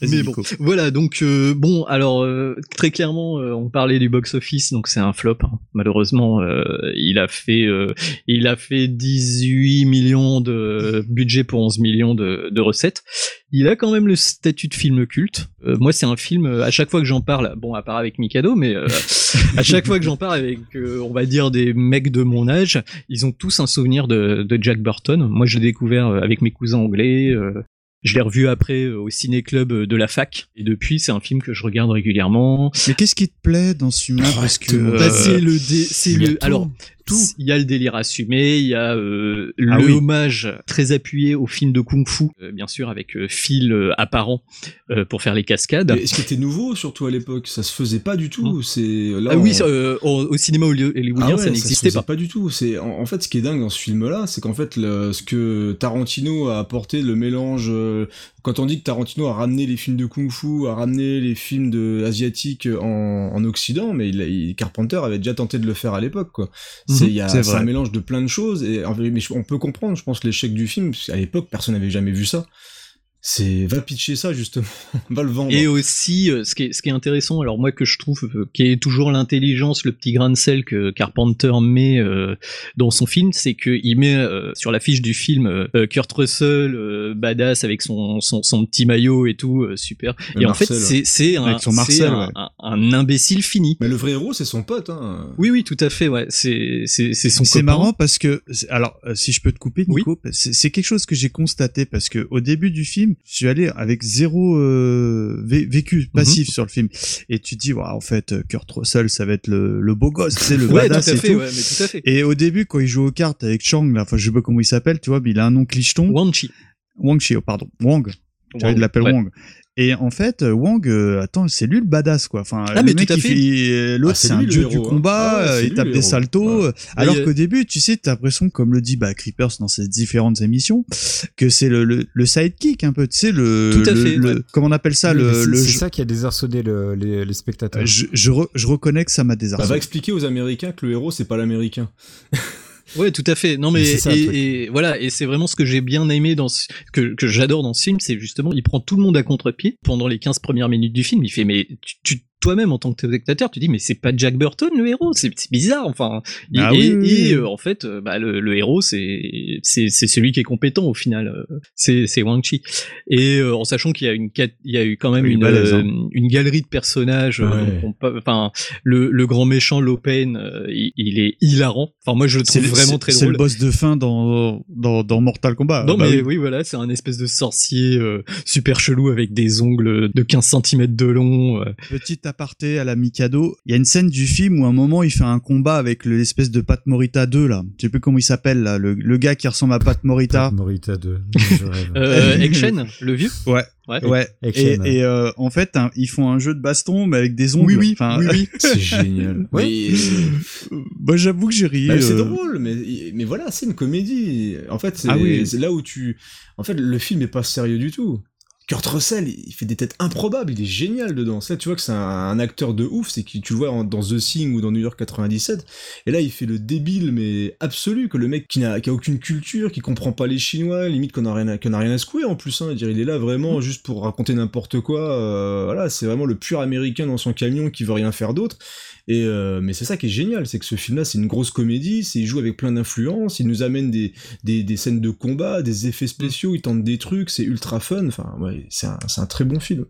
Mais bon, voilà. Donc euh, bon, alors euh, très clairement, euh, on parlait du box office, donc c'est un flop. hein. Malheureusement, euh, il a fait, euh, il a fait 18 millions de budget pour 11 millions de, de recettes. Il a quand même le statut de film culte. Euh, moi, c'est un film. euh, À chaque fois que j'en parle, bon, à part avec Mikado, mais euh, à chaque fois que j'en parle avec, euh, on va dire des mecs de mon âge, ils ont tous un souvenir de, de Jack Burton. Moi, je l'ai découvert euh, avec mes cousins anglais. euh, je l'ai revu après euh, au ciné-club de la fac. Et depuis, c'est un film que je regarde régulièrement. Mais qu'est-ce qui te plaît dans ce film-là Parce que Bah, c'est le dé- c'est le tout. alors tout il y a le délire assumé il y a euh, le Ah oui. hommage très appuyé au film de kung-fu euh, bien sûr avec euh, fil euh, apparent euh, pour faire les cascades Et ce qui était nouveau, surtout à l'époque, ça se faisait pas du tout. C'est là. ah oui ça, euh, au, au cinéma holly- hollywoodien Ah ouais, ça n'existait faisait pas du tout. C'est en, en fait ce qui est dingue dans ce film-là, c'est qu'en fait le- ce que Tarantino a apporté, le mélange. euh, quand on dit que Tarantino a ramené les films de kung-fu, a ramené les films de asiatiques en, en Occident, mais il, il- Carpenter avait déjà tenté de le faire à l'époque, quoi. C'est un mélange de plein de choses et mais on peut comprendre, je pense, l'échec du film. parce qu'à l'époque, personne n'avait jamais vu ça. C'est va pitcher ça justement, va le vendre. Et aussi, euh, ce qui est, ce qui est intéressant, alors moi que je trouve, euh, qui est toujours l'intelligence, le petit grain de sel que Carpenter met euh, dans son film, c'est qu'il met euh, sur l'affiche du film euh, Kurt Russell, euh, badass avec son, son, son petit maillot et tout, euh, super. Le et en fait, c'est un, Marcel, un, ouais. un- un imbécile fini. Mais le vrai héros, c'est son pote. Hein. Oui, oui, tout à fait, ouais. C'est c'est c'est son C'est copain. marrant parce que, alors, euh, si je peux te couper, Nico, c'est c'est quelque chose que j'ai constaté parce que au début du film, je suis allé avec zéro euh, vé- vécu passif sur le film, et tu te dis, Ouah, en fait, euh, Kurt Russell, ça va être le, le beau gosse, c'est le Ouais, badass tout à et fait, tout. ouais, mais tout à fait. Et au début, quand il joue aux cartes avec Chang, là, enfin, je sais pas comment il s'appelle, tu vois, mais il a un nom clicheton. Wang Chi. Wang Chi, oh, pardon, Wang. Tu Wang, de ouais. Wang. Et en fait, euh, Wang, euh, attends, c'est lui le badass, quoi. Enfin, Ah, le mais mec, il fait. l'autre, Ah, c'est c'est un dieu héros, du hein. combat, Ah ouais, euh, il tape des héros. saltos. Ouais. Alors euh, qu'au début, tu sais, t'as l'impression, comme le dit bah, Creepers dans ses différentes émissions, que c'est le, le, le sidekick un peu, tu sais, le, Tout à le- fait, le- ouais. comment on appelle ça, Oui, le, c'est le c'est jeu- ça qui a désarçonné le- les, les spectateurs. je, je, re- je reconnais que ça m'a Bah, désarçonné. va expliquer aux Américains que le héros, c'est pas l'Américain. Ouais, tout à fait. Non, mais ça, et voilà, et c'est vraiment ce que j'ai bien aimé dans ce, que que j'adore dans ce film, c'est justement il prend tout le monde à contre-pied pendant les 15 premières minutes du film. Il fait mais tu, tu- toi-même en tant que spectateur, tu dis mais c'est pas Jack Burton le héros, c'est c'est bizarre. Enfin, et, Ah et- oui, et, oui. euh, en fait, euh, bah, le, le héros c'est c'est c'est celui qui est compétent au final. euh, C'est c'est Wang Chi. Et en sachant qu'il y a une il y a eu quand même une balèze, hein. une galerie de personnages. Ouais. Enfin, le le grand méchant Lopen, il, il est hilarant. Enfin, moi je le C'est trouve vraiment c'est- très C'est drôle. le boss de fin dans, dans, dans Mortal Kombat. Non Bah mais oui. voilà, c'est un espèce de sorcier euh, super chelou avec des ongles de 15 cm de long. euh. Petit aparté à la Mikado, il y a une scène du film où à un moment il fait un combat avec le- l'espèce de Pat Morita 2 là. Je sais plus comment il s'appelle là, le, le gars qui ressemble à Pat Morita. Morita 2. je rêve. Euh, Action, le vieux Ouais. Ouais. Ouais. Action, et euh, en fait, ils font un jeu de baston mais avec des ongles. Oui oui, Enfin, oui oui. C'est génial. Ouais. Mais- Moi, j'avoue que j'ai ri. Bah, c'est euh, drôle, mais, mais voilà, c'est une comédie. En fait, c'est Ah oui. c'est là où tu. En fait, le film est pas sérieux du tout. Kurt Russell, il fait des têtes improbables, il est génial dedans. Ça, tu vois que c'est un, acteur de ouf, c'est que tu le vois dans The Thing ou dans New York 97. Et là, il fait le débile, mais absolu, que le mec qui n'a qui a aucune culture, qui comprend pas les Chinois, limite qu'on a rien à, qu'on a rien à secouer en plus. Hein, dire, il est là vraiment juste pour raconter n'importe quoi. euh, voilà, c'est vraiment le pur américain dans son camion qui veut rien faire d'autre. Et euh, mais c'est ça qui est génial, c'est que ce film-là, c'est une grosse comédie, c'est il joue avec plein d'influences, il nous amène des, des, des scènes de combat, des effets spéciaux, il tente des trucs, c'est ultra fun. Enfin, ouais, c'est un, c'est un très bon film.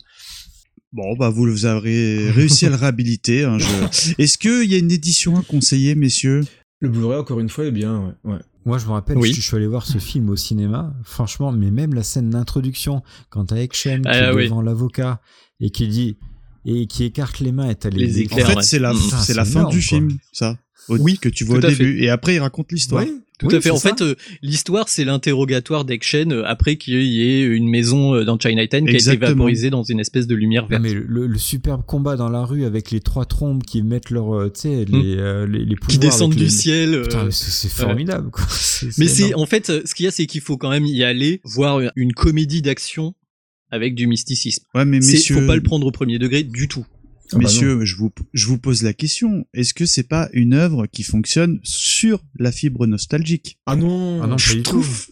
Bon, bah vous, vous avez réussi à le réhabiliter. hein, je- Est-ce qu'il y a une édition à conseiller, messieurs? Le Blu-ray, encore une fois, est bien. Ouais. ouais. Moi, je me rappelle, Oui. je, je suis allé voir ce film au cinéma. Franchement, mais même la scène d'introduction, quand t'as Action qui Ah, est oui. devant l'avocat et qui dit et qui écarte les mains et t'as les, Les En éclairs, fait, ouais. c'est la, Mm. C'est la fin énorme, du quoi. film, ça. Au- Oui, que tu vois au début. Et après, il raconte l'histoire. Ouais. Tout Oui, à fait. En fait, euh, l'histoire, c'est l'interrogatoire d'Action euh, après qu'il y ait une maison euh, dans Chinatown qui a été vaporisée dans une espèce de lumière Non, verte. mais le, le superbe combat dans la rue avec les trois trombes qui mettent leur, euh, tu sais, les, euh, les, les pouvoirs qui descendent du les- ciel. Putain, mais c'est c'est formidable, quoi. C'est- Mais c'est en fait, ce qu'il y a, c'est qu'il faut quand même y aller voir une comédie d'action avec du mysticisme. Ouais, mais messieurs. faut pas le prendre au premier degré du tout. bah Messieurs, je vous, je vous pose la question. Est-ce que c'est pas une œuvre qui fonctionne sur la fibre nostalgique? Ah non, Ah non, Je trouve.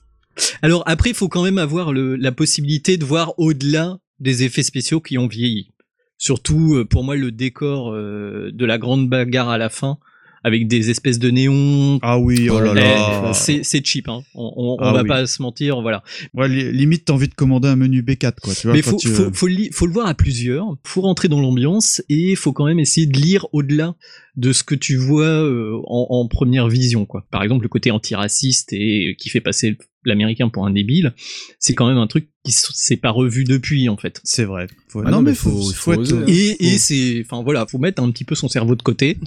Alors après, il faut quand même avoir le, la possibilité de voir au-delà des effets spéciaux qui ont vieilli. Surtout euh, pour moi le décor euh, de la grande bagarre à la fin avec des espèces de néons. Ah oui, oh là là. c'est cheap, hein. On, on, on Ah va oui. pas se mentir, voilà. Ouais, li- limite, t'as envie de commander un menu B4, quoi. Tu vois, Mais faut, tu- faut, faut, le li- faut le voir à plusieurs, faut rentrer dans l'ambiance et faut quand même essayer de lire au-delà de ce que tu vois euh, en, en première vision, quoi. Par exemple, le côté antiraciste et qui fait passer l'américain pour un débile, c'est quand même un truc qui s'est pas revu depuis, en fait. C'est vrai. Faut- Ah non, non, mais mais faut, faut- faut faut être- hein. Et, et faut- c'est, enfin voilà, faut mettre un petit peu son cerveau de côté,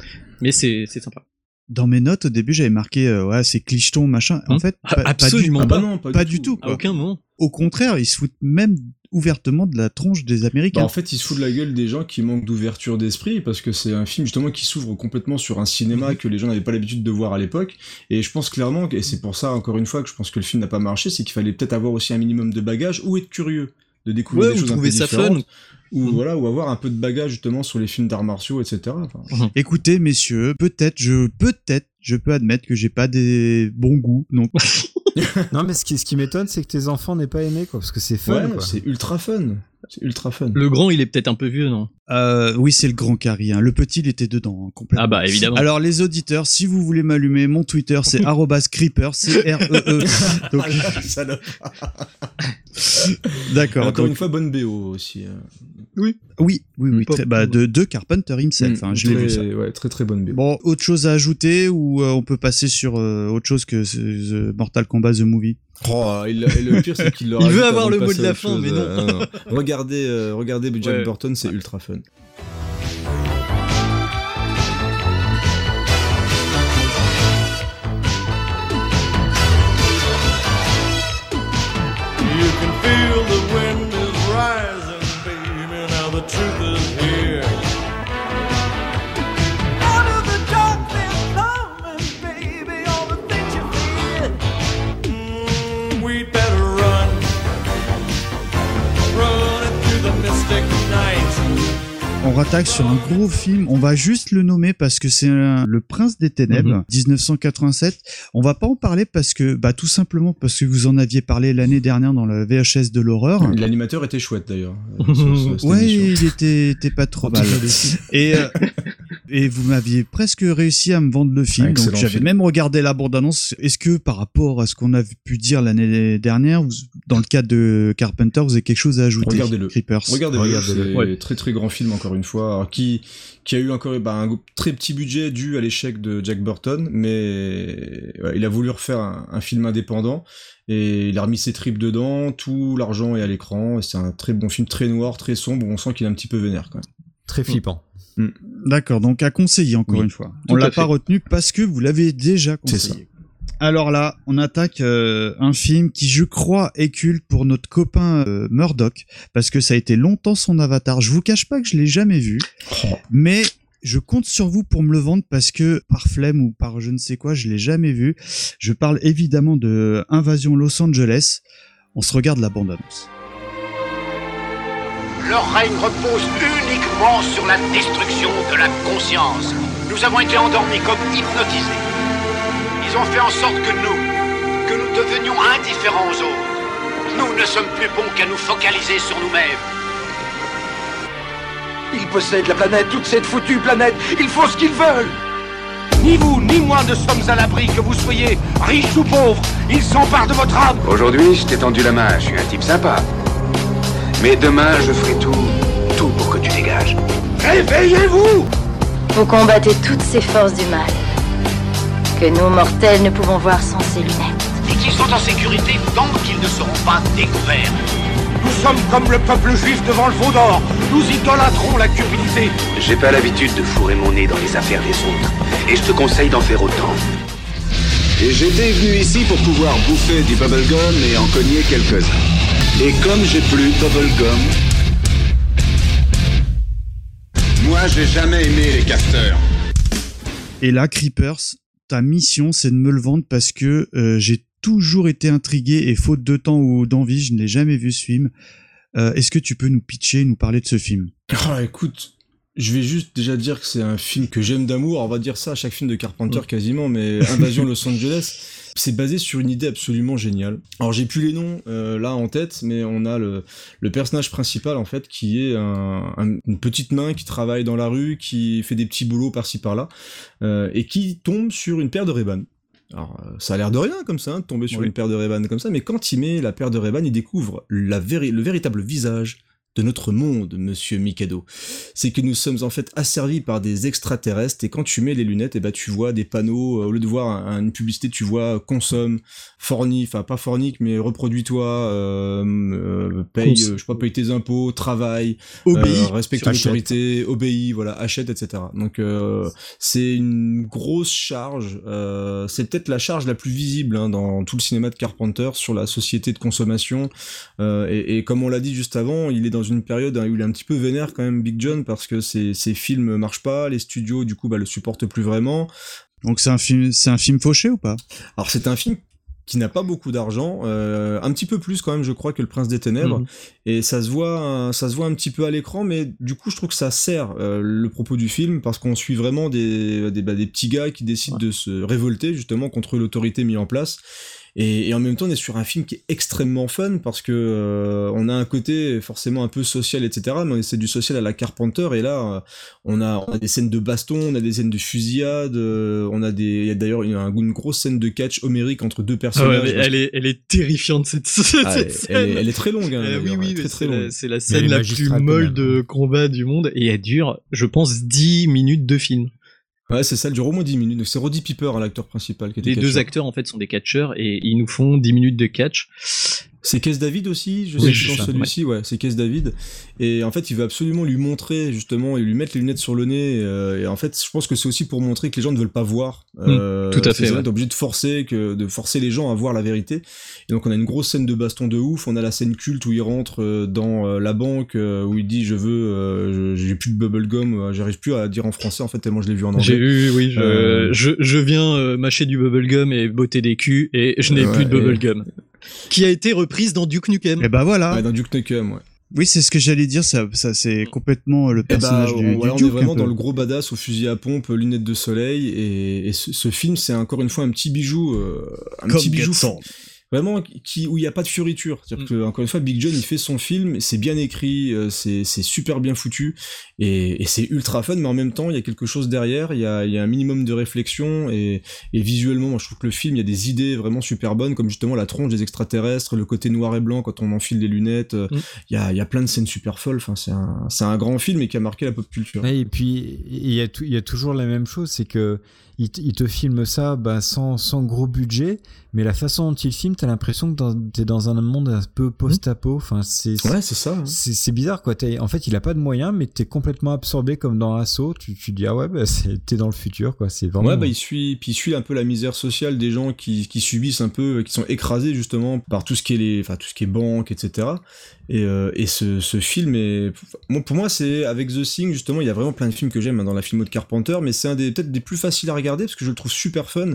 mais c'est c'est sympa. Dans mes notes, au début, j'avais marqué, euh, ouais, c'est clicheton, machin. En Hum. fait, Ah, pas, pas du, absolument Ah bah pas. non, pas, pas du du tout. À quoi. aucun moment. Au contraire, ils se foutent même ouvertement de la tronche des Bah, Américains. en fait, il se fout de la gueule des gens qui manquent d'ouverture d'esprit parce que c'est un film justement qui s'ouvre complètement sur un cinéma Mhm. que les gens n'avaient pas l'habitude de voir à l'époque. Et je pense clairement, et c'est pour ça encore une fois que je pense que le film n'a pas marché, c'est qu'il fallait peut-être avoir aussi un minimum de bagage ou être curieux de découvrir Ouais, des ou choses un peu ça différentes. fun. Ou Mhm. voilà, ou avoir un peu de bagage justement sur les films d'arts martiaux, etc. Enfin, Écoutez, messieurs, peut-être, je, peut-être, je peux admettre que j'ai pas des bons goûts. Donc, Non, mais ce qui, ce qui m'étonne, c'est que tes enfants n'aient pas aimé, quoi, parce que c'est fun, ouais, c'est ultra fun. C'est ultra fun. Le grand, il est peut-être un peu vieux, non? Euh, oui, c'est le grand carré. hein. Le petit, il était dedans, hein, complètement. Ah bah évidemment. Alors les auditeurs, si vous voulez m'allumer, mon Twitter c'est @creeper, c R E E. Donc Ah, salope. d'accord. Encore donc- une fois, bonne BO aussi. hein. Oui, oui, oui, très, bah, de, de Carpenter himself. hein, je l'ai Très- vu ça. Ouais, très très bonne BO. Bon, autre chose à ajouter ou euh, on peut passer sur euh, autre chose que Mortal Kombat The Movie? Oh, il- et le pire, c'est qu'il Il veut avoir le mot de la fin, chose. mais non. Euh, regardez, euh, regardez Jack Ouais. Burton, c'est ultra fun. Rattaque sur un gros film. On va juste le nommer parce que c'est un- Le Prince des Ténèbres, Mhm. 1987. On va pas en parler parce que, bah, tout simplement parce que vous en aviez parlé l'année dernière dans le VHS de l'horreur. L'animateur était chouette d'ailleurs. euh, Ouais, émission. il était, était pas trop mal. Et, euh, et vous m'aviez presque réussi à me vendre le film. Excellent donc j'avais même regardé la bande-annonce. Est-ce que par rapport à ce qu'on a pu dire l'année dernière, vous- dans le cadre de Carpenter, vous avez quelque chose à ajouter? Regardez-le. Creepers. Regardez-le, Regardez-le. c'est Ouais. très très grand film encore une fois, alors, qui qui a eu encore bah, un très petit budget dû à l'échec de Jack Burton, mais ouais, il a voulu refaire un, un film indépendant et il a remis ses tripes dedans, tout l'argent est à l'écran, et c'est un très bon film, très noir, très sombre, où on sent qu'il est un petit peu vénère quand même. Très flippant. D'accord, donc à conseiller encore Oui, une fois. tout On l'a pas retenu parce que vous l'avez déjà conseillé. Alors là, on attaque euh, un film qui, je crois, est culte pour notre copain euh, Murdoch, parce que ça a été longtemps son avatar. Je vous cache pas que je l'ai jamais vu, mais je compte sur vous pour me le vendre parce que par flemme ou par je ne sais quoi, je l'ai jamais vu. Je parle évidemment de Invasion Los Angeles. On se regarde la bande-annonce. Leur règne repose uniquement sur la destruction de la conscience. Nous avons été endormis comme hypnotisés. Ils ont fait en sorte que nous, que nous devenions indifférents aux autres. Nous ne sommes plus bons qu'à nous focaliser sur nous-mêmes. Ils possèdent la planète, toute cette foutue planète. Ils font ce qu'ils veulent. Ni vous, ni moi ne sommes à l'abri, que vous soyez riche ou pauvre. Ils s'emparent de votre âme. Aujourd'hui, je t'ai tendu la main, je suis un type sympa. Mais demain, je ferai tout, tout pour que tu dégages. Réveillez-vous Vous combattez toutes ces forces du mal que nous, mortels, ne pouvons voir sans ces lunettes. Et qu'ils sont en sécurité tant qu'ils ne seront pas découverts. Nous sommes comme le peuple juif devant le veau d'or. Nous idolâtrons la cupidité. J'ai pas l'habitude de fourrer mon nez dans les affaires des autres. Et je te conseille d'en faire autant. Et j'étais venu ici pour pouvoir bouffer du bubblegum et en cogner quelques-uns. Et comme j'ai plus de bubblegum, moi j'ai jamais aimé les casteurs. Et là, Creepers, ta mission, c'est de me le vendre parce que euh, j'ai toujours été intrigué et faute de temps ou d'envie, je n'ai jamais vu ce film. Euh, Est-ce que tu peux nous pitcher, nous parler de ce film? Ah, écoute, Je vais juste déjà dire que c'est un film que j'aime d'amour. On va dire ça à chaque film de Carpenter quasiment, mais Invasion Los Angeles, c'est basé sur une idée absolument géniale. Alors j'ai plus les noms euh, là en tête, mais on a le, le personnage principal en fait qui est un- un- une petite main qui travaille dans la rue, qui fait des petits boulots par-ci par-là, euh, et qui tombe sur une paire de Ray-Ban. Alors, euh, ça a l'air de rien comme ça, hein, de tomber sur Oui. une paire de Ray-Ban comme ça, mais quand il met la paire de Ray-Ban, il découvre la le véritable visage de notre monde, monsieur Mikado. C'est que nous sommes en fait asservis par des extraterrestres et quand tu mets les lunettes, et ben tu vois des panneaux, euh, au lieu de voir un- une publicité, tu vois consomme, forni, enfin pas fornique, mais reproduis-toi, euh, euh, paye, Cons- euh, je sais pas, paye tes impôts, travaille, Obéis. euh, respecte l'autorité, obéis, voilà, achète, etc. Donc euh, c'est une grosse charge. euh, c'est peut-être la charge la plus visible hein, dans tout le cinéma de Carpenter sur la société de consommation. Euh, et, et comme on l'a dit juste avant, il est dans une période où il est un petit peu vénère quand même Big John parce que ses, ses films marchent pas, les studios du coup bah, le supportent plus vraiment. Donc c'est un film, c'est un film fauché ou pas? Alors c'est un film qui n'a pas beaucoup d'argent, euh, un petit peu plus quand même, je crois, que le Prince des Ténèbres, Mhm. et ça se voit, un- ça se voit un petit peu à l'écran, mais du coup, je trouve que ça sert euh, le propos du film parce qu'on suit vraiment des des, bah, des petits gars qui décident de se révolter justement contre l'autorité mise en place. Et, et en même temps, on est sur un film qui est extrêmement fun parce que euh, on a un côté forcément un peu social, etc. Mais c'est du social à la Carpenter. Et là, euh, on a, on a des scènes de baston, on a des scènes de fusillade, euh, on a des, il y a d'ailleurs une, une grosse scène de catch homérique entre deux Ah ouais, personnages. mais elle est, elle est terrifiante cette, cette Ah, elle- scène. elle est- elle est très longue, hein, Euh, oui, oui, très, mais très c'est la- la scène la plus molle de combat du monde et elle dure, je pense, 10 minutes de film. Ouais, c'est ça, elle dure au moins 10 minutes. C'est Roddy Piper, l'acteur principal. Qui était Les deux acteurs en fait sont des catcheurs et ils nous font 10 minutes de catch. C'est Case David aussi, je Oui, sais ça, celui-ci, ouais, c'est Case David. Et en fait, il veut absolument lui montrer, justement, et lui mettre les lunettes sur le nez. euh, et en fait, je pense que c'est aussi pour montrer que les gens ne veulent pas voir. euh, Mm, tout à fait, ouais. Obligé de forcer, que, de forcer les gens à voir la vérité. Et donc, on a une grosse scène de baston de ouf. On a la scène culte où il rentre euh, dans euh, la banque, euh, où il dit Je veux, euh, j'ai plus de bubblegum, euh, j'arrive plus à dire en français, en fait, tellement je l'ai vu en anglais. J'ai eu, oui, je, Euh, je, je viens euh, mâcher du bubblegum et botter des culs et je n'ai Ouais, plus de bubblegum. Qui a été reprise dans Duke Nukem. Et bah voilà. Ouais, dans Duke Nukem, ouais. Oui, c'est ce que j'allais dire. Ça, ça c'est complètement le Eh bah, personnage on, du, voilà, du on est Duke, vraiment un peu. dans le gros badass au fusil à pompe, lunettes de soleil, et, et ce, ce film, c'est encore une fois un petit bijou, euh, un Comme petit bijou, Get Sold. Vraiment qui où il n'y a pas de fioriture. C'est-à-dire que encore une fois, Big John, il fait son film, c'est bien écrit, euh, c'est c'est super bien foutu, et, et c'est ultra fun, mais en même temps, il y a quelque chose derrière, il y a, il y a un minimum de réflexion, et, et visuellement, moi, je trouve que le film, il y a des idées vraiment super bonnes, comme justement la tronche des extraterrestres, le côté noir et blanc quand on enfile les lunettes. euh, Il y, a, il y a plein de scènes super folles. Enfin, c'est un, c'est un grand film et qui a marqué la pop culture. Ouais, et puis il y, a y a toujours la même chose, c'est que il, te- il te filme ça bah, sans, sans gros budget, mais la façon dont il filme, t'as l'impression que t'es dans un monde un peu post-apo. Enfin, c'est Ouais, c'est ça. hein. C'est bizarre quoi. En fait, il a pas de moyens, mais t'es complètement absorbé comme dans Assaut. Tu, tu dis ah ouais, bah, t'es dans le futur quoi. C'est vraiment. Ouais, bah, il suit, puis il suit un peu la misère sociale des gens qui, qui subissent un peu, qui sont écrasés justement par tout ce qui est les, enfin tout ce qui est banque, etc. Et, euh, et ce, ce film est, bon, pour moi, c'est avec The Thing justement, il y a vraiment plein de films que j'aime hein, dans la filmo de Carpenter, mais c'est un des peut-être des plus faciles à regarder parce que je le trouve super fun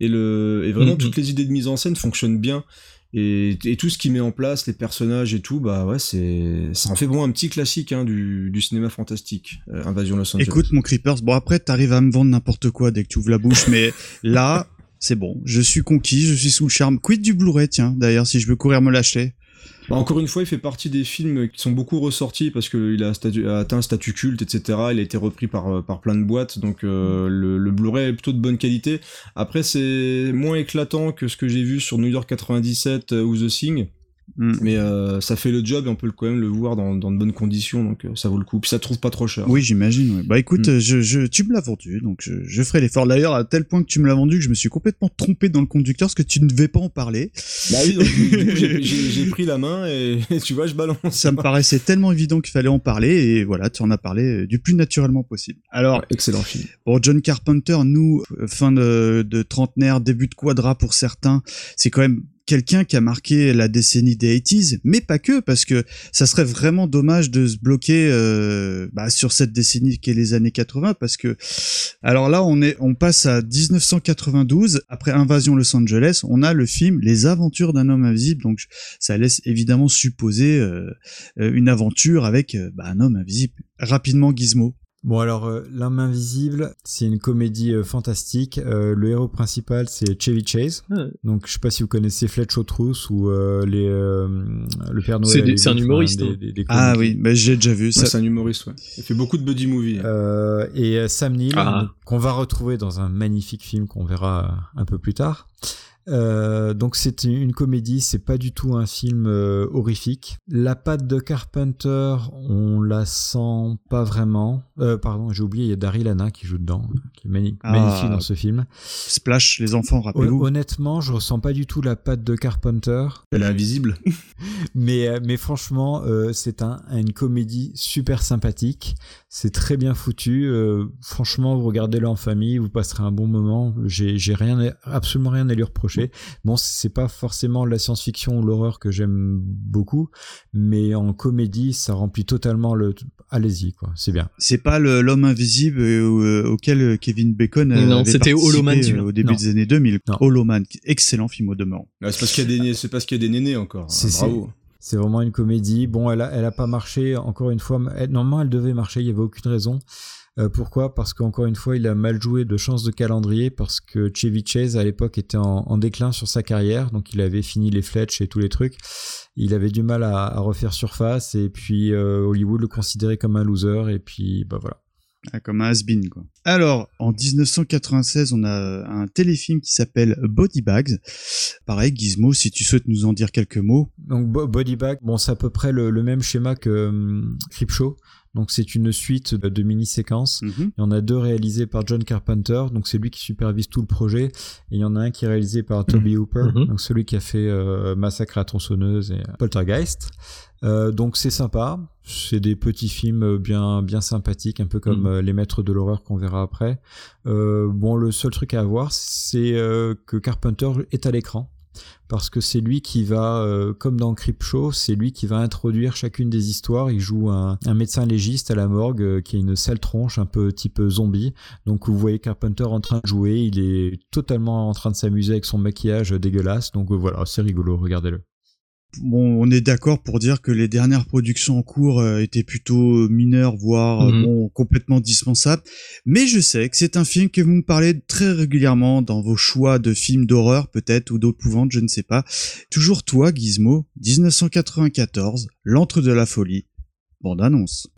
et le, et vraiment Mhm. toutes les idées de mise en scène fonctionnent bien. Et, et tout ce qu'il met en place, les personnages et tout, bah ouais, c'est, ça en fait vraiment un petit classique hein, du, du cinéma fantastique, euh, Invasion Los Angeles. Écoute, mon Creepers, bon après, t'arrives à me vendre n'importe quoi dès que tu ouvres la bouche, mais là, c'est bon. Je suis conquis, je suis sous le charme. Quid du Blu-ray, tiens, d'ailleurs, si je veux courir me l'acheter. Bah, encore une fois, il fait partie des films qui sont beaucoup ressortis parce qu'il a, atteint un statut culte, etc. Il a été repris par, euh, plein de boîtes, donc euh, le, le Blu-ray est plutôt de bonne qualité. Après, c'est moins éclatant que ce que j'ai vu sur New York 97 euh, ou The Thing. Mais euh, ça fait le job et on peut quand même le voir dans, dans de bonnes conditions, donc euh, ça vaut le coup. Puis ça trouve pas trop cher. Oui, j'imagine. ouais. Bah écoute, Mm. je, je, tu me l'as vendu, donc je, je ferai l'effort. D'ailleurs, à tel point que tu me l'as vendu que je me suis complètement trompé dans le conducteur, parce que tu ne devais pas en parler. Bah oui, donc, du coup, j'ai- j'ai j'ai pris la main et tu vois, je balance. Ça me paraissait tellement évident qu'il fallait en parler, et voilà, tu en as parlé euh, du plus naturellement possible. Alors, excellent film. Pour John Carpenter, nous, euh, fin de, de trentenaire, début de quadra pour certains, c'est quand même quelqu'un qui a marqué la décennie des 80s, mais pas que, parce que ça serait vraiment dommage de se bloquer euh, bah, sur cette décennie qui est les années 80, parce que alors là on est, on passe à 1992 après Invasion Los Angeles, on a le film Les Aventures d'un homme invisible, donc ça laisse évidemment supposer euh, euh, une aventure avec bah, un homme invisible. Rapidement, Gizmo. Bon alors, euh, L'homme invisible, c'est une comédie euh, fantastique. Euh, le héros principal, c'est Chevy Chase. Ah. Donc je sais pas si vous connaissez Fletch aux trousses ou euh, les, euh, le Père Noël. C'est des- c'est un humoriste, hein. des- des- des Ah oui, bah, j'ai déjà vu Ouais, ça. c'est un humoriste, ouais. Il fait beaucoup de buddy movie. Euh, et euh, Sam Neill, Ah. qu'on va retrouver dans un magnifique film qu'on verra un peu plus tard. Euh, donc c'est une comédie, c'est pas du tout un film euh, horrifique. La patte de Carpenter, on la sent pas vraiment. Euh, pardon, j'ai oublié, il y a Daryl Hannah qui joue dedans, qui est Ah. magnifique dans ce film. Splash, les enfants, rappelez-vous. Hon- Honnêtement, je ressens pas du tout la patte de Carpenter. Elle est invisible. mais, mais franchement, c'est un, une comédie super sympathique. C'est très bien foutu. franchement, vous regardez-le en famille, vous passerez un bon moment. J'ai rien, absolument rien à lui reprocher. Bon, c'est pas forcément la science-fiction ou l'horreur que j'aime beaucoup, mais en comédie, ça remplit totalement le. Allez-y, quoi. C'est bien. C'est pas l'homme invisible euh, auquel Kevin Bacon euh, Non, avait c'était participé, Hollow Man, euh, au début Non. des années 2000. Non. Hollow Man, excellent film au demeurant. C'est parce qu'il y a des, né- c'est parce qu'il y a des nénés encore. C'est- Ah, bravo. C'est vraiment une comédie. Bon, elle a, elle a pas marché. Encore une fois, elle- normalement, elle devait marcher. Il y avait aucune raison. Euh, pourquoi? Parce qu'encore une fois, il a mal joué de chance de calendrier parce que Chevy Chase à l'époque était en, en déclin sur sa carrière, donc il avait fini les Fletch et tous les trucs. Il avait du mal à, à refaire surface et puis euh, Hollywood le considérait comme un loser et puis bah voilà. Ah, comme un has-been, quoi. Alors, en 1996, on a un téléfilm qui s'appelle Body Bags. Pareil, Gizmo, si tu souhaites nous en dire quelques mots. Donc Bo- Body Bag, bon, c'est à peu près le, le même schéma que hum, Creepshow. Donc c'est une suite de, mini-séquences. Mhm. Il y en a deux réalisés par John Carpenter, donc c'est lui qui supervise tout le projet. Et il y en a un qui est réalisé par Toby Hooper, Mhm. donc celui qui a fait euh, Massacre à tronçonneuse et euh, Poltergeist. Euh, donc c'est sympa, c'est des petits films bien bien sympathiques, un peu comme Mhm. les maîtres de l'horreur qu'on verra après. Euh, bon, le seul truc à avoir, c'est euh, que Carpenter est à l'écran parce que c'est lui qui va, euh, comme dans Creepshow, c'est lui qui va introduire chacune des histoires. Il joue un, un médecin légiste à la morgue euh, qui a une sale tronche, un peu type zombie. Donc vous voyez Carpenter en train de jouer, il est totalement en train de s'amuser avec son maquillage dégueulasse. Donc euh, voilà, c'est rigolo, regardez-le. Bon, on est d'accord pour dire que les dernières productions en cours euh, étaient plutôt mineures, voire euh, Mhm. bon, complètement dispensables. Mais je sais que c'est un film que vous me parlez très régulièrement dans vos choix de films d'horreur, peut-être, ou d'épouvante, je ne sais pas. Toujours toi, Gizmo, 1994, L'antre de la folie. Bande annonce.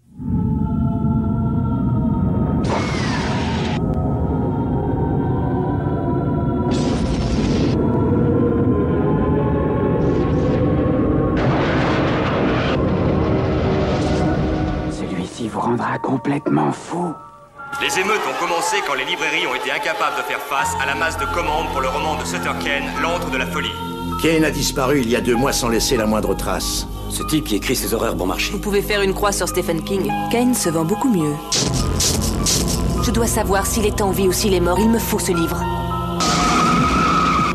Rendra complètement fou. Les émeutes ont commencé quand les librairies ont été incapables de faire face à la masse de commandes pour le roman de Sutter Kane, L'antre de la folie. Kane a disparu il y a deux mois sans laisser la moindre trace. Ce type qui écrit ses horreurs bon marché. Vous pouvez faire une croix sur Stephen King. Kane se vend beaucoup mieux. Je dois savoir s'il est en vie ou s'il est mort. Il me faut ce livre.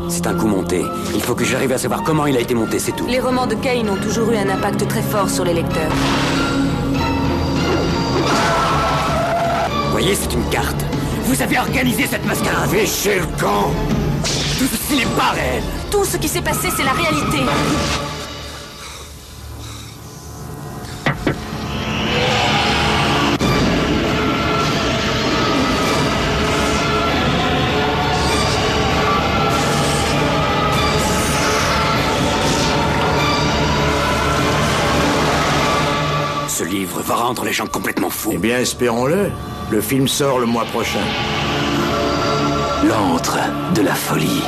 C'est un coup monté. Il faut que j'arrive à savoir comment il a été monté, c'est tout. Les romans de Kane ont toujours eu un impact très fort sur les lecteurs. Voyez, c'est une carte. Vous avez organisé cette mascarade. Fichez le camp Tout ceci n'est pas réel. Tout ce qui s'est passé, c'est la réalité. Ce livre va rendre les gens complètement fous. Eh bien, espérons-le. Le film sort le mois prochain. L'antre de la folie.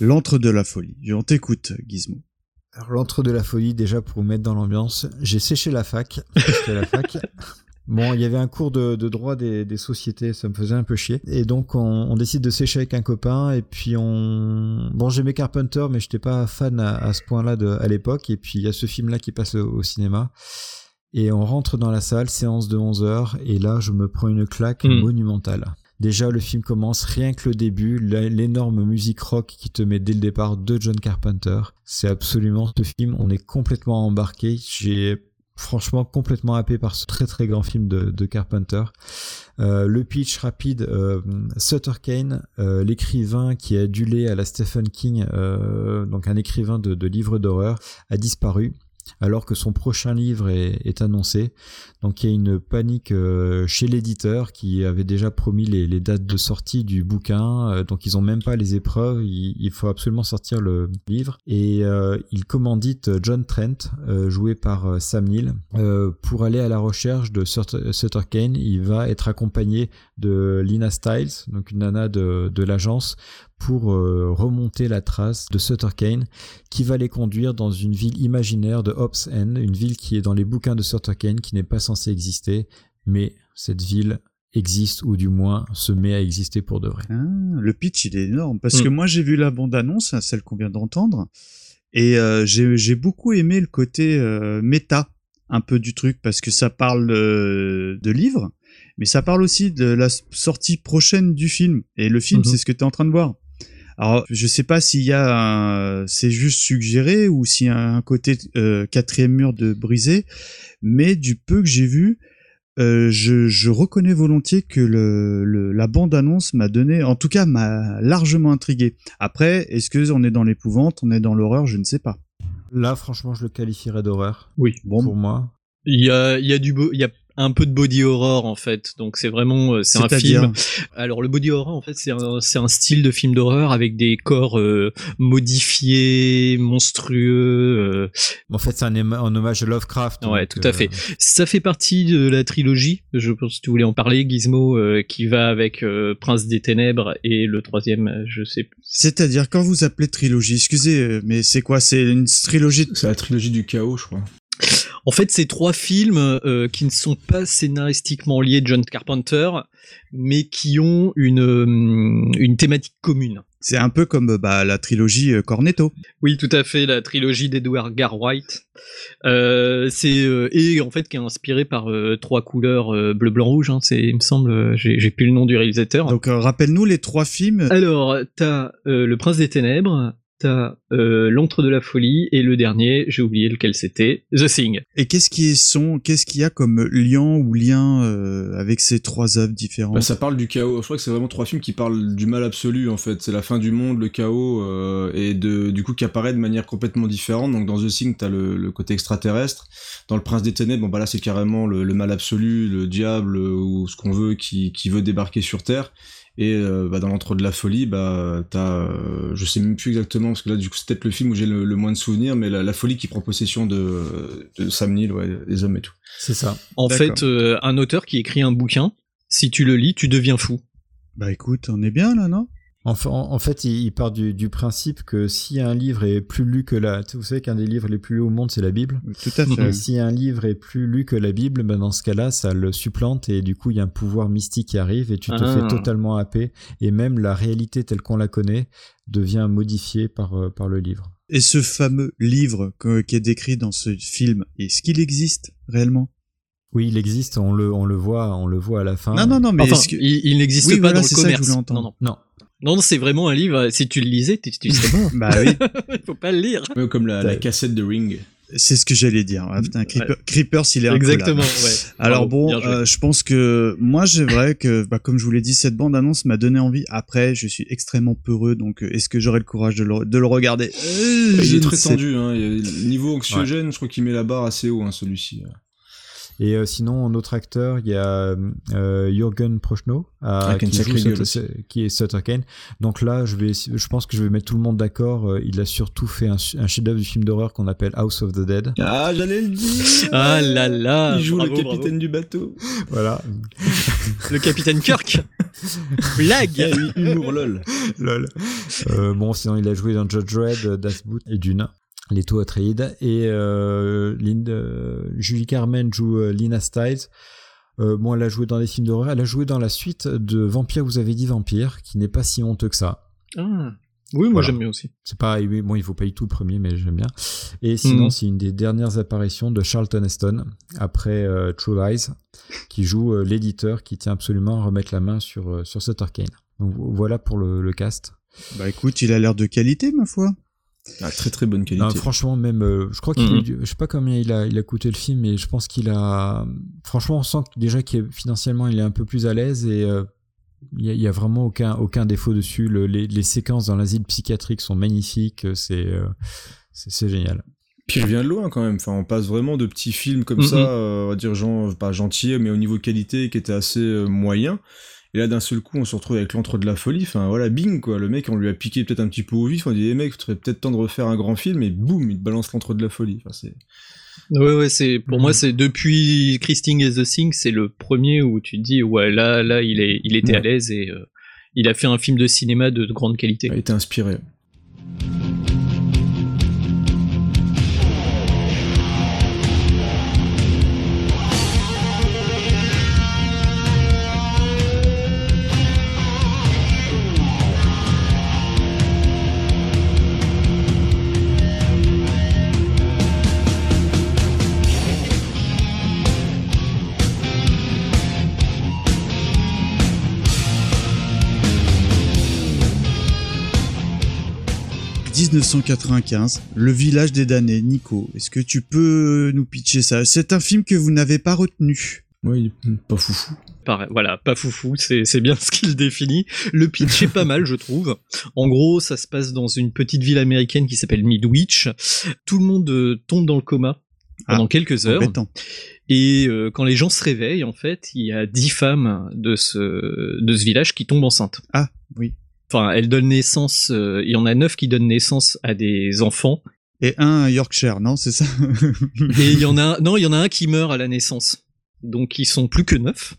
L'antre de la folie. On t'écoute, Gizmo. Alors l'entre de la folie, déjà pour vous mettre dans l'ambiance, j'ai séché la fac. J'étais à la fac. Bon, il y avait un cours de, de droit des, des sociétés, ça me faisait un peu chier. Et donc on, on décide de sécher avec un copain et puis on... Bon, j'aimais Carpenter, mais j'étais pas fan à, à ce point-là à l'époque. Et puis il y a ce film-là qui passe au, au cinéma. Et on rentre dans la salle, séance de 11 heures, et là je me prends une claque Mm. monumentale. Déjà le film commence, rien que le début, l'énorme musique rock qui te met dès le départ de John Carpenter. C'est absolument ce film, on est complètement embarqué. J'ai franchement complètement happé par ce très très grand film de, Carpenter. Euh, le pitch rapide, euh, Sutter Kane, euh, l'écrivain qui est adulé à la Stephen King, donc un écrivain de livres d'horreur, a disparu alors que son prochain livre est, annoncé. Donc il y a une panique euh, chez l'éditeur qui avait déjà promis les, dates de sortie du bouquin, euh, donc ils ont même pas les épreuves, il, faut absolument sortir le livre. Et euh, il commandite John Trent, joué par Sam Neill, pour aller à la recherche de Sutter Kane. Il va être accompagné de Lina Stiles, donc une nana de, de l'agence, pour euh, remonter la trace de Sutter Kane, qui va les conduire dans une ville imaginaire de Hobbs End, une ville qui est dans les bouquins de Sutter Kane, qui n'est pas censée exister, mais cette ville existe ou du moins se met à exister pour de vrai. Ah, le pitch, il est énorme. Parce Mm. que moi, j'ai vu la bande-annonce, hein, celle qu'on vient d'entendre, et euh, j'ai beaucoup aimé le côté euh, méta, un peu du truc, parce que ça parle euh, de livres, mais ça parle aussi de la sortie prochaine du film. Et le film, Mhm. c'est ce que tu es en train de voir. Alors, je sais pas s'il y a un... C'est juste suggéré ou s'il y a un côté euh, quatrième mur de brisé, mais du peu que j'ai vu, euh, je, je reconnais volontiers que le, le- la bande-annonce m'a donné, en tout cas, m'a largement intrigué. Après, est-ce que on est dans l'épouvante, on est dans l'horreur, je ne sais pas. Là, franchement, je le qualifierais d'horreur. Oui. Bon, Pour moi. Il y a, il y a du beau, il y a un peu de body horror en fait. Donc c'est vraiment, euh, c'est un film. Alors le body horror en fait c'est un, c'est un style de film d'horreur avec des corps euh, modifiés, monstrueux. euh, En fait, c'est un, hommage à Lovecraft. Ouais, donc, tout à euh, fait. Ça fait partie de la trilogie. Je pense que tu voulais en parler, Gizmo, euh, qui va avec euh, Prince des Ténèbres et le troisième, je sais plus. C'est-à-dire, quand vous appelez trilogie, excusez, mais c'est quoi? C'est une trilogie C'est la trilogie du chaos, je crois. En fait, c'est trois films euh, qui ne sont pas scénaristiquement liés de John Carpenter, mais qui ont une, euh, une thématique commune. C'est un peu comme bah, la trilogie euh, Cornetto. Oui, tout à fait, la trilogie d'Edward Garwhite. Euh, c'est euh, et en fait qui est inspiré par euh, trois couleurs bleu, blanc, rouge. Hein, c'est, il me semble, j'ai, plus le nom du réalisateur. Donc, rappelle-nous les trois films. Alors, t'as Le Prince des Ténèbres, t'as euh, L'Antre de la Folie, et le dernier, j'ai oublié lequel c'était, The Thing. Et qu'est-ce qui sont, qu'est-ce qu'il y a comme lien ou lien euh, avec ces trois œuvres différentes? Bah, ça parle du chaos. Je crois que c'est vraiment trois films qui parlent du mal absolu en fait. C'est la fin du monde, le chaos euh, et de du coup qui apparaît de manière complètement différente. Donc dans The Thing, t'as le, le côté extraterrestre. Dans Le Prince des Ténèbres, bon bah là c'est carrément le, le mal absolu, le diable euh, ou ce qu'on veut qui qui veut débarquer sur Terre. Et euh, bah, dans l'entre de la folie, bah t'as, euh, je sais même plus exactement parce que là du coup c'est peut-être le film où j'ai le, le moins de souvenirs, mais la, la folie qui prend possession de, de Sam Neill, ouais, des hommes et tout. C'est ça. En D'accord. fait, euh, un auteur qui écrit un bouquin, si tu le lis, tu deviens fou. Bah écoute, on est bien là, non? En, fa- en- en fait, il, il part du, du principe que si un livre est plus lu que la... tu sais, Vous savez qu'un des livres les plus lus au monde, c'est la Bible. Tout à fait. Et si un livre est plus lu que la Bible, ben dans ce cas-là, ça le supplante et du coup, il y a un pouvoir mystique qui arrive et tu te Ah. fais totalement happer. Et même la réalité telle qu'on la connaît devient modifiée par, euh, par le livre. Et ce fameux livre que- qui est décrit dans ce film, est-ce qu'il existe réellement? Oui, il existe, on le, on le voit, on le voit à la fin. Non, non, non, mais enfin, est-ce que- il, il n'existe Oui, pas voilà, dans le c'est ça que je commerce. voulais entendre. non, non. Non. Non, non, c'est vraiment un livre. Si tu le lisais, tu, tu serais mort. Bah oui, Faut pas le lire. Ouais, comme la, la cassette de Ring. c'est ce que j'allais dire. Ah, putain, Creeper, Creepers, il est Exactement. incollable. Ouais. Alors bon, euh, je pense que moi j'ai vrai que, bah, comme je vous l'ai dit, cette bande-annonce m'a donné envie. Après, je suis extrêmement peureux, donc euh, est-ce que j'aurai le courage de le, de le regarder? Euh, Il est très sais tendu, hein. Niveau anxiogène, je crois qu'il met la barre assez haut, hein, celui-ci. Et euh, sinon, en autre acteur, il y a euh, Jürgen Prochnow, euh, une qui, joue Sutter- qui est Sutter Kane. Donc là, je vais, je pense que je vais mettre tout le monde d'accord. Il a surtout fait un, un chef-d'œuvre du film d'horreur qu'on appelle House of the Dead. Ah, j'allais le dire Ah là là. Il joue bravo, le capitaine bravo. du bateau. Voilà. Le capitaine Kirk. Blague. Humour lol. Lol. Euh, bon, sinon, il a joué dans Judge Dredd, Das Boot et Dune. Leto Atreides. Et euh, Lynn- euh, Julie Carmen joue euh, Lina Stiles. Euh, bon, elle a joué dans des films d'horreur. Elle a joué dans la suite de Vampire, vous avez dit Vampire, qui n'est pas si honteux que ça. Ah. Oui, moi Voilà. j'aime bien aussi. C'est pas, bon, il faut pas y tout le premier, mais j'aime bien. Et sinon, Mhm. c'est une des dernières apparitions de Charlton Heston après euh, True Lies, qui joue euh, l'éditeur qui tient absolument à remettre la main sur euh, sur Sutter Kane. Donc vo- voilà pour le, le cast. Bah écoute, il a l'air de qualité, ma foi. Ah, très très bonne qualité. Non, franchement, même, euh, je crois qu'il, Mhm. je sais pas combien il a, il a coûté le film, mais je pense qu'il a, franchement, on sent que déjà qu'il est- financièrement, il est un peu plus à l'aise et euh, il y, a- il y a vraiment aucun, aucun défaut dessus. Le- les, les séquences dans l'asile psychiatrique sont magnifiques. C'est, euh, c'est, c'est génial. Puis il revient de loin quand même. Enfin, on passe vraiment de petits films comme Mhm. ça, euh, on va dire genre, pas gentils, mais au niveau qualité qui était assez euh, moyen. Et là, d'un seul coup, on se retrouve avec l'entre de la folie. Enfin, voilà, bing, quoi. Le mec, on lui a piqué peut-être un petit peu au vif. On dit, eh mec, il serait peut-être temps de refaire un grand film, et boum, il te balance l'entre de la folie. Enfin, c'est. Ouais, ouais, c'est pour moi c'est depuis Christine et the Thing, c'est le premier où tu te dis ouais là là il est il était Ouais. à l'aise et euh, il a fait un film de cinéma de, de grande qualité. Il été inspiré. « 1995, Le village des damnés. Nico, est-ce que tu peux nous pitcher ça? C'est un film que vous n'avez pas retenu. Oui, pas foufou. Pareil, voilà, pas foufou, c'est c'est bien ce qu'il définit. Le pitch est pas mal, je trouve. En gros, ça se passe dans une petite ville américaine qui s'appelle Midwich. Tout le monde euh, tombe dans le coma pendant Ah, quelques heures. embêtant. Et euh, quand les gens se réveillent, en fait, il y a dix femmes de ce, de ce village qui tombent enceintes. Ah, oui. Enfin, elles donnent naissance, euh, il y en a neuf qui donnent naissance à des enfants. Et un Yorkshire, non C'est ça Et il y en a, non, il y en a un qui meurt à la naissance. Donc ils sont plus que neuf.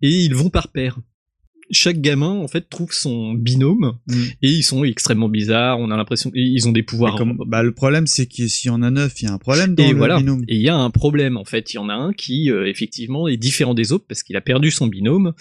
Et ils vont par paire. Chaque gamin, en fait, trouve son binôme. Mm. Et ils sont extrêmement bizarres. On a l'impression qu'ils ont des pouvoirs. Comme- bah, le problème, c'est que s'il y en a neuf, il y a un problème dans et le voilà. binôme. Et il y a un problème en fait. Il y en a un qui euh, effectivement est différent des autres parce qu'il a perdu son binôme.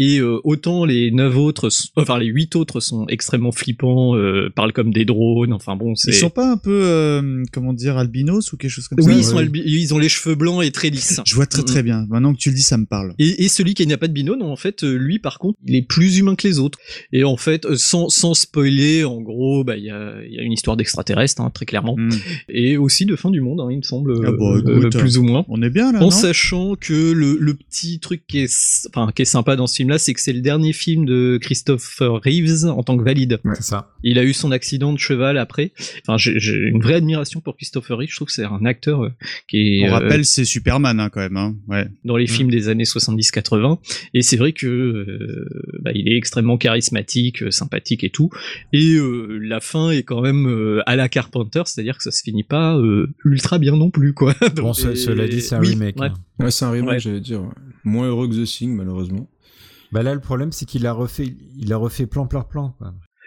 Et euh, autant les neuf autres, sont- enfin les huit autres sont extrêmement flippants, euh, parlent comme des drones. Enfin bon, c'est. Ils sont pas un peu, euh, comment dire, albinos ou quelque chose comme ça Oui, ils sont albi- ils ont les cheveux blancs et très lisses. Je vois très très Mm. bien. Maintenant que tu le dis, ça me parle. Et, et celui qui n'a pas de binôme, en fait, euh, lui, par contre, il est plus humain que les autres. Et en fait, euh, sans, sans spoiler, en gros, bah, il y a, y a une histoire d'extraterrestre, hein, très clairement. Mm. Et aussi de fin du monde, hein, il me semble, Ah bah, euh, écoute, plus ou moins. On est bien là, En non? sachant que le, le petit truc qui est, enfin, qui est sympa dans ce film-là, c'est que c'est le dernier film de Christopher Reeves en tant que valide. C'est ça. Il a eu son accident de cheval après. Enfin, j'ai une vraie admiration pour Christopher Reeves. Je trouve que c'est un acteur euh, qui est. On euh, rappelle, c'est Superman hein, quand même. Hein. Ouais. dans les Mm. films des années 70-80 et c'est vrai que euh, bah, il est extrêmement charismatique sympathique et tout et euh, la fin est quand même euh, à la Carpenter c'est-à-dire que ça se finit pas euh, ultra bien non plus quoi Bon, Donc, ce- et- cela dit, c'est un oui, remake. ouais. hein. Ouais, c'est un remake, Ouais. j'allais dire. Moins heureux que The Thing, malheureusement. Bah là, le problème, c'est qu'il a refait, il a refait plan par plan.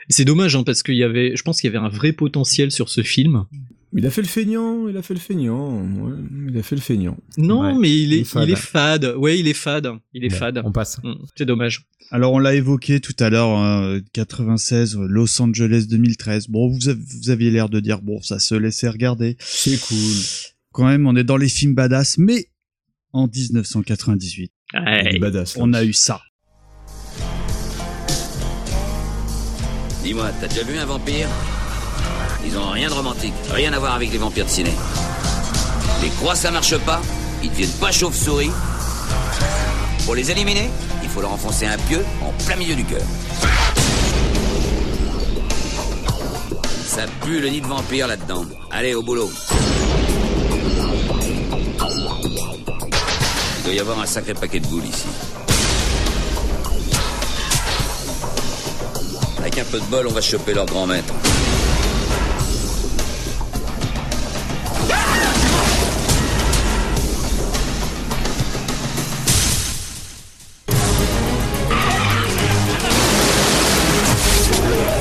C'est dommage hein, parce qu'il y avait je pense qu'il y avait un vrai potentiel sur ce film Il a fait le feignant, il a fait le feignant. ouais, il a fait le feignant. non Ouais, mais il est, il est fade. il est fade ouais il est fade il est fade On passe. Mm, c'est dommage Alors on l'a évoqué tout à l'heure, hein, 96, Los Angeles 2013. Bon, vous, avez- vous aviez l'air de dire bon, ça se laissait regarder. C'est cool. Quand même, on est dans les films badass, mais en 1998, Ouais. Du badass. on a eu ça. Dis-moi, t'as déjà vu un vampire? Ils ont rien de romantique, rien à voir avec les vampires de ciné. Les croix, ça marche pas, ils deviennent pas chauves-souris. Pour les éliminer, il faut leur enfoncer un pieu en plein milieu du cœur. Ça pue le nid de vampire là-dedans. Allez, au boulot. Il doit y avoir un sacré paquet de boules ici. Avec un peu de bol, on va choper leur grand maître.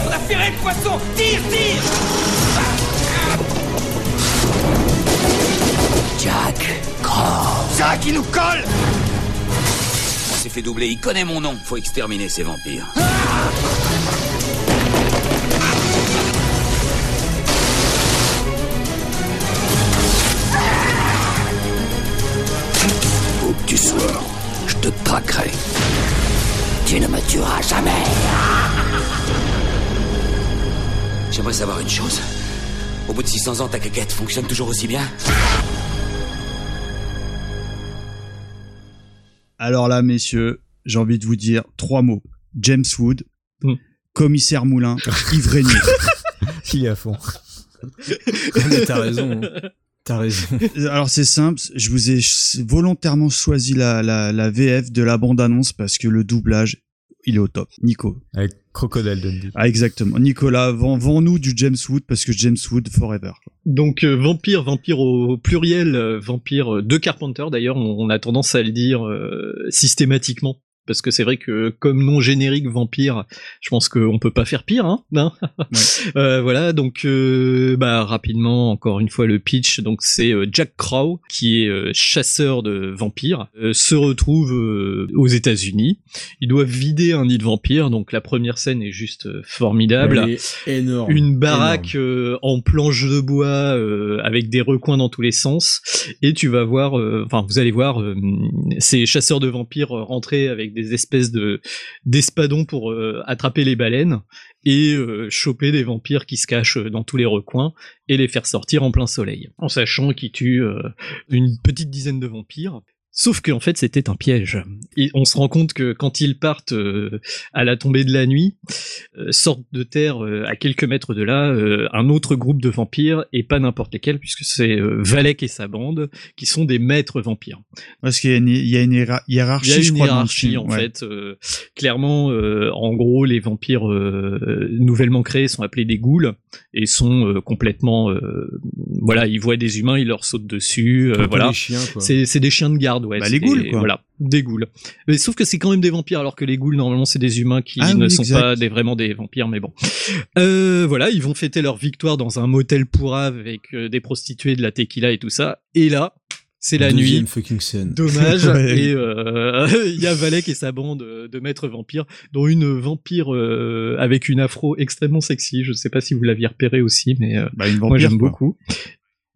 On a ferré le poisson Tire, tire Jack Jack, il nous colle On s'est fait doubler, il connaît mon nom. Faut exterminer ces vampires. Où tu je te traquerai. Tu ne me tueras jamais. J'aimerais savoir une chose. Au bout de 600 ans, ta caquette fonctionne toujours aussi bien? Alors là, messieurs, j'ai envie de vous dire trois mots. James Wood, Mm. commissaire Moulin, Yves Régnier. Il est à fond. Mais t'as raison. T'as raison. Alors c'est simple, je vous ai volontairement choisi la, la, la VF de la bande-annonce parce que le doublage, il est au top. Nico. Avec Crocodile Dundee. Ah exactement. Nicolas, vends- vends-nous du James Wood parce que James Wood forever. Donc euh, vampire, vampire au pluriel, euh, vampire euh, de Carpenter d'ailleurs, on, on a tendance à le dire euh, systématiquement. Parce que c'est vrai que comme nom générique vampire, je pense qu'on peut pas faire pire, hein, hein Euh, Voilà, donc euh, bah rapidement encore une fois le pitch. Donc c'est euh, Jack Crow qui est euh, chasseur de vampires, euh, se retrouve aux États-Unis. Il doit vider un nid de vampires. Donc la première scène est juste formidable. Elle est énorme. Une baraque en planche de bois avec des recoins dans tous les sens et tu vas voir enfin vous allez voir ces chasseurs de vampires rentrer avec des espèces de d'espadons pour euh, attraper les baleines et euh, choper des vampires qui se cachent dans tous les recoins et les faire sortir en plein soleil. En sachant qu'ils tuent euh, une petite dizaine de vampires Sauf qu'en fait c'était un piège. Et on se rend compte que quand ils partent euh, à la tombée de la nuit, euh, sortent de terre euh, à quelques mètres de là euh, un autre groupe de vampires et pas n'importe lesquels puisque c'est euh, Valek et sa bande qui sont des maîtres vampires. Parce qu'il y a une, il y a une hiéra- hiérarchie, Il y a je une crois, hiérarchie film. en Ouais. fait. euh, clairement, euh, en gros, les vampires euh, nouvellement créés sont appelés des ghouls et sont euh, complètement, euh, voilà, ils voient des humains, ils leur sautent dessus, euh, voilà. c'est des chiens de garde, ouais. Bah, les ghouls, quoi. Voilà, des ghouls. Mais sauf que c'est quand même des vampires, alors que les ghouls normalement c'est des humains qui Ah ne oui, sont exact. pas des, vraiment des vampires, mais bon. Euh, voilà, ils vont fêter leur victoire dans un motel pourrave avec euh, des prostituées, de la tequila et tout ça. Et là, c'est la nuit. fucking scène. Dommage. Ouais. Et euh, il y a Valek et sa bande de maîtres vampires, dont une vampire euh, avec une afro extrêmement sexy. Je ne sais pas si vous l'aviez repéré aussi, mais euh, Bah, une moi j'aime beaucoup.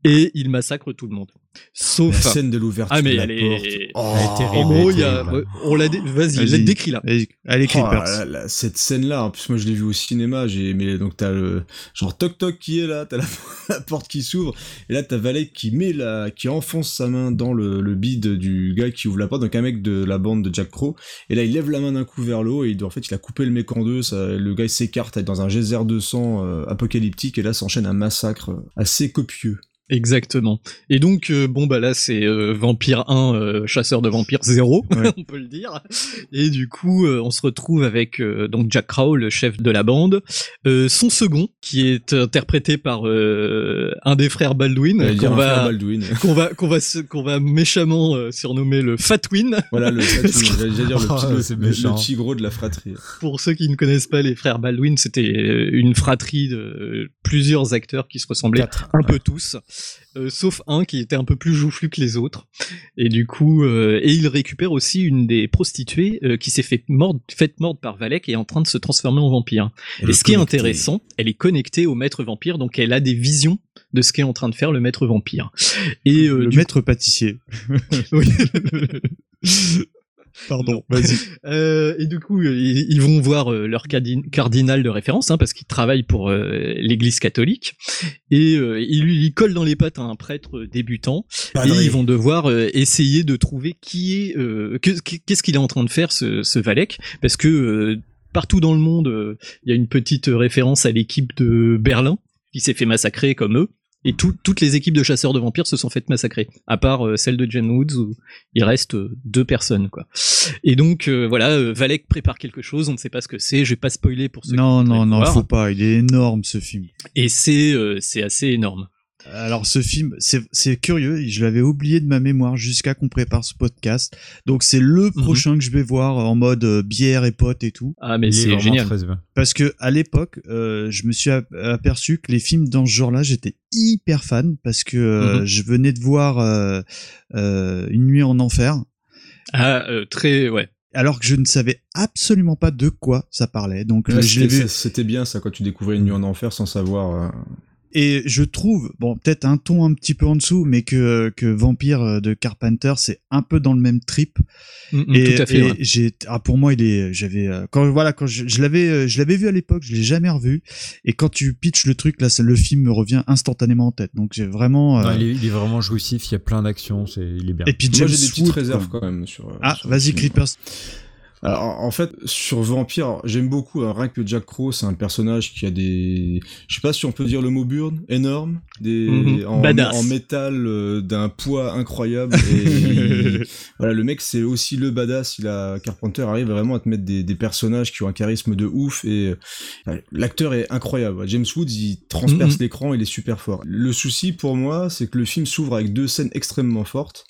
Et il massacre tout le monde. Sauf La scène de l'ouverture ah mais de la elle porte. est, Oh, elle est terrible. elle En est gros, il y a, on l'a, dé- vas-y, Vas-y. décris là. Allez, Oh, Creepers. là, là, cette scène-là, en plus moi je l'ai vue au cinéma, j'ai mais donc t'as le genre toc toc qui est là, t'as la, la porte qui s'ouvre et là t'as Valek qui met la, qui enfonce sa main dans le, le bide du gars qui ouvre la porte, donc un mec de la bande de Jack Crow et là il lève la main d'un coup vers le haut et il en fait il a coupé le mec en deux, ça, le gars il s'écarte dans un geyser de sang euh, apocalyptique et là s'enchaîne un massacre assez copieux. Exactement. Et donc, euh, bon, bah là, c'est euh, Vampire 1, euh, chasseur de vampires 0, Ouais. on peut le dire. Et du coup, euh, on se retrouve avec euh, donc Jack Crow, le chef de la bande, euh, son second, qui est interprété par euh, un des frères Baldwin, J'allais dire qu'on va, Baldwin. qu'on va, qu'on va, qu'on va méchamment euh, surnommer le Fatwin. Voilà le j'allais dire le, Oh, petit- le- c'est le- méchant. le petit gros de la fratrie. Pour ceux qui ne connaissent pas les frères Baldwin, c'était une fratrie de plusieurs acteurs qui se ressemblaient Quatre, un peu tous, euh, sauf un qui était un peu plus joufflu que les autres. Et du coup, euh, et il récupère aussi une des prostituées euh, qui s'est fait mordre, faite mordre par Valek et est en train de se transformer en vampire. Elle et ce qui est intéressant, elle est connectée au maître vampire, donc elle a des visions de ce qu'est en train de faire le maître vampire. Et le maître pâtissier. oui. Pardon, vas-y. Euh, et du coup, euh, ils, ils vont voir euh, leur cardin- cardinal de référence, hein, parce qu'ils travaillent pour euh, l'Église catholique, et euh, ils lui ils collent dans les pattes à un prêtre débutant, Padré. et ils vont devoir essayer de trouver qui est, que- qu'est-ce qu'il est en train de faire ce, ce Valek, parce que partout dans le monde, il y a une petite référence à l'équipe de Berlin qui s'est fait massacrer comme eux. Et tout- toutes les équipes de chasseurs de vampires se sont faites massacrer, à part euh, celle de Jen Woods où il reste euh, deux personnes quoi. Et donc euh, voilà, euh, Valek prépare quelque chose, on ne sait pas ce que c'est, je vais pas spoiler pour ceux Non, qui non, non, voir. faut pas. Il est énorme ce film. Et c'est euh, c'est assez énorme. Alors ce film, c'est c'est curieux, je l'avais oublié de ma mémoire jusqu'à qu'on prépare ce podcast. Donc c'est le prochain que je vais voir en mode euh, bière et potes et tout. Ah mais c'est génial. très bien. Parce que à l'époque, euh, je me suis ap- aperçu que les films dans ce genre-là, j'étais hyper fan parce que euh, Mhm. je venais de voir euh, euh, Une nuit en enfer, Ah euh, très ouais. alors que je ne savais absolument pas de quoi ça parlait. Donc euh, Ouais. C'était bien ça quand tu découvrais une nuit en enfer sans savoir. euh, Et je trouve, bon, peut-être un ton un petit peu en dessous, mais que, que Vampire euh, de Carpenter, c'est un peu dans le même trip. Mm, mm, et tout à fait, et ouais. j'ai, ah, pour moi, il est, j'avais, euh, quand, voilà, quand je, je l'avais, euh, je l'avais vu à l'époque, je l'ai jamais revu. Et quand tu pitches le truc, là, le film me revient instantanément en tête. Donc j'ai vraiment. euh, Non, il, est, il est vraiment jouissif, il y a plein d'actions, c'est, il est bien. Et puis Moi, j'ai des petites réserves quoi. quand même sur. Ah, sur vas-y, film. Alors, en fait, sur Vampire, j'aime beaucoup, hein, rien que Jack Crow, c'est un personnage qui a des, je sais pas si on peut dire le mot burn, énorme, des, Mhm. en, métal euh, d'un poids incroyable. Et il- voilà, le mec, c'est aussi le badass. Il a, Carpenter arrive vraiment à te mettre des, des personnages qui ont un charisme de ouf et euh, l'acteur est incroyable. James Woods, il transperce Mhm. l'écran, il est super fort. Le souci pour moi, c'est que le film s'ouvre avec deux scènes extrêmement fortes.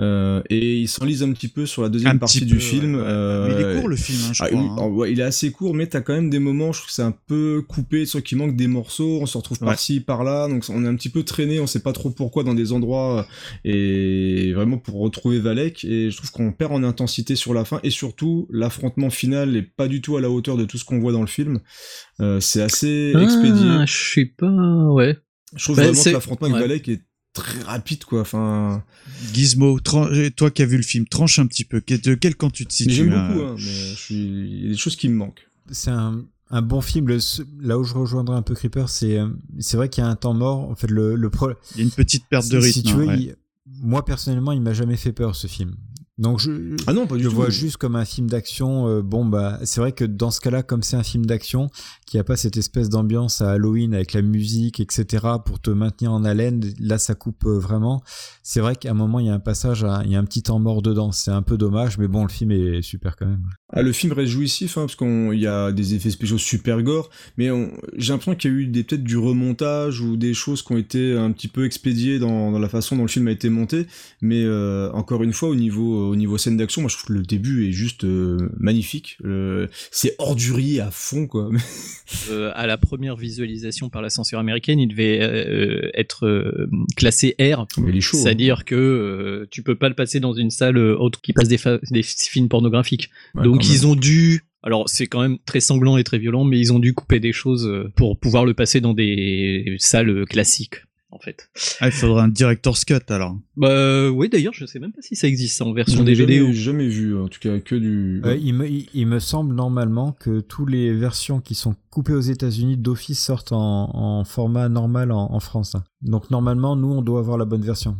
Euh, et il s'enlise un petit peu sur la deuxième Un partie du peu, film. ouais, ouais. euh, Mais il est court, le film, hein, je ah, crois, hein. ouais, il est assez court, mais t'as quand même des moments, je trouve que c'est un peu coupé, soit qu'il manque des morceaux, on se retrouve Ouais. par-ci, par-là, donc on est un petit peu traîné, on sait pas trop pourquoi dans des endroits, euh, et vraiment pour retrouver Valek, et je trouve qu'on perd en intensité sur la fin, et surtout, l'affrontement final est pas du tout à la hauteur de tout ce qu'on voit dans le film. Euh, c'est assez expédié. Ah, je sais pas, ouais. Je trouve Bah, vraiment que l'affrontement avec. Valek est très rapide, quoi, enfin... Gizmo, toi qui as vu le film, tranche un petit peu. De quel camp tu te j'aime beaucoup, hein, mais je suis... il y a des choses qui me manquent. c'est un, un bon film. Le- là où je rejoindrai un peu Creeper, c'est euh, c'est vrai qu'il y a un temps mort. En fait, le, le pro- Il y a une petite perte de rythme. Si tu veux, ouais. il- moi personnellement, il m'a jamais fait peur ce film. Donc je, Ah non, pas du je tout. vois juste comme un film d'action. euh, bon bah, c'est vrai que dans ce cas-là, comme c'est un film d'action, qui a pas cette espèce d'ambiance à Halloween avec la musique, etc. pour te maintenir en haleine, là ça coupe euh, vraiment. C'est vrai qu'à un moment il y a un passage, à- il y a un petit temps mort dedans. C'est un peu dommage, mais bon, le film est super quand même. Ah, le film reste jouissif, hein, parce qu'il y a des effets spéciaux super gore, mais j'ai l'impression qu'il y a eu des- peut-être du remontage ou des choses qui ont été un petit peu expédiées dans, dans la façon dont le film a été monté, mais euh, encore une fois, au niveau, au niveau scène d'action, moi je trouve que le début est juste euh, magnifique. Euh, c'est ordurier à fond, quoi. Euh, à la première visualisation par la censure américaine, il devait euh, être euh, classé R. Hein. C'est-à-dire que tu peux pas le passer dans une salle autre qui passe des, films pornographiques. Ouais, Donc ils ont dû. Alors c'est quand même très sanglant et très violent, mais ils ont dû couper des choses pour pouvoir le passer dans des salles classiques. En fait. Ah, il faudrait un director's cut alors. Bah oui, d'ailleurs, je sais même pas si ça existe en version DVD jamais, ou. jamais vu, en tout cas que du. Euh, il, me, il, il me semble normalement que toutes les versions qui sont coupées aux États-Unis d'office sortent en, en format normal en, en France. hein. Donc normalement, nous, on doit avoir la bonne version.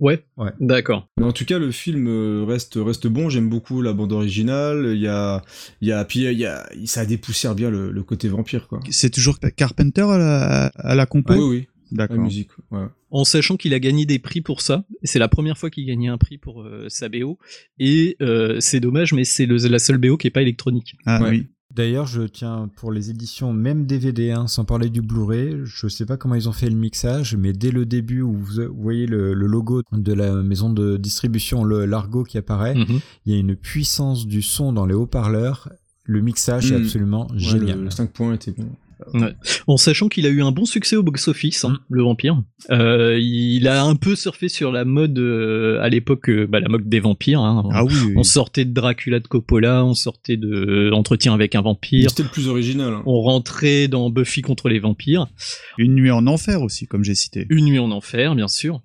Ouais. Ouais. D'accord. Mais en tout cas, le film euh, reste reste bon. J'aime beaucoup la bande originale. Il y a il y a puis il y a ça dépoussière bien le, le côté vampire quoi. C'est toujours Carpenter à la, à la compo? Ah oui oui. D'accord. La musique. Ouais. en sachant qu'il a gagné des prix pour ça. C'est la première fois qu'il gagnait un prix pour euh, sa BO. Et euh, c'est dommage, mais c'est la seule BO qui est pas électronique. Ah Ouais. oui. D'ailleurs, je tiens pour les éditions, même DVD, hein, sans parler du Blu-ray, je sais pas comment ils ont fait le mixage, mais dès le début où vous voyez le, le logo de la maison de distribution, le Largo qui apparaît, Mhm. il y a une puissance du son dans les haut-parleurs. Le mixage est Mm. absolument Ouais, génial. le 5 points était bon. Ouais. En sachant qu'il a eu un bon succès au box-office, hein, le vampire. Euh, il a un peu surfé sur la mode euh, à l'époque, euh, bah, la mode des vampires. hein. Ah oui, oui. On sortait de Dracula de Coppola, on sortait de Entretien avec un vampire. C'était le plus original. hein. On rentrait dans Buffy contre les vampires. Une nuit en enfer aussi, comme j'ai cité. Une nuit en enfer, bien sûr.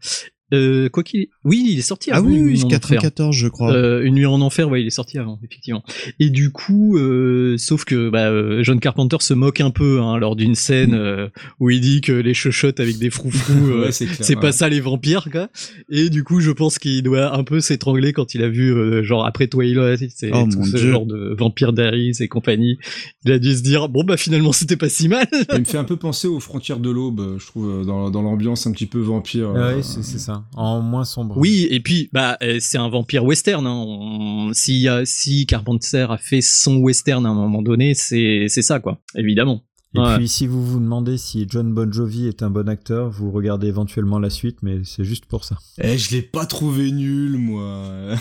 Euh, quoi qu'il, oui, il est sorti Ah avant. oui, Une oui, nuit en enfer. 94, je crois. Euh, une nuit en enfer, ouais, il est sorti avant, effectivement. Et du coup, euh, sauf que bah, euh, John Carpenter se moque un peu hein, lors d'une scène euh, où il dit que les chuchotes avec des froufrous, euh, Ouais, c'est pas ouais. ça les vampires, quoi. Et du coup, je pense qu'il doit un peu s'étrangler quand il a vu, euh, genre après Twilight, c'est Oh, tout ce Dieu. genre de vampires d'Aris et compagnie. Il a dû se dire, bon bah finalement c'était pas si mal. Il me fait un peu penser aux frontières de l'aube, je trouve, dans, dans l'ambiance un petit peu vampire. Ah euh, ouais, c'est c'est En moins sombre. Oui, et puis bah euh, c'est un vampire western. Hein. On- Si, a- si Carpenter a fait son western à un moment donné, c'est c'est ça quoi, évidemment. Et Ouais. puis, si vous vous demandez si John Bon Jovi est un bon acteur, vous regardez éventuellement la suite, mais c'est juste pour ça. Eh, je l'ai pas trouvé nul, moi.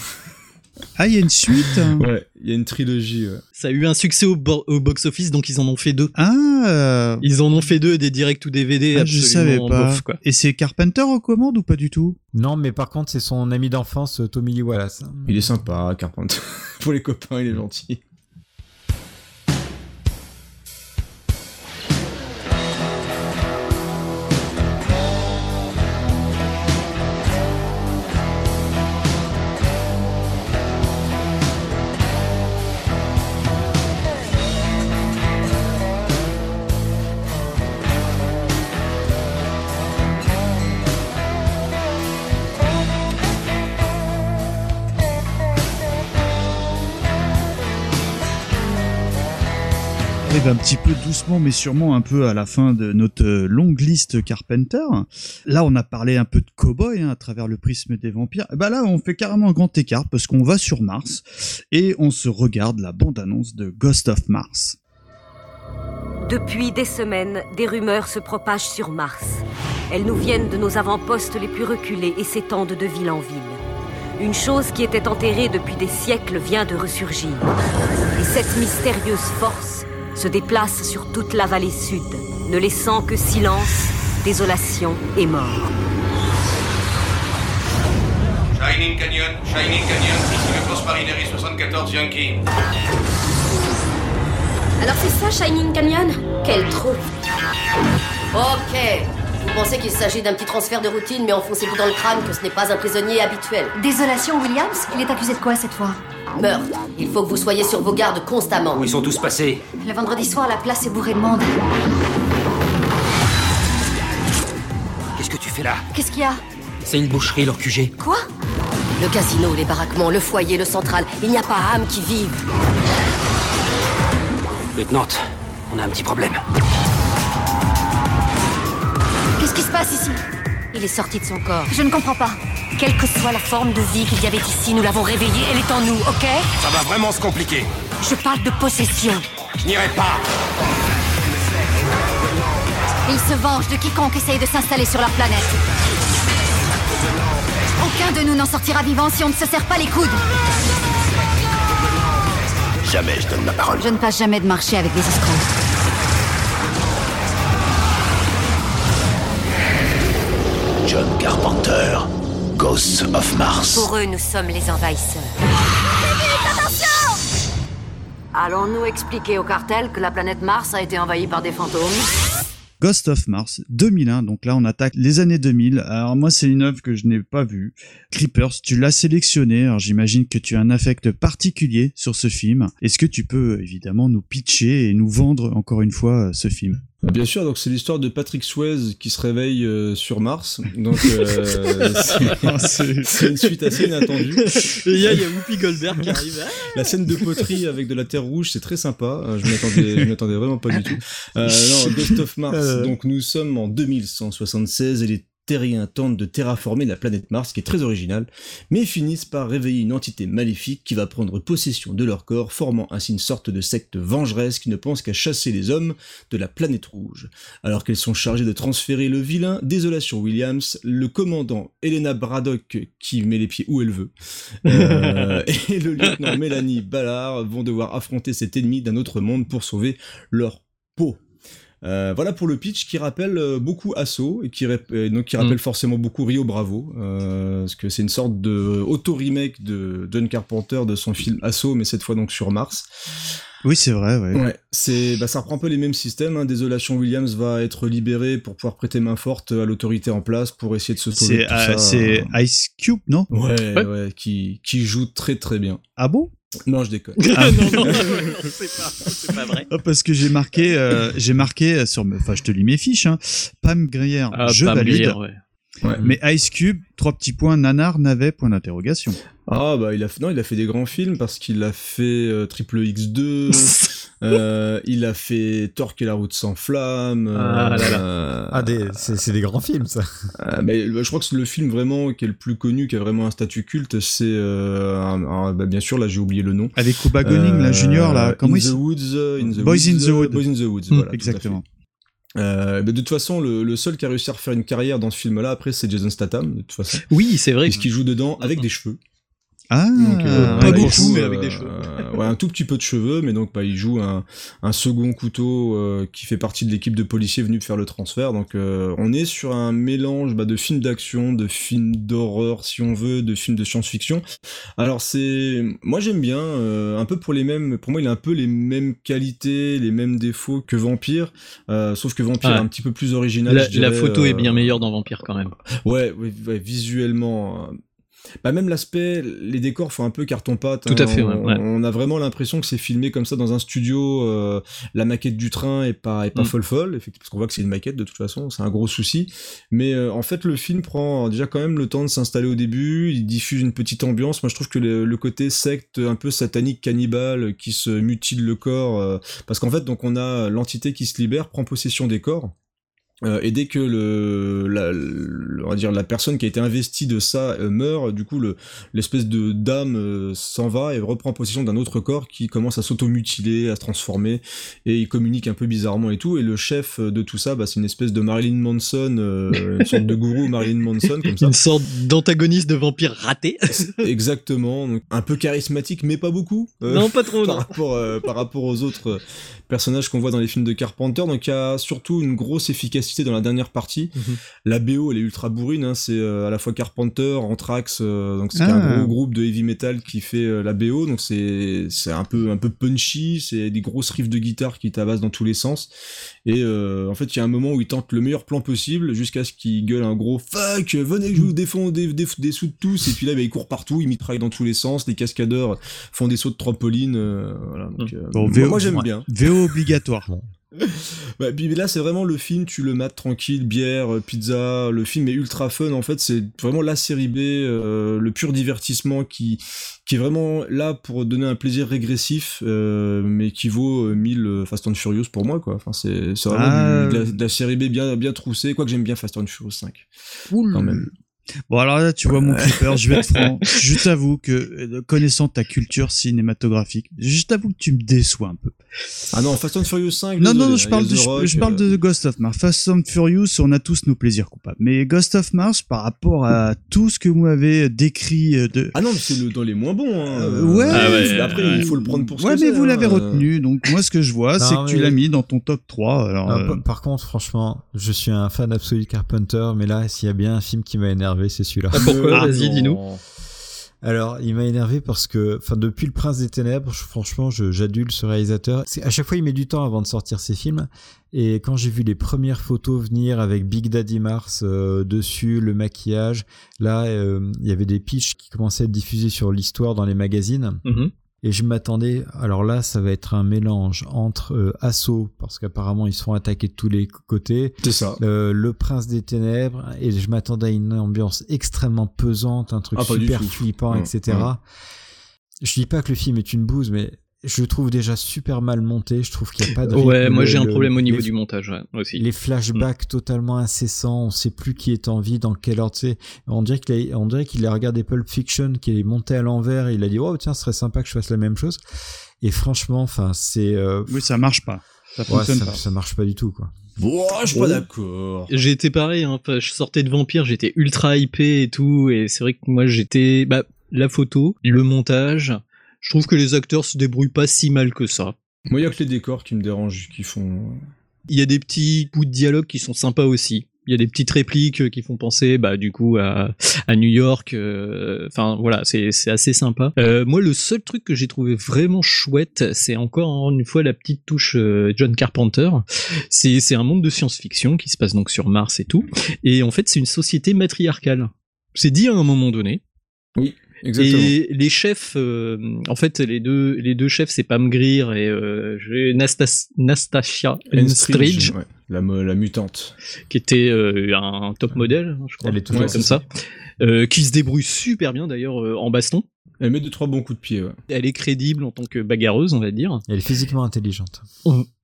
Ah, il y a une suite? Hein. ouais, il y a une trilogie. Ouais. Ça a eu un succès au, bo- au box-office, donc ils en ont fait deux. Ah, Ils en ont fait deux, des directs ou DVD. ah, je savais pas. bof, quoi. Et c'est Carpenter aux commandes ou pas du tout? Non, mais par contre, c'est son ami d'enfance, Tommy Lee Wallace. Il est sympa, Carpenter. Pour les copains, il est gentil. Un petit peu doucement mais sûrement un peu à la fin de notre euh, longue liste Carpenter. Là, on a parlé un peu de cowboy hein, à travers le prisme des vampires. Bah là, on fait carrément un grand écart parce qu'on va sur Mars et on se regarde la bande-annonce de Ghost of Mars. Depuis des semaines, des rumeurs se propagent sur Mars. Elles nous viennent de nos avant-postes les plus reculés et s'étendent de ville en ville. Une chose qui était enterrée depuis des siècles vient de ressurgir. Et cette mystérieuse force se déplace sur toute la vallée sud, ne laissant que silence, désolation et mort. Shining Canyon, Shining Canyon, ici le Post Marinery 74 Yankee. Alors c'est ça, Shining Canyon? Quel trou Ok. Vous pensez qu'il s'agit d'un petit transfert de routine, mais enfoncez-vous dans le crâne que ce n'est pas un prisonnier habituel. Désolation, Williams Il est accusé de quoi cette fois? Meurtre. Il faut que vous soyez sur vos gardes constamment. Où ils sont tous passés? Le vendredi soir, la place est bourrée de monde. Qu'est-ce que tu fais là? Qu'est-ce qu'il y a? C'est une boucherie, leur QG. Quoi? Le casino, les baraquements, le foyer, le central. Il n'y a pas âme qui vive. Lieutenant, on a un petit problème. Qu'est-ce qui se passe ici Il est sorti de son corps. Je ne comprends pas. Quelle que soit la forme de vie qu'il y avait ici, nous l'avons réveillée, elle est en nous, ok Ça va vraiment se compliquer. Je parle de possession. Je n'irai pas. Ils se vengent de quiconque essaye de s'installer sur leur planète. Aucun de nous n'en sortira vivant si on ne se serre pas les coudes. Jamais je donne ma parole. Je ne passe jamais de marché avec des escrocs. John Carpenter, Ghosts of Mars. Pour eux, nous sommes les envahisseurs. Allons-nous expliquer au cartel que la planète Mars a été envahie par des fantômes Ghost of Mars 2001, donc là on attaque les années 2000. Alors moi c'est une œuvre que je n'ai pas vue. Creepers, tu l'as sélectionné, alors j'imagine que tu as un affect particulier sur ce film. Est-ce que tu peux évidemment nous pitcher et nous vendre encore une fois ce film? Bien sûr, donc c'est l'histoire de Patrick Swayze qui se réveille euh, sur Mars. Donc euh, c'est- une suite assez inattendue. Et il y a, il y a Whoopi Goldberg qui arrive. La scène de poterie avec de la terre rouge, c'est très sympa. Euh, Je m'attendais, je m'attendais vraiment pas du tout. Euh, non, Ghost of Mars. Euh. Donc nous sommes en 2176 et les terriens tentent de terraformer la planète Mars, qui est très originale, mais finissent par réveiller une entité maléfique qui va prendre possession de leur corps, formant ainsi une sorte de secte vengeresse qui ne pense qu'à chasser les hommes de la planète rouge. Alors qu'elles sont chargées de transférer le vilain, Désolation Williams, le commandant Elena Braddock qui met les pieds où elle veut, euh, et le lieutenant Mélanie Ballard vont devoir affronter cet ennemi d'un autre monde pour sauver leur peau. Euh, voilà pour le pitch qui rappelle euh, beaucoup Asso et qui, euh, donc qui rappelle forcément beaucoup Rio Bravo euh, parce que c'est une sorte de auto remake de John Carpenter de son film Asso mais cette fois donc sur Mars. Oui c'est vrai, ouais. Ouais, c'est bah, ça reprend un peu les mêmes systèmes. Hein. Désolation Williams va être libéré pour pouvoir prêter main forte à l'autorité en place pour essayer de se sauver. C'est euh, c'est Ice Cube, non? Ouais, ouais, qui, qui joue très très bien. Ah bon? Non, je déconne. Ah. non, non, c'est pas, c'est pas vrai. Ah, parce que j'ai marqué, euh, j'ai marqué sur, me- enfin, je te lis mes fiches, hein. Pam Grier, Ah, je Pam valide. Grier, ouais. Ouais. Mais Ice Cube, trois petits points, nanar, navet, point d'interrogation. Ah bah il a fait, non il a fait des grands films parce qu'il a fait euh, Triple X2, euh, il a fait Torque et la route sans flamme. euh, Ah là là. euh, Ah, des- c'est des grands films, ça. euh, mais bah, je crois que c'est le film vraiment qui est le plus connu, qui a vraiment un statut culte, c'est euh, bah, bien sûr là j'ai oublié le nom. Avec Cuba Gooding, là, Junior, là, comment in il the Woods, in the Boys in Woods, the euh, Wood. Boys in the Woods, Hmm, voilà. exactement. Euh, bah, de toute façon, le, le seul qui a réussi à refaire une carrière dans ce film-là, après, c'est Jason Statham, de toute façon. Oui, c'est vrai. Puisqu'il joue dedans avec des cheveux. Ah, Donc, euh, pas ouais, beaucoup, mais avec des cheveux. euh, ouais, un tout petit peu de cheveux, mais donc bah, il joue un, un second couteau euh, qui fait partie de l'équipe de policiers venus faire le transfert. Donc euh, on est sur un mélange bah, de films d'action, de films d'horreur si on veut, de films de science-fiction. Alors c'est, moi j'aime bien, euh, un peu pour les mêmes, pour moi il a un peu les mêmes qualités, les mêmes défauts que Vampire, euh, sauf que Vampire Ah. est un petit peu plus original. La, je dirais, la photo est bien meilleure dans Vampire quand même. Ouais, ouais, ouais, visuellement. Bah même l'aspect, les décors font un peu carton-pâte. Tout à fait, on, ouais, ouais. on a vraiment l'impression que c'est filmé comme ça dans un studio. euh, la maquette du train est pas, est pas Mm. folle folle, effectivement, parce qu'on voit que c'est une maquette de toute façon, c'est un gros souci. Mais euh, en fait, le film prend déjà quand même le temps de s'installer au début, il diffuse une petite ambiance. Moi, je trouve que le, le côté secte un peu satanique, cannibale, qui se mutile le corps, euh, parce qu'en fait, donc on a l'entité qui se libère, prend possession des corps. Euh, et dès que le, la, le- on va dire la personne qui a été investie de ça euh, meurt, du coup le l'espèce de dame euh, s'en va et reprend possession d'un autre corps qui commence à s'automutiler, à se transformer et il communique un peu bizarrement et tout. Et le chef euh, de tout ça, bah, c'est une espèce de Marilyn Manson, euh, une sorte de gourou Marilyn Manson comme ça. Une sorte d'antagoniste de vampire raté. Exactement, donc un peu charismatique mais pas beaucoup. Non, pas trop, par non. rapport euh, par rapport aux autres personnages qu'on voit dans les films de Carpenter. Donc il y a surtout une grosse efficacité dans la dernière partie. Mhm. La BO elle est ultra bourrine, hein, c'est euh, à la fois Carpenter, Anthrax, euh, donc c'est Ah. un gros groupe de heavy metal qui fait euh, la BO, donc c'est c'est un peu un peu punchy, c'est des grosses riffs de guitare qui tabassent dans tous les sens. Et euh, en fait il y a un moment où il tente le meilleur plan possible jusqu'à ce qu'il gueule un gros fuck, venez je vous défends des, des, des sous de tous. Et puis là bah, il court partout, il mitraille dans tous les sens, les cascadeurs font des sauts de trampoline, euh, voilà. Donc, euh, Bon, moi, VO moi, j'aime bien. VO obligatoire. Bah, puis là, c'est vraiment le film, tu le mates tranquille, bière, euh, pizza, le film est ultra fun, en fait, c'est vraiment la série B, euh, le pur divertissement qui, qui est vraiment là pour donner un plaisir régressif, euh, mais qui vaut euh, 1000 euh, Fast and Furious pour moi, quoi. Enfin, c'est vraiment Ah. du- de, la, de la série B bien, bien troussée, quoique j'aime bien Fast and Furious 5. Quand même. Bon alors là, tu vois mon clipper, je vais être franc. Je t'avoue que euh, connaissant ta culture cinématographique, je t'avoue que tu me déçois un peu. Ah non, Fast and Furious 5, Non, désolé, non, non, hein, je y parle, a de, The je, Rock, je parle euh, de Ghost of Mars. Fast and Furious, on a tous nos plaisirs coupables. Mais Ghost of Mars, par rapport à tout ce que vous m'avez décrit euh, de... Ah non, mais c'est le- dans les moins bons. Hein. Euh, ouais. Ah ouais, Après, ouais. il faut le prendre pour ce Ouais, que mais vous hein. l'avez retenu. Donc moi, ce que je vois, c'est que tu l'as mis dans ton top 3. Alors, Non, euh, par- Par contre, franchement, je suis un fan absolu de Carpenter, mais là, s'il y a bien un film qui m'a énervé, c'est celui-là. Ah, pourquoi Ah, Vas-y, dis-nous. Alors, il m'a énervé parce que, enfin, depuis Le Prince des Ténèbres, je- franchement, je- j'adule ce réalisateur. C'est- À chaque fois, il met du temps avant de sortir ses films. Et quand j'ai vu les premières photos venir avec Big Daddy Mars euh, dessus, le maquillage, là, euh, il y avait des pitchs qui commençaient à être diffusés sur l'histoire dans les magazines. Mhm. Et je m'attendais, alors là, ça va être un mélange entre euh, Assaut, parce qu'apparemment ils se font attaquer de tous les côtés, C'est ça. euh, Le Prince des Ténèbres, et je m'attendais à une ambiance extrêmement pesante, un truc Ah, super flippant, Mm, etc. mm. Je dis pas que le film est une bouse, mais je trouve déjà super mal monté, je trouve qu'il n'y a pas de Ouais, rythme, moi le- j'ai un problème au niveau les- du montage ouais, aussi. les flashbacks totalement incessants, on sait plus qui est en vie, dans quel ordre. On dirait qu'il a, on dirait qu'il a regardé Pulp Fiction, qui est monté à l'envers, et il a dit oh tiens, ce serait sympa que je fasse la même chose. Et franchement, enfin c'est, euh, oui, ça marche pas. Ça ouais, fonctionne ça, pas. ça marche pas du tout quoi. Bon, je suis pas d'accord. J'ai été pareil, hein, enfin, je sortais de Vampire, j'étais ultra hypé et tout, et c'est vrai que moi j'étais, bah, la photo, le montage, je trouve que les acteurs se débrouillent pas si mal que ça. Moi, il y a que les décors qui me dérangent, qui font. Il y a des petits bouts de dialogue qui sont sympas aussi. Il y a des petites répliques qui font penser, bah, du coup, à, à New York. euh, Enfin, voilà, c'est assez sympa. Euh, moi, le seul truc que j'ai trouvé vraiment chouette, c'est encore une fois la petite touche euh, John Carpenter. C'est un monde de science-fiction qui se passe donc sur Mars et tout. Et en fait, c'est une société matriarcale. C'est dit à un moment donné. Oui. Exactement. Et les chefs, euh, en fait, les deux, les deux chefs, c'est Pam Grier et euh, Nastas- Nastasia Enstridge, ouais, la, mutante. qui était euh, un top modèle, je crois, Elle est comme ça, euh, qui se débrouille super bien d'ailleurs euh, en baston. Elle met deux trois bons coups de pied. Ouais. Elle est crédible en tant que bagarreuse, on va dire. Elle est physiquement intelligente.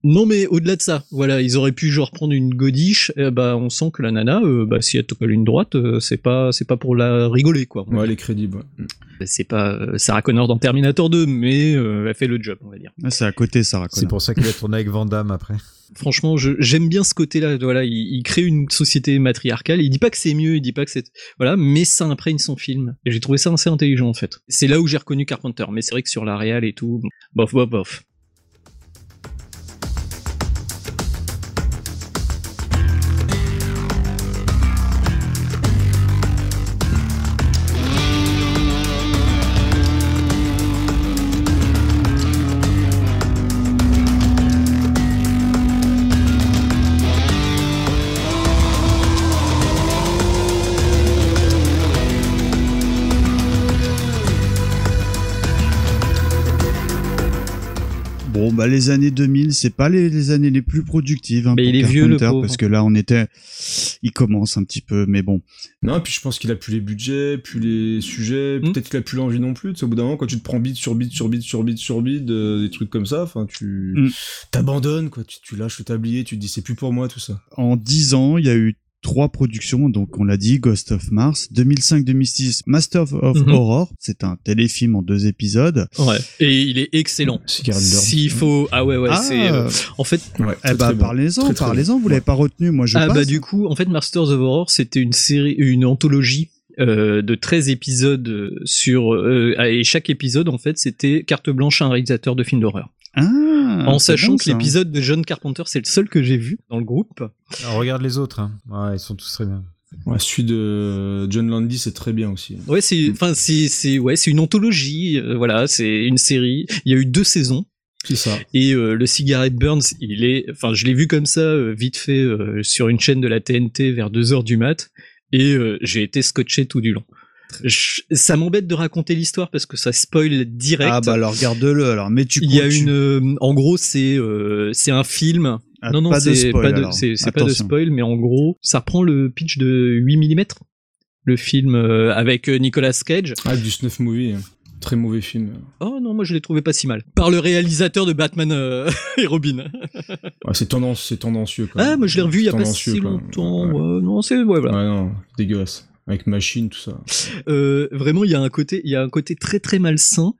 Non mais au-delà de ça, voilà, ils auraient pu genre prendre une godiche, eh bah on sent que la nana, euh, bah si elle te colle une droite, euh, c'est pas c'est pas pour la rigoler quoi. Ouais, elle est crédible. ouais. C'est pas euh, Sarah Connor dans Terminator 2, mais euh, elle fait le job, on va dire. Ah, c'est à côté, Sarah C'est Connor. pour ça qu'il a tourné avec Van Damme après. Franchement, je- j'aime bien ce côté-là. Voilà, il, il crée une société matriarcale. Il dit pas que c'est mieux, il dit pas que c'est voilà, mais ça imprègne son film. Et j'ai trouvé ça assez intelligent en fait. C'est là où j'ai reconnu Carpenter. Mais c'est vrai que sur la réal et tout, bof, bof, bof. Bon, bah les années 2000, c'est pas les, les années les plus productives. Hein, Mais pour il est vieux, le pauvre. Parce que là, on était, il commence un petit peu, mais bon. Non, puis je pense qu'il a plus les budgets, plus les sujets, Hmm. peut-être qu'il a plus l'envie non plus. Tu sais, au bout d'un moment, quand tu te prends bide sur bide sur bide sur bide sur bide, euh, des trucs comme ça, enfin, tu Mm. t'abandonnes, quoi. Tu, tu lâches le tablier, tu te dis c'est plus pour moi tout ça. En 10 ans, il y a eu trois productions, donc on l'a dit, Ghost of Mars, 2005-2006, Master of Mhm. Horror, c'est un téléfilm en deux épisodes. Ouais. Et il est excellent. S'il faut, ah ouais ouais, Ah. c'est euh, en fait. eh bah, parlez-en, parlez-en, vous l'avez pas retenu, moi je ah passe. bah du coup, en fait, Masters of Horror, c'était une série, une anthologie. euh, de 13 épisodes euh, sur euh, et chaque épisode en fait c'était carte blanche à un réalisateur de films d'horreur Ah, en sachant bon, que l'épisode de John Carpenter c'est le seul que j'ai vu dans le groupe Alors, regarde les autres. hein. Ouais, ils sont tous très bien. Ouais, celui de John Landy, c'est très bien aussi. Ouais, c'est, enfin, c'est, c'est, ouais, c'est une anthologie. euh, voilà, c'est une série. Il y a eu deux saisons. C'est ça. Et euh, le Cigarette Burns, il est, enfin, je l'ai vu comme ça, euh, vite fait, euh, sur une chaîne de la TNT vers 2 heures du mat, et euh, j'ai été scotché tout du long. Je- ça m'embête de raconter l'histoire parce que ça spoil direct. Ah bah alors regarde-le alors, mais tu Il y a une, euh, en gros, c'est, euh, c'est un film. Ah, non, non, pas de c'est spoil, pas de, c'est, c'est pas de spoil, mais en gros, ça reprend le pitch de 8 mm. Le film euh, avec Nicolas Cage. Ah, du snuff movie. hein. Très mauvais film. Oh non, moi je l'ai trouvé pas si mal. Par le réalisateur de Batman euh, et Robin. Ouais, c'est tendance, c'est tendancieux. Quand Ah, moi je l'ai revu il y a pas si longtemps. ouais, non, c'est ouais, voilà. Ouais, non, dégueulasse. Avec machine, tout ça. Euh, vraiment, il y a un côté, il y a un côté très très malsain.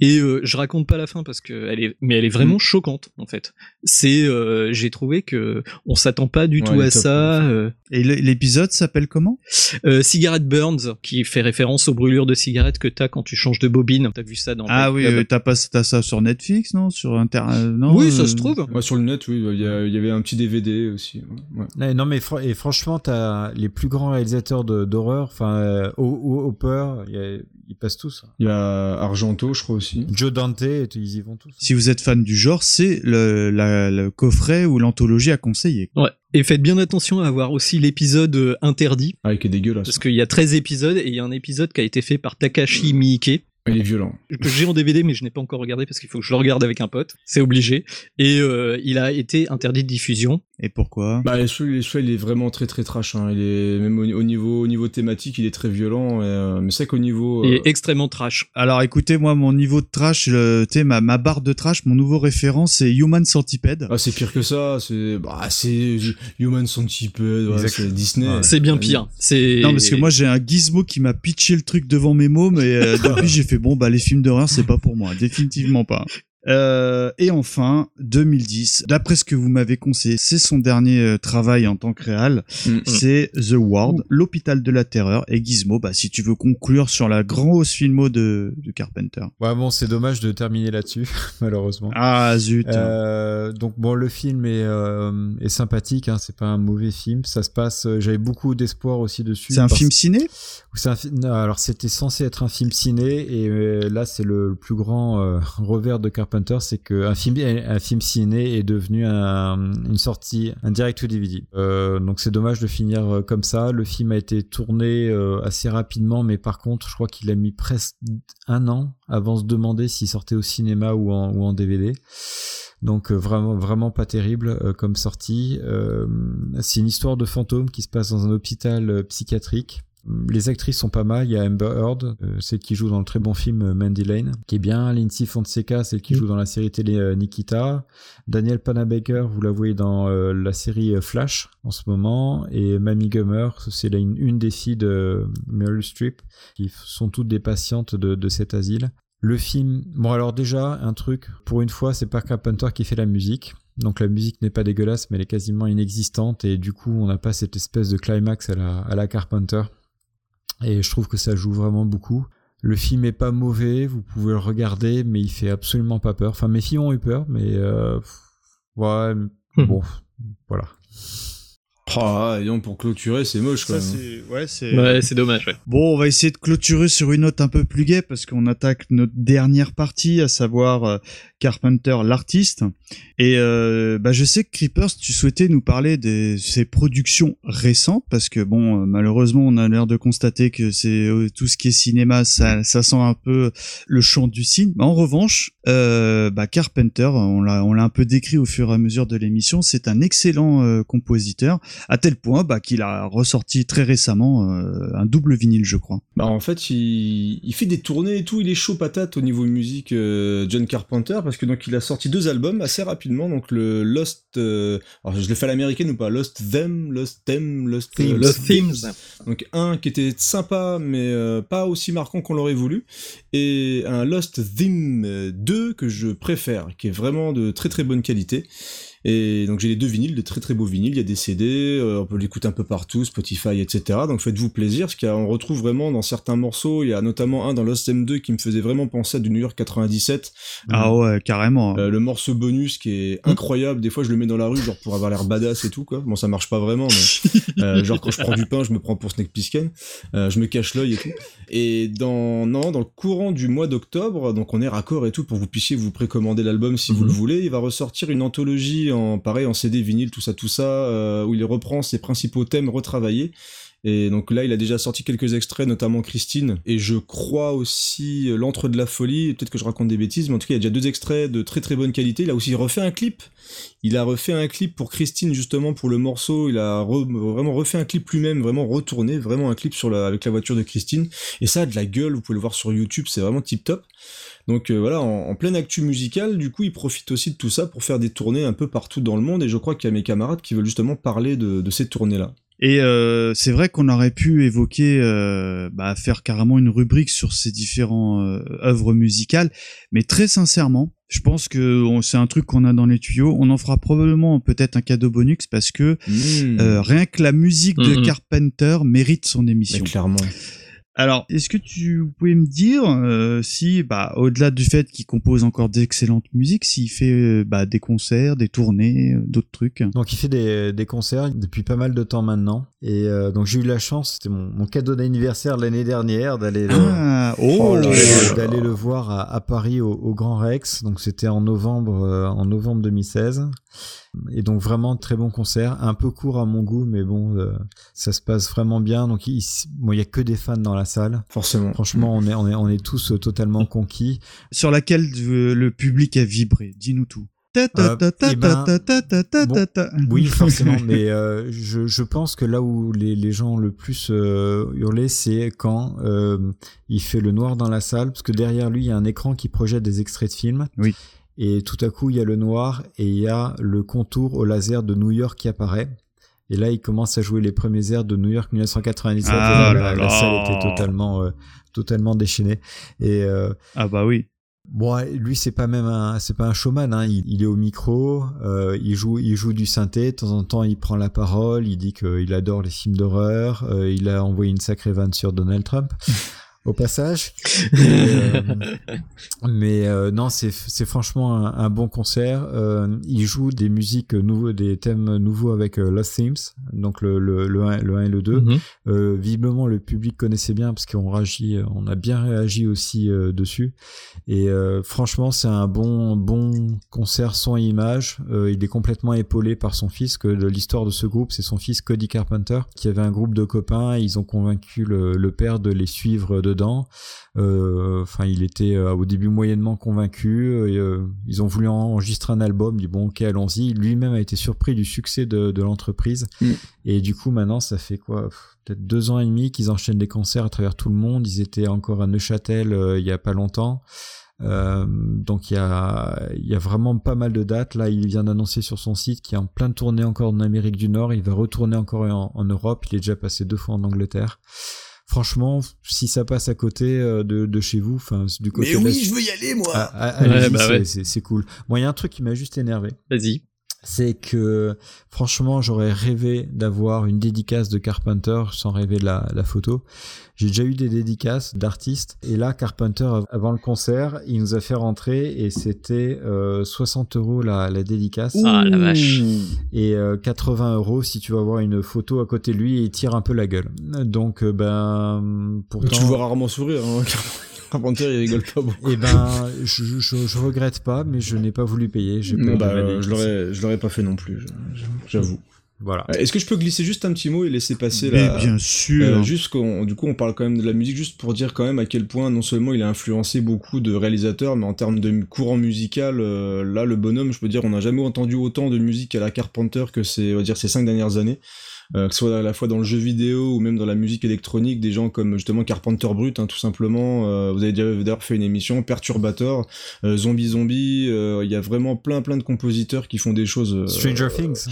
Et euh, je raconte pas la fin parce que elle est, mais elle est vraiment Mm. choquante en fait. C'est, euh, j'ai trouvé que on s'attend pas du Ouais, tout à top, ça. euh, Et l'épisode s'appelle comment? Euh, Cigarette Burns, qui fait référence aux brûlures de cigarettes que t'as quand tu changes de bobine. T'as vu ça dans Ah oui, t'as pas t'as ça sur Netflix, non? Sur Inter non, Oui, ça euh, se trouve. Ouais, sur le net, oui, il y, avait un petit DVD aussi. Ouais. Ouais, non mais fr- et franchement, t'as les plus grands réalisateurs d'horreur, enfin euh, Ho- Ho- Hopper, il y a- ils passent tous. Il y a Argento, je crois aussi. Joe Dante, ils y vont tous. Si vous êtes fan du genre, c'est le, la- le coffret ou l'anthologie à conseiller. Ouais. Et faites bien attention à avoir aussi l'épisode euh, interdit. Ah, qui est dégueulasse. Parce qu'il y a 13 épisodes et il y a un épisode qui a été fait par Takashi Miike. Il est violent. Que j'ai en DVD mais je n'ai pas encore regardé parce qu'il faut que je le regarde avec un pote. C'est obligé. Et euh, il a été interdit de diffusion. Et pourquoi? Bah, celui, celui il est vraiment très très trash. Hein. Il est même au, au niveau au niveau thématique, il est très violent. et, euh, mais c'est vrai qu'au niveau. Il euh, est extrêmement trash. Alors écoutez, moi, mon niveau de trash, le- tu sais, ma, ma barre de trash, mon nouveau référent, c'est Human Centipede. Ah, c'est pire que ça. C'est bah, c'est Human Centipede. Ouais, c'est Disney. C'est bien pire. C'est Non, parce que moi, j'ai un gizmo qui m'a pitché le truc devant mes mômes, et euh, depuis, j'ai fait, bon, bah, les films d'horreur, c'est pas pour moi. Définitivement pas. Euh, et enfin, 2010, d'après ce que vous m'avez conseillé, c'est son dernier euh, travail en tant que réal, Mm. c'est The Ward, l'hôpital de la terreur, et Gizmo, bah, si tu veux conclure sur la grosse filmo de, de Carpenter. Ouais, bon, c'est dommage de terminer là-dessus, malheureusement. Ah, zut. Euh, donc bon, le film est, euh, est sympathique, hein, c'est pas un mauvais film. Ça se passe, euh, j'avais beaucoup d'espoir aussi dessus. C'est un film ciné? C'est un fi- non, alors c'était censé être un film ciné et euh, là c'est le, le plus grand euh, revers de Carpenter, c'est que un film un film ciné est devenu un, une sortie un direct to DVD. Euh, donc c'est dommage de finir euh, comme ça. Le film a été tourné euh, assez rapidement, mais par contre je crois qu'il a mis presque un an avant de se demander s'il sortait au cinéma ou en, DVD. Donc vraiment pas terrible comme sortie. C'est une histoire de fantôme qui se passe dans un hôpital psychiatrique. Les actrices sont pas mal. Il y a Amber Heard, euh, celle qui joue dans le très bon film euh, Mandy Lane, qui est bien. Lindsay Fonseca, celle qui joue dans la série télé euh, Nikita. Daniel Panabaker, vous la voyez dans euh, la série Flash en ce moment. Et Mamie Gummer, c'est une, une des filles de Meryl Streep, qui sont toutes des patientes de, de cet asile. Le film, bon alors déjà un truc, pour une fois c'est pas Carpenter qui fait la musique, donc la musique n'est pas dégueulasse mais elle est quasiment inexistante et du coup on n'a pas cette espèce de climax à la, à la Carpenter et je trouve que ça joue vraiment beaucoup. Le film est pas mauvais, vous pouvez le regarder mais il fait absolument pas peur. Enfin mes filles ont eu peur mais euh, ouais bon voilà. Ah, et donc pour clôturer, c'est moche quoi. Ça, c'est ouais, c'est Ouais, c'est dommage, ouais. Bon, on va essayer de clôturer sur une note un peu plus gaie parce qu'on attaque notre dernière partie, à savoir euh, Carpenter, l'artiste. Et euh, bah, je sais que Creepers, tu souhaitais nous parler de ses productions récentes parce que bon, euh, malheureusement, on a l'air de constater que c'est euh, tout ce qui est cinéma, ça, ça sent un peu le champ du cygne. Mais en revanche, euh, bah, Carpenter, on l'a, on l'a un peu décrit au fur et à mesure de l'émission, c'est un excellent euh, compositeur à tel point bah, qu'il a ressorti très récemment euh, un double vinyle, je crois. Bah en fait, il, il fait des tournées et tout, il est chaud patate au niveau musique euh, John Carpenter parce que donc il a sorti deux albums assez rapidement, donc le Lost, euh, alors je le fais à l'américaine ou pas, Lost Them, Lost Them, Lost Themes. euh, Lost Themes. Donc un qui était sympa mais euh, pas aussi marquant qu'on l'aurait voulu, et un Lost Them euh, 2 que je préfère, qui est vraiment de très très bonne qualité. Et donc j'ai les deux vinyles, de très très beaux vinyles, il y a des CD, euh, on peut l'écouter un peu partout, Spotify, etc. Donc faites-vous plaisir, parce qu'on retrouve vraiment dans certains morceaux, il y a notamment un dans Lost M2 qui me faisait vraiment penser à du New York 97. Ah ouais, carrément. Euh, le morceau bonus qui est incroyable, des fois je le mets dans la rue genre pour avoir l'air badass et tout quoi. Bon ça marche pas vraiment mais euh, genre quand je prends du pain je me prends pour Snake Plissken, Euh, je me cache l'œil et tout. Et dans non dans le courant du mois d'octobre, donc on est raccord et tout pour que vous puissiez vous précommander l'album si vous le voulez, il va ressortir une anthologie pareil en CD vinyle tout ça tout ça euh, où il reprend ses principaux thèmes retravaillés. Et donc là, il a déjà sorti quelques extraits, notamment Christine, et je crois aussi euh, L'Antre de la Folie, peut-être que je raconte des bêtises, mais en tout cas, il y a déjà deux extraits de très très bonne qualité. Il a aussi refait un clip. Il a refait un clip pour Christine, justement, pour le morceau. Il a vraiment refait un clip lui-même, vraiment retourné, vraiment un clip avec la voiture de Christine. Et ça a de la gueule, vous pouvez le voir sur YouTube, c'est vraiment tip top. Donc euh, voilà, en, pleine actu musicale, du coup, il profite aussi de tout ça pour faire des tournées un peu partout dans le monde. Et je crois qu'il y a mes camarades qui veulent justement parler de, de ces tournées-là. Et euh, c'est vrai qu'on aurait pu évoquer, euh, bah, faire carrément une rubrique sur ces différents euh, œuvres musicales, mais très sincèrement, je pense que c'est un truc qu'on a dans les tuyaux. On en fera probablement peut-être un cadeau bonus parce que Mmh. euh, rien que la musique de Mhm. Carpenter mérite son émission. Mais clairement. Alors, est-ce que tu pouvais me dire euh, si, bah, au-delà du fait qu'il compose encore d'excellentes musiques, s'il fait euh, bah, des concerts, des tournées, euh, d'autres trucs? Donc il fait des, des concerts depuis pas mal de temps maintenant. Et euh, donc j'ai eu la chance, c'était mon, mon cadeau d'anniversaire de l'année dernière d'aller le, Ah, oh là d'aller- le voir à, à Paris au, au Grand Rex. Donc c'était en novembre euh, en novembre 2016. Et donc vraiment très bon concert, un peu court à mon goût, mais bon, euh, ça se passe vraiment bien. Donc il bon, il y a que des fans dans la salle. Forcément. Franchement, on est on est on est tous euh, totalement conquis. Sur laquelle euh, le public a vibré. Dis-nous tout. Oui, forcément, mais euh, je, je pense que là où les, les gens ont le plus euh, hurlé, c'est quand euh, il fait le noir dans la salle, parce que derrière lui, il y a un écran qui projette des extraits de films. Oui. Et tout à coup, il y a le noir et il y a le contour au laser de New York qui apparaît. Et là, il commence à jouer les premiers airs de New York 1997. Ah là, la, salle était totalement, euh, totalement déchaînée. Et euh, Ah bah oui. Bon, lui c'est pas même un, c'est pas un showman. Hein. Il, il est au micro, euh, il joue, il joue du synthé. De temps en temps, il prend la parole. Il dit qu'il adore les films d'horreur. Euh, il a envoyé une sacrée vanne sur Donald Trump. Au passage, Et, euh, mais euh, non, c'est franchement un, un bon concert. Euh, il joue des musiques nouveaux, des thèmes nouveaux avec Lost Themes, donc le le le 1, le 1 et le 2. Mhm. Visiblement, le public connaissait bien parce qu'on réagit, on a bien réagi aussi dessus. Et franchement, c'est un bon bon concert son et image. Il est complètement épaulé par son fils. Que de l'histoire de ce groupe, c'est son fils Cody Carpenter qui avait un groupe de copains. Ils ont convaincu le, le père de les suivre dedans. Euh, Enfin, il était euh, au début moyennement convaincu. Et, euh, ils ont voulu enregistrer un album. Il dit bon, ok, allons-y. Lui-même a été surpris du succès de, de l'entreprise. Mm. Et du coup, maintenant, ça fait quoi Peut-être deux ans et demi qu'ils enchaînent des concerts à travers tout le monde. Ils étaient encore à Neuchâtel il y a pas longtemps. Euh, donc il y a, il y a vraiment pas mal de dates. Là, il vient d'annoncer sur son site qu'il est en plein tournée encore en Amérique du Nord. Il va retourner encore en, en Europe. Il est déjà passé deux fois en Angleterre. Franchement, si ça passe à côté euh, de, de chez vous, enfin du côté Mais de la- oui, je veux y aller, moi Ah, ah, Ouais, bah c'est- ouais. c'est c'est cool. Moi, il y a un truc qui m'a juste énervé. Vas-y. C'est que franchement j'aurais rêvé d'avoir une dédicace de Carpenter sans rêver de la, la photo. J'ai déjà eu des dédicaces d'artistes et là Carpenter avant le concert il nous a fait rentrer et c'était euh, 60 euros la, la dédicace. Ah, la vache. Et euh, 80 euros si tu vas avoir une photo à côté de lui et il tire un peu la gueule. Donc euh, ben pourtant. Tu le vois rarement sourire. Hein. Carpenter, il rigole pas beaucoup. Eh ben, je, je, je regrette pas, mais je n'ai pas voulu payer. Pas bah, euh, je l'aurais, je l'aurais pas fait non plus. J'avoue. Voilà. Euh, Est-ce que je peux glisser juste un petit mot et laisser passer Mais la... bien sûr. Euh, juste qu'on, du coup, on parle quand même de la musique, juste pour dire quand même à quel point non seulement il a influencé beaucoup de réalisateurs, mais en termes de courant musical, euh, là, le bonhomme, je peux dire, on n'a jamais entendu autant de musique à la Carpenter que ces, on va dire, ces cinq dernières années. Euh, que ce soit à la fois dans le jeu vidéo ou même dans la musique électronique, des gens comme justement Carpenter Brut, hein, tout simplement. Euh, vous avez déjà d'ailleurs fait une émission, Perturbator, euh, Zombie Zombie. euh, Il y a vraiment plein plein de compositeurs qui font des choses. euh, Stranger Things.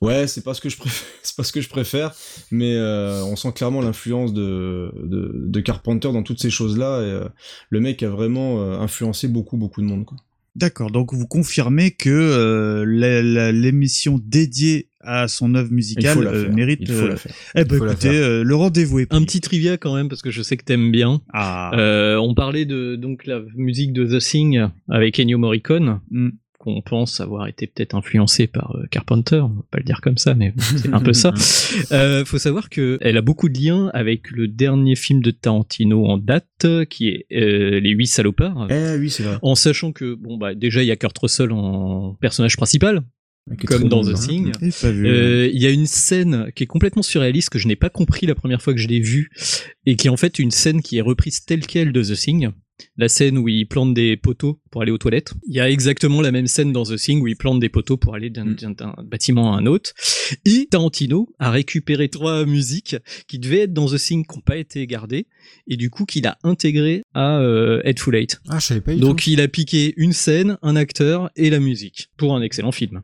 Ouais, c'est pas ce que je préfère, c'est pas ce que je préfère, mais euh, on sent clairement l'influence de, de, de Carpenter dans toutes ces choses-là. Et, euh, le mec a vraiment euh, influencé beaucoup, beaucoup de monde. Quoi. D'accord, donc vous confirmez que euh, l'émission dédiée à son œuvre musicale euh, mérite. il faut euh, la faire. Eh ben écoutez, euh, le rendez-vous est pris. Un petit trivia quand même parce que je sais que t'aimes bien. Ah. Euh, on parlait de donc la musique de The Thing avec Ennio Morricone. Mm. qu'on pense avoir été peut-être influencé par euh, Carpenter, on va pas le dire comme ça, mais c'est un peu ça. Euh, faut savoir que elle a beaucoup de liens avec le dernier film de Tarantino en date, qui est euh, Les Huit Salopards. Eh oui, c'est vrai. En sachant que bon bah déjà il y a Kurt Russell en personnage principal. Comme dans The dedans. Thing. Euh, Il y a une scène qui est complètement surréaliste que je n'ai pas compris la première fois que je l'ai vue et qui est en fait une scène qui est reprise telle quelle de The Thing. La scène où il plante des poteaux pour aller aux toilettes. Il y a exactement la même scène dans The Thing où il plante des poteaux pour aller d'un d'un bâtiment à un autre. Et Tarantino a récupéré trois musiques qui devaient être dans The Thing qui n'ont pas été gardées et du coup qu'il a intégré à euh, Headful Eight. Ah, je savais pas du Donc tout. il a piqué une scène, un acteur et la musique pour un excellent film.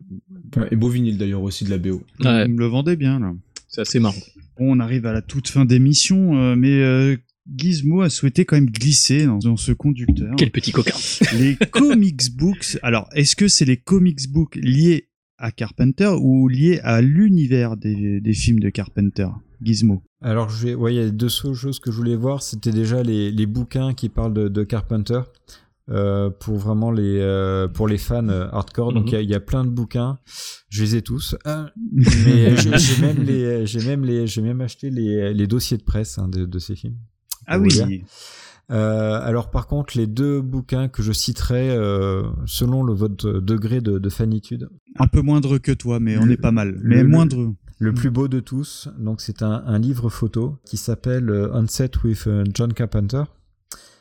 Et beau vinyle d'ailleurs aussi de la BO. Ouais. Vous me le vendez bien là. C'est assez marrant. Bon, on arrive à la toute fin d'émission, euh, mais euh, Gizmo a souhaité quand même glisser dans, dans ce conducteur. Quel petit coquin. les comics books. Alors, est-ce que c'est les comics books liés à Carpenter ou liés à l'univers des, des films de Carpenter Gizmo? Alors, ouais, il y a deux choses que je voulais voir. C'était déjà les, les bouquins qui parlent de, de Carpenter. euh, pour vraiment les euh, pour les fans euh, hardcore donc Mhm. il y a- il y, a plein de bouquins je les ai tous Euh, mais j'ai j'ai même les j'ai même les j'ai même acheté les, les dossiers de presse hein, de, de ces films Ah oui. Euh, alors par contre, les deux bouquins que je citerai euh, selon le, votre degré de, de fanitude. Un peu moindre que toi, mais on Le- est pas mal. Mais le- moindre. Le plus beau de tous, donc c'est un, un livre photo qui s'appelle euh, On Set with John Carpenter.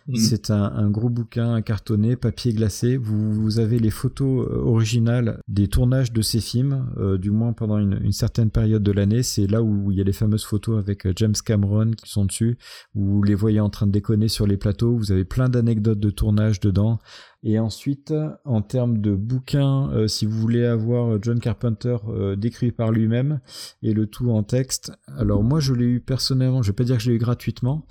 Mhm. C'est un, un gros bouquin cartonné, papier glacé. Vous, vous avez les photos euh, originales des tournages de ces films, euh, du moins pendant une, une certaine période de l'année. C'est là où il y a les fameuses photos avec euh, James Cameron qui sont dessus. où Vous les voyez en train de déconner sur les plateaux. Vous avez plein d'anecdotes de tournage dedans. Et ensuite, en termes de bouquins, euh, si vous voulez avoir John Carpenter euh, décrit par lui-même et le tout en texte, alors moi je l'ai eu personnellement, je vais pas dire que je l'ai eu gratuitement,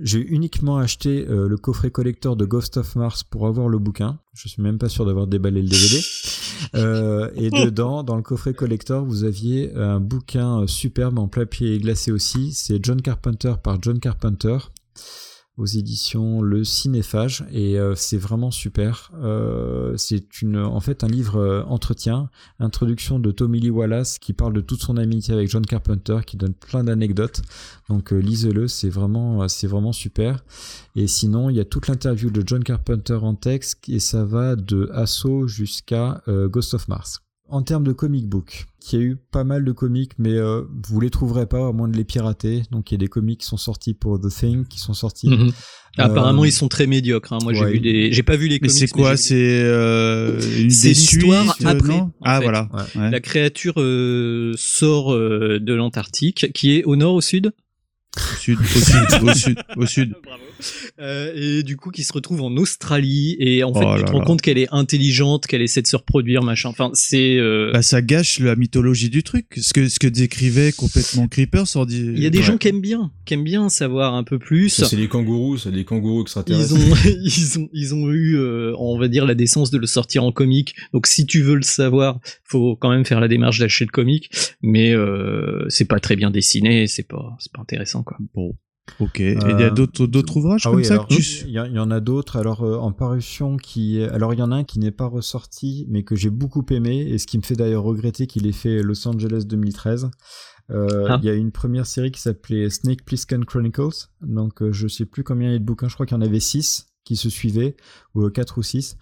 j'ai uniquement acheté euh, le coffret collector de Ghost of Mars pour avoir le bouquin. Je suis même pas sûr d'avoir déballé le DVD. Euh, et dedans, dans le coffret collector, vous aviez un bouquin superbe en papier glacé aussi. C'est John Carpenter par John Carpenter aux éditions Le Cinéphage et euh, c'est vraiment super. Euh, c'est une en fait un livre euh, entretien, introduction de Tommy Lee Wallace qui parle de toute son amitié avec John Carpenter, qui donne plein d'anecdotes. Donc lisez-le, c'est vraiment c'est vraiment super. Et sinon, il y a toute l'interview de John Carpenter en texte et ça va de Assaut jusqu'à Ghost of Mars. En termes de comic book, il y a eu pas mal de comics, mais euh, vous les trouverez pas à moins de les pirater. Donc il y a des comics qui sont sortis pour The Thing, qui sont sortis. Mhm. Apparemment, Euh, ils sont très médiocres. hein. Moi, j'ai ouais. vu des, j'ai pas vu les Mais comics. c'est quoi C'est euh, une C'est des l'histoire euh, après. non en Ah fait. voilà. Ouais. La créature euh, sort euh, de l'Antarctique, qui est au nord, au sud? Au sud, au sud, au sud, au sud. Euh, et du coup qui se retrouve en Australie et en fait Oh tu là te rends là. compte qu'elle est intelligente, qu'elle essaie de se reproduire, machin. Enfin c'est euh, Bah, ça gâche la mythologie du truc. Ce que, ce que décrivait complètement Creeper sans dire. il y a des gens qui aiment bien, qui aiment bien savoir un peu plus. C'est les kangourous, c'est les kangourous extraterrestres. Ils ont, ils ont, ils ont eu, euh, on va dire, la décence de le sortir en comique. Donc, si tu veux le savoir, faut quand même faire la démarche d'acheter le comique. Mais euh, c'est pas très bien dessiné, c'est pas, c'est pas intéressant, quoi. Bon. Ok. Et il y a d'autres, d'autres ouvrages Ah comme oui, ça alors, que tu... Il y, en a d'autres. Alors euh, en parution qui, alors il y en a un qui n'est pas ressorti, mais que j'ai beaucoup aimé et ce qui me fait d'ailleurs regretter qu'il ait fait Los Angeles 2013. Euh, Ah. Il y a une première série qui s'appelait Snake Plissken Chronicles. Donc euh, je sais plus combien il y a de bouquins. Je crois qu'il y en avait six qui se suivaient ou euh, quatre ou six.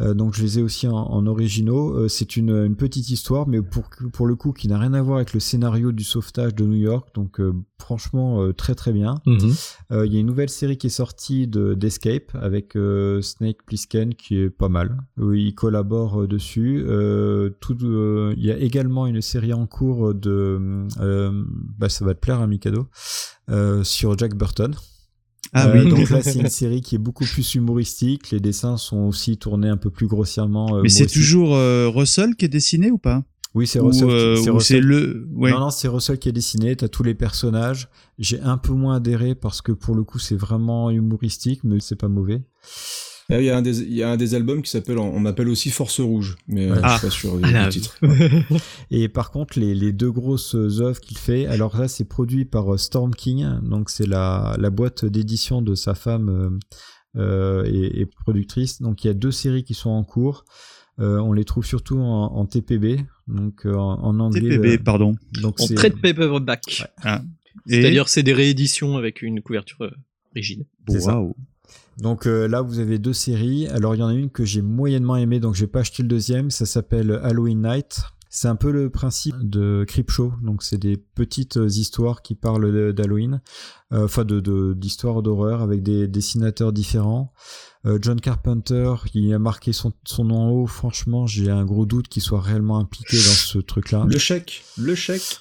Euh, donc je les ai aussi en, en originaux. Euh, c'est une, une petite histoire, mais pour pour le coup qui n'a rien à voir avec le scénario du sauvetage de New York. Donc euh, franchement euh, très très bien. Mhm. Euh, Il y a une nouvelle série qui est sortie de d'Escape avec euh, Snake Plissken qui est pas mal. Euh, il collabore euh, dessus. Euh, euh, il y a également une série en cours de, euh, bah ça va te plaire, hein, Mikado, euh, sur Jack Burton. Ah Euh, oui. donc là, c'est une série qui est beaucoup plus humoristique. Les dessins sont aussi tournés un peu plus grossièrement. euh, Mais c'est toujours euh, Russell qui est dessiné ou pas? Oui, c'est Russell. qui- euh, c'est le. Ouais. Non, non, c'est Russell qui est dessiné. T'as tous les personnages. J'ai un peu moins adhéré parce que pour le coup, c'est vraiment humoristique, mais c'est pas mauvais. Ah, Il y, a un des, il y a un des albums qui s'appelle, on m'appelle aussi Force Rouge, mais euh, Ouais. je Ah. suis pas sûr du, Ah, du titre. Et par contre, les, les deux grosses œuvres qu'il fait, alors là, c'est produit par euh, Storm King, donc c'est la, la boîte d'édition de sa femme euh, euh, et, et productrice. Donc il y a deux séries qui sont en cours. Euh, on les trouve surtout en, en TPB, donc euh, en, anglais. TPB, euh, pardon. Donc En trade paperback. Ah. Et- C'est-à-dire, c'est des rééditions avec une couverture euh, rigide. C'est ça. Donc euh, là, vous avez deux séries. Alors il y en a une que j'ai moyennement aimée, donc j'ai pas acheté le deuxième. Ça s'appelle Halloween Night. C'est un peu le principe de Creepshow. Donc c'est des petites euh, histoires qui parlent d'Halloween, Euh, enfin de- d'histoires d'horreur avec des dessinateurs différents. Euh, John Carpenter, il a marqué son, son nom en haut. Franchement, j'ai un gros doute qu'il soit réellement impliqué dans ce truc-là. Le chèque, le chèque.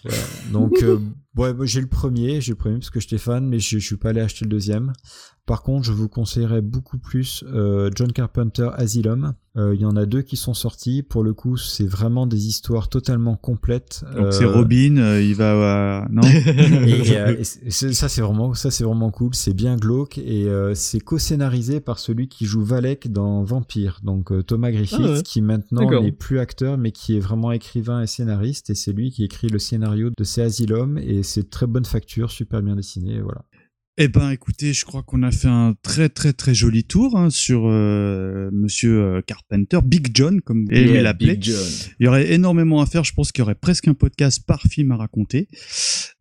Donc, euh, ouais, moi, j'ai le premier, j'ai le premier parce que j'étais fan, mais je, je suis pas allé acheter le deuxième. Par contre, je vous conseillerais beaucoup plus euh, John Carpenter Asylum. Euh, Il y en a deux qui sont sortis. Pour le coup, c'est vraiment des histoires totalement complètes. Donc Euh, c'est Robin, euh, il va. euh, non? Et, euh, et c'est- ça c'est vraiment ça c'est vraiment cool c'est bien glauque et euh, c'est co-scénarisé par celui qui joue Valek dans Vampire. Donc euh, Thomas Griffith Ah ouais. qui maintenant n'est plus acteur mais qui est vraiment écrivain et scénariste. Et c'est lui qui écrit le scénario de ces Asylum et c'est très bonne facture super bien dessiné et voilà Eh ben, écoutez, je crois qu'on a fait un très très très joli tour hein, sur euh, Monsieur euh, Carpenter, Big John comme vous Yeah. Big John. Il y aurait énormément à faire. Je pense qu'il y aurait presque un podcast par film à raconter.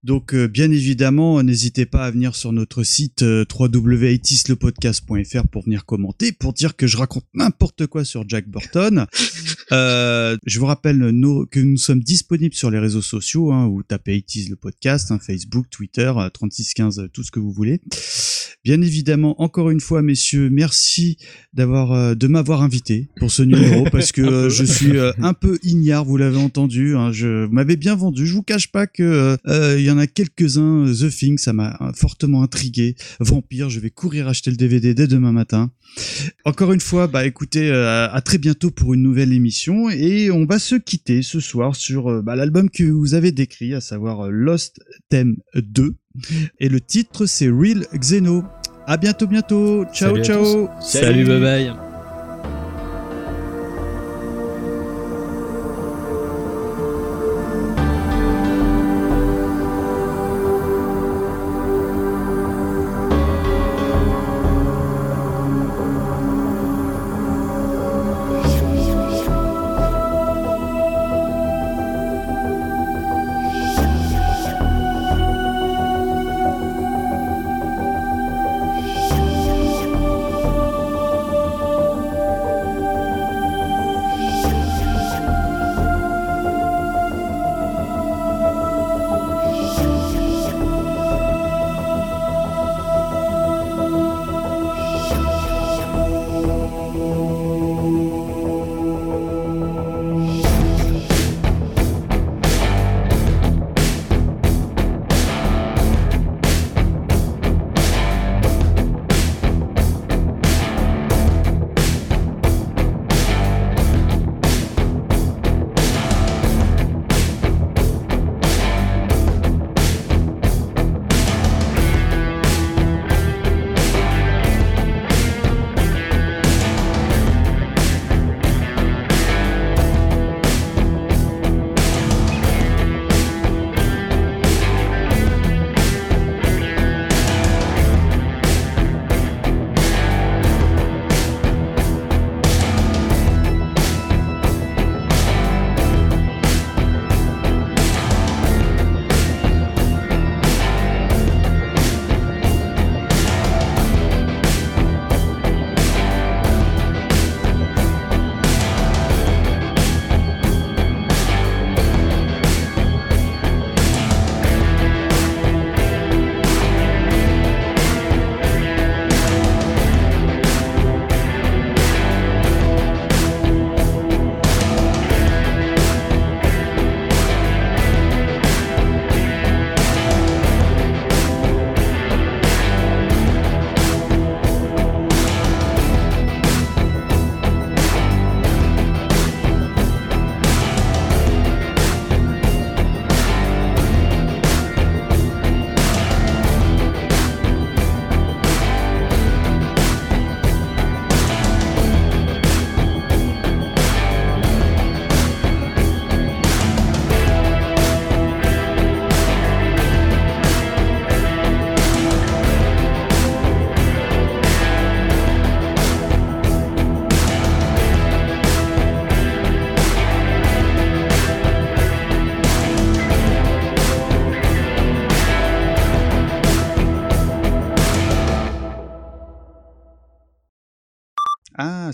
Donc, euh, bien évidemment, n'hésitez pas à venir sur notre site euh, www.itislepodcast.fr pour venir commenter, pour dire que je raconte n'importe quoi sur Jack Burton. Euh, je vous rappelle nos- que nous sommes disponibles sur les réseaux sociaux, hein, où tapez Itis le podcast, hein, Facebook, Twitter, euh, 3615, euh, tout ce que vous voulez. Bien évidemment, encore une fois, messieurs, merci d'avoir euh, de m'avoir invité pour ce numéro parce que euh, je suis euh, un peu ignare, vous l'avez entendu. Hein, je m'avez bien vendu. Je vous cache pas que il y en a quelques-uns. The Thing, ça m'a fortement intrigué. Vampire, je vais courir acheter le DVD dès demain matin. Encore une fois, bah écoutez, à très bientôt pour une nouvelle émission et on va se quitter ce soir sur bah, l'album que vous avez décrit, à savoir Lost Theme 2 et le titre c'est Real Xeno. À bientôt, bientôt. Ciao, Salut ciao. Salut, bye bye.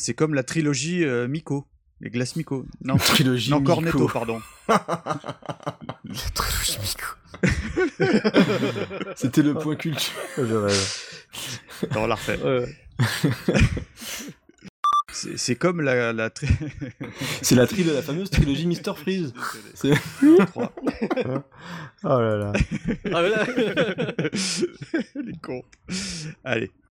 C'est comme la trilogie euh, Miko. Les glaces Miko. Non, Trilogie non Miko. Cornetto, pardon. La trilogie Miko. C'était le point culture. Je rêve. Non, on la refait. C'est c'est comme la, la tri- C'est la tri de la fameuse trilogie Mister Freeze. C'est. Oh là là. Ah, voilà. Les cons. Allez.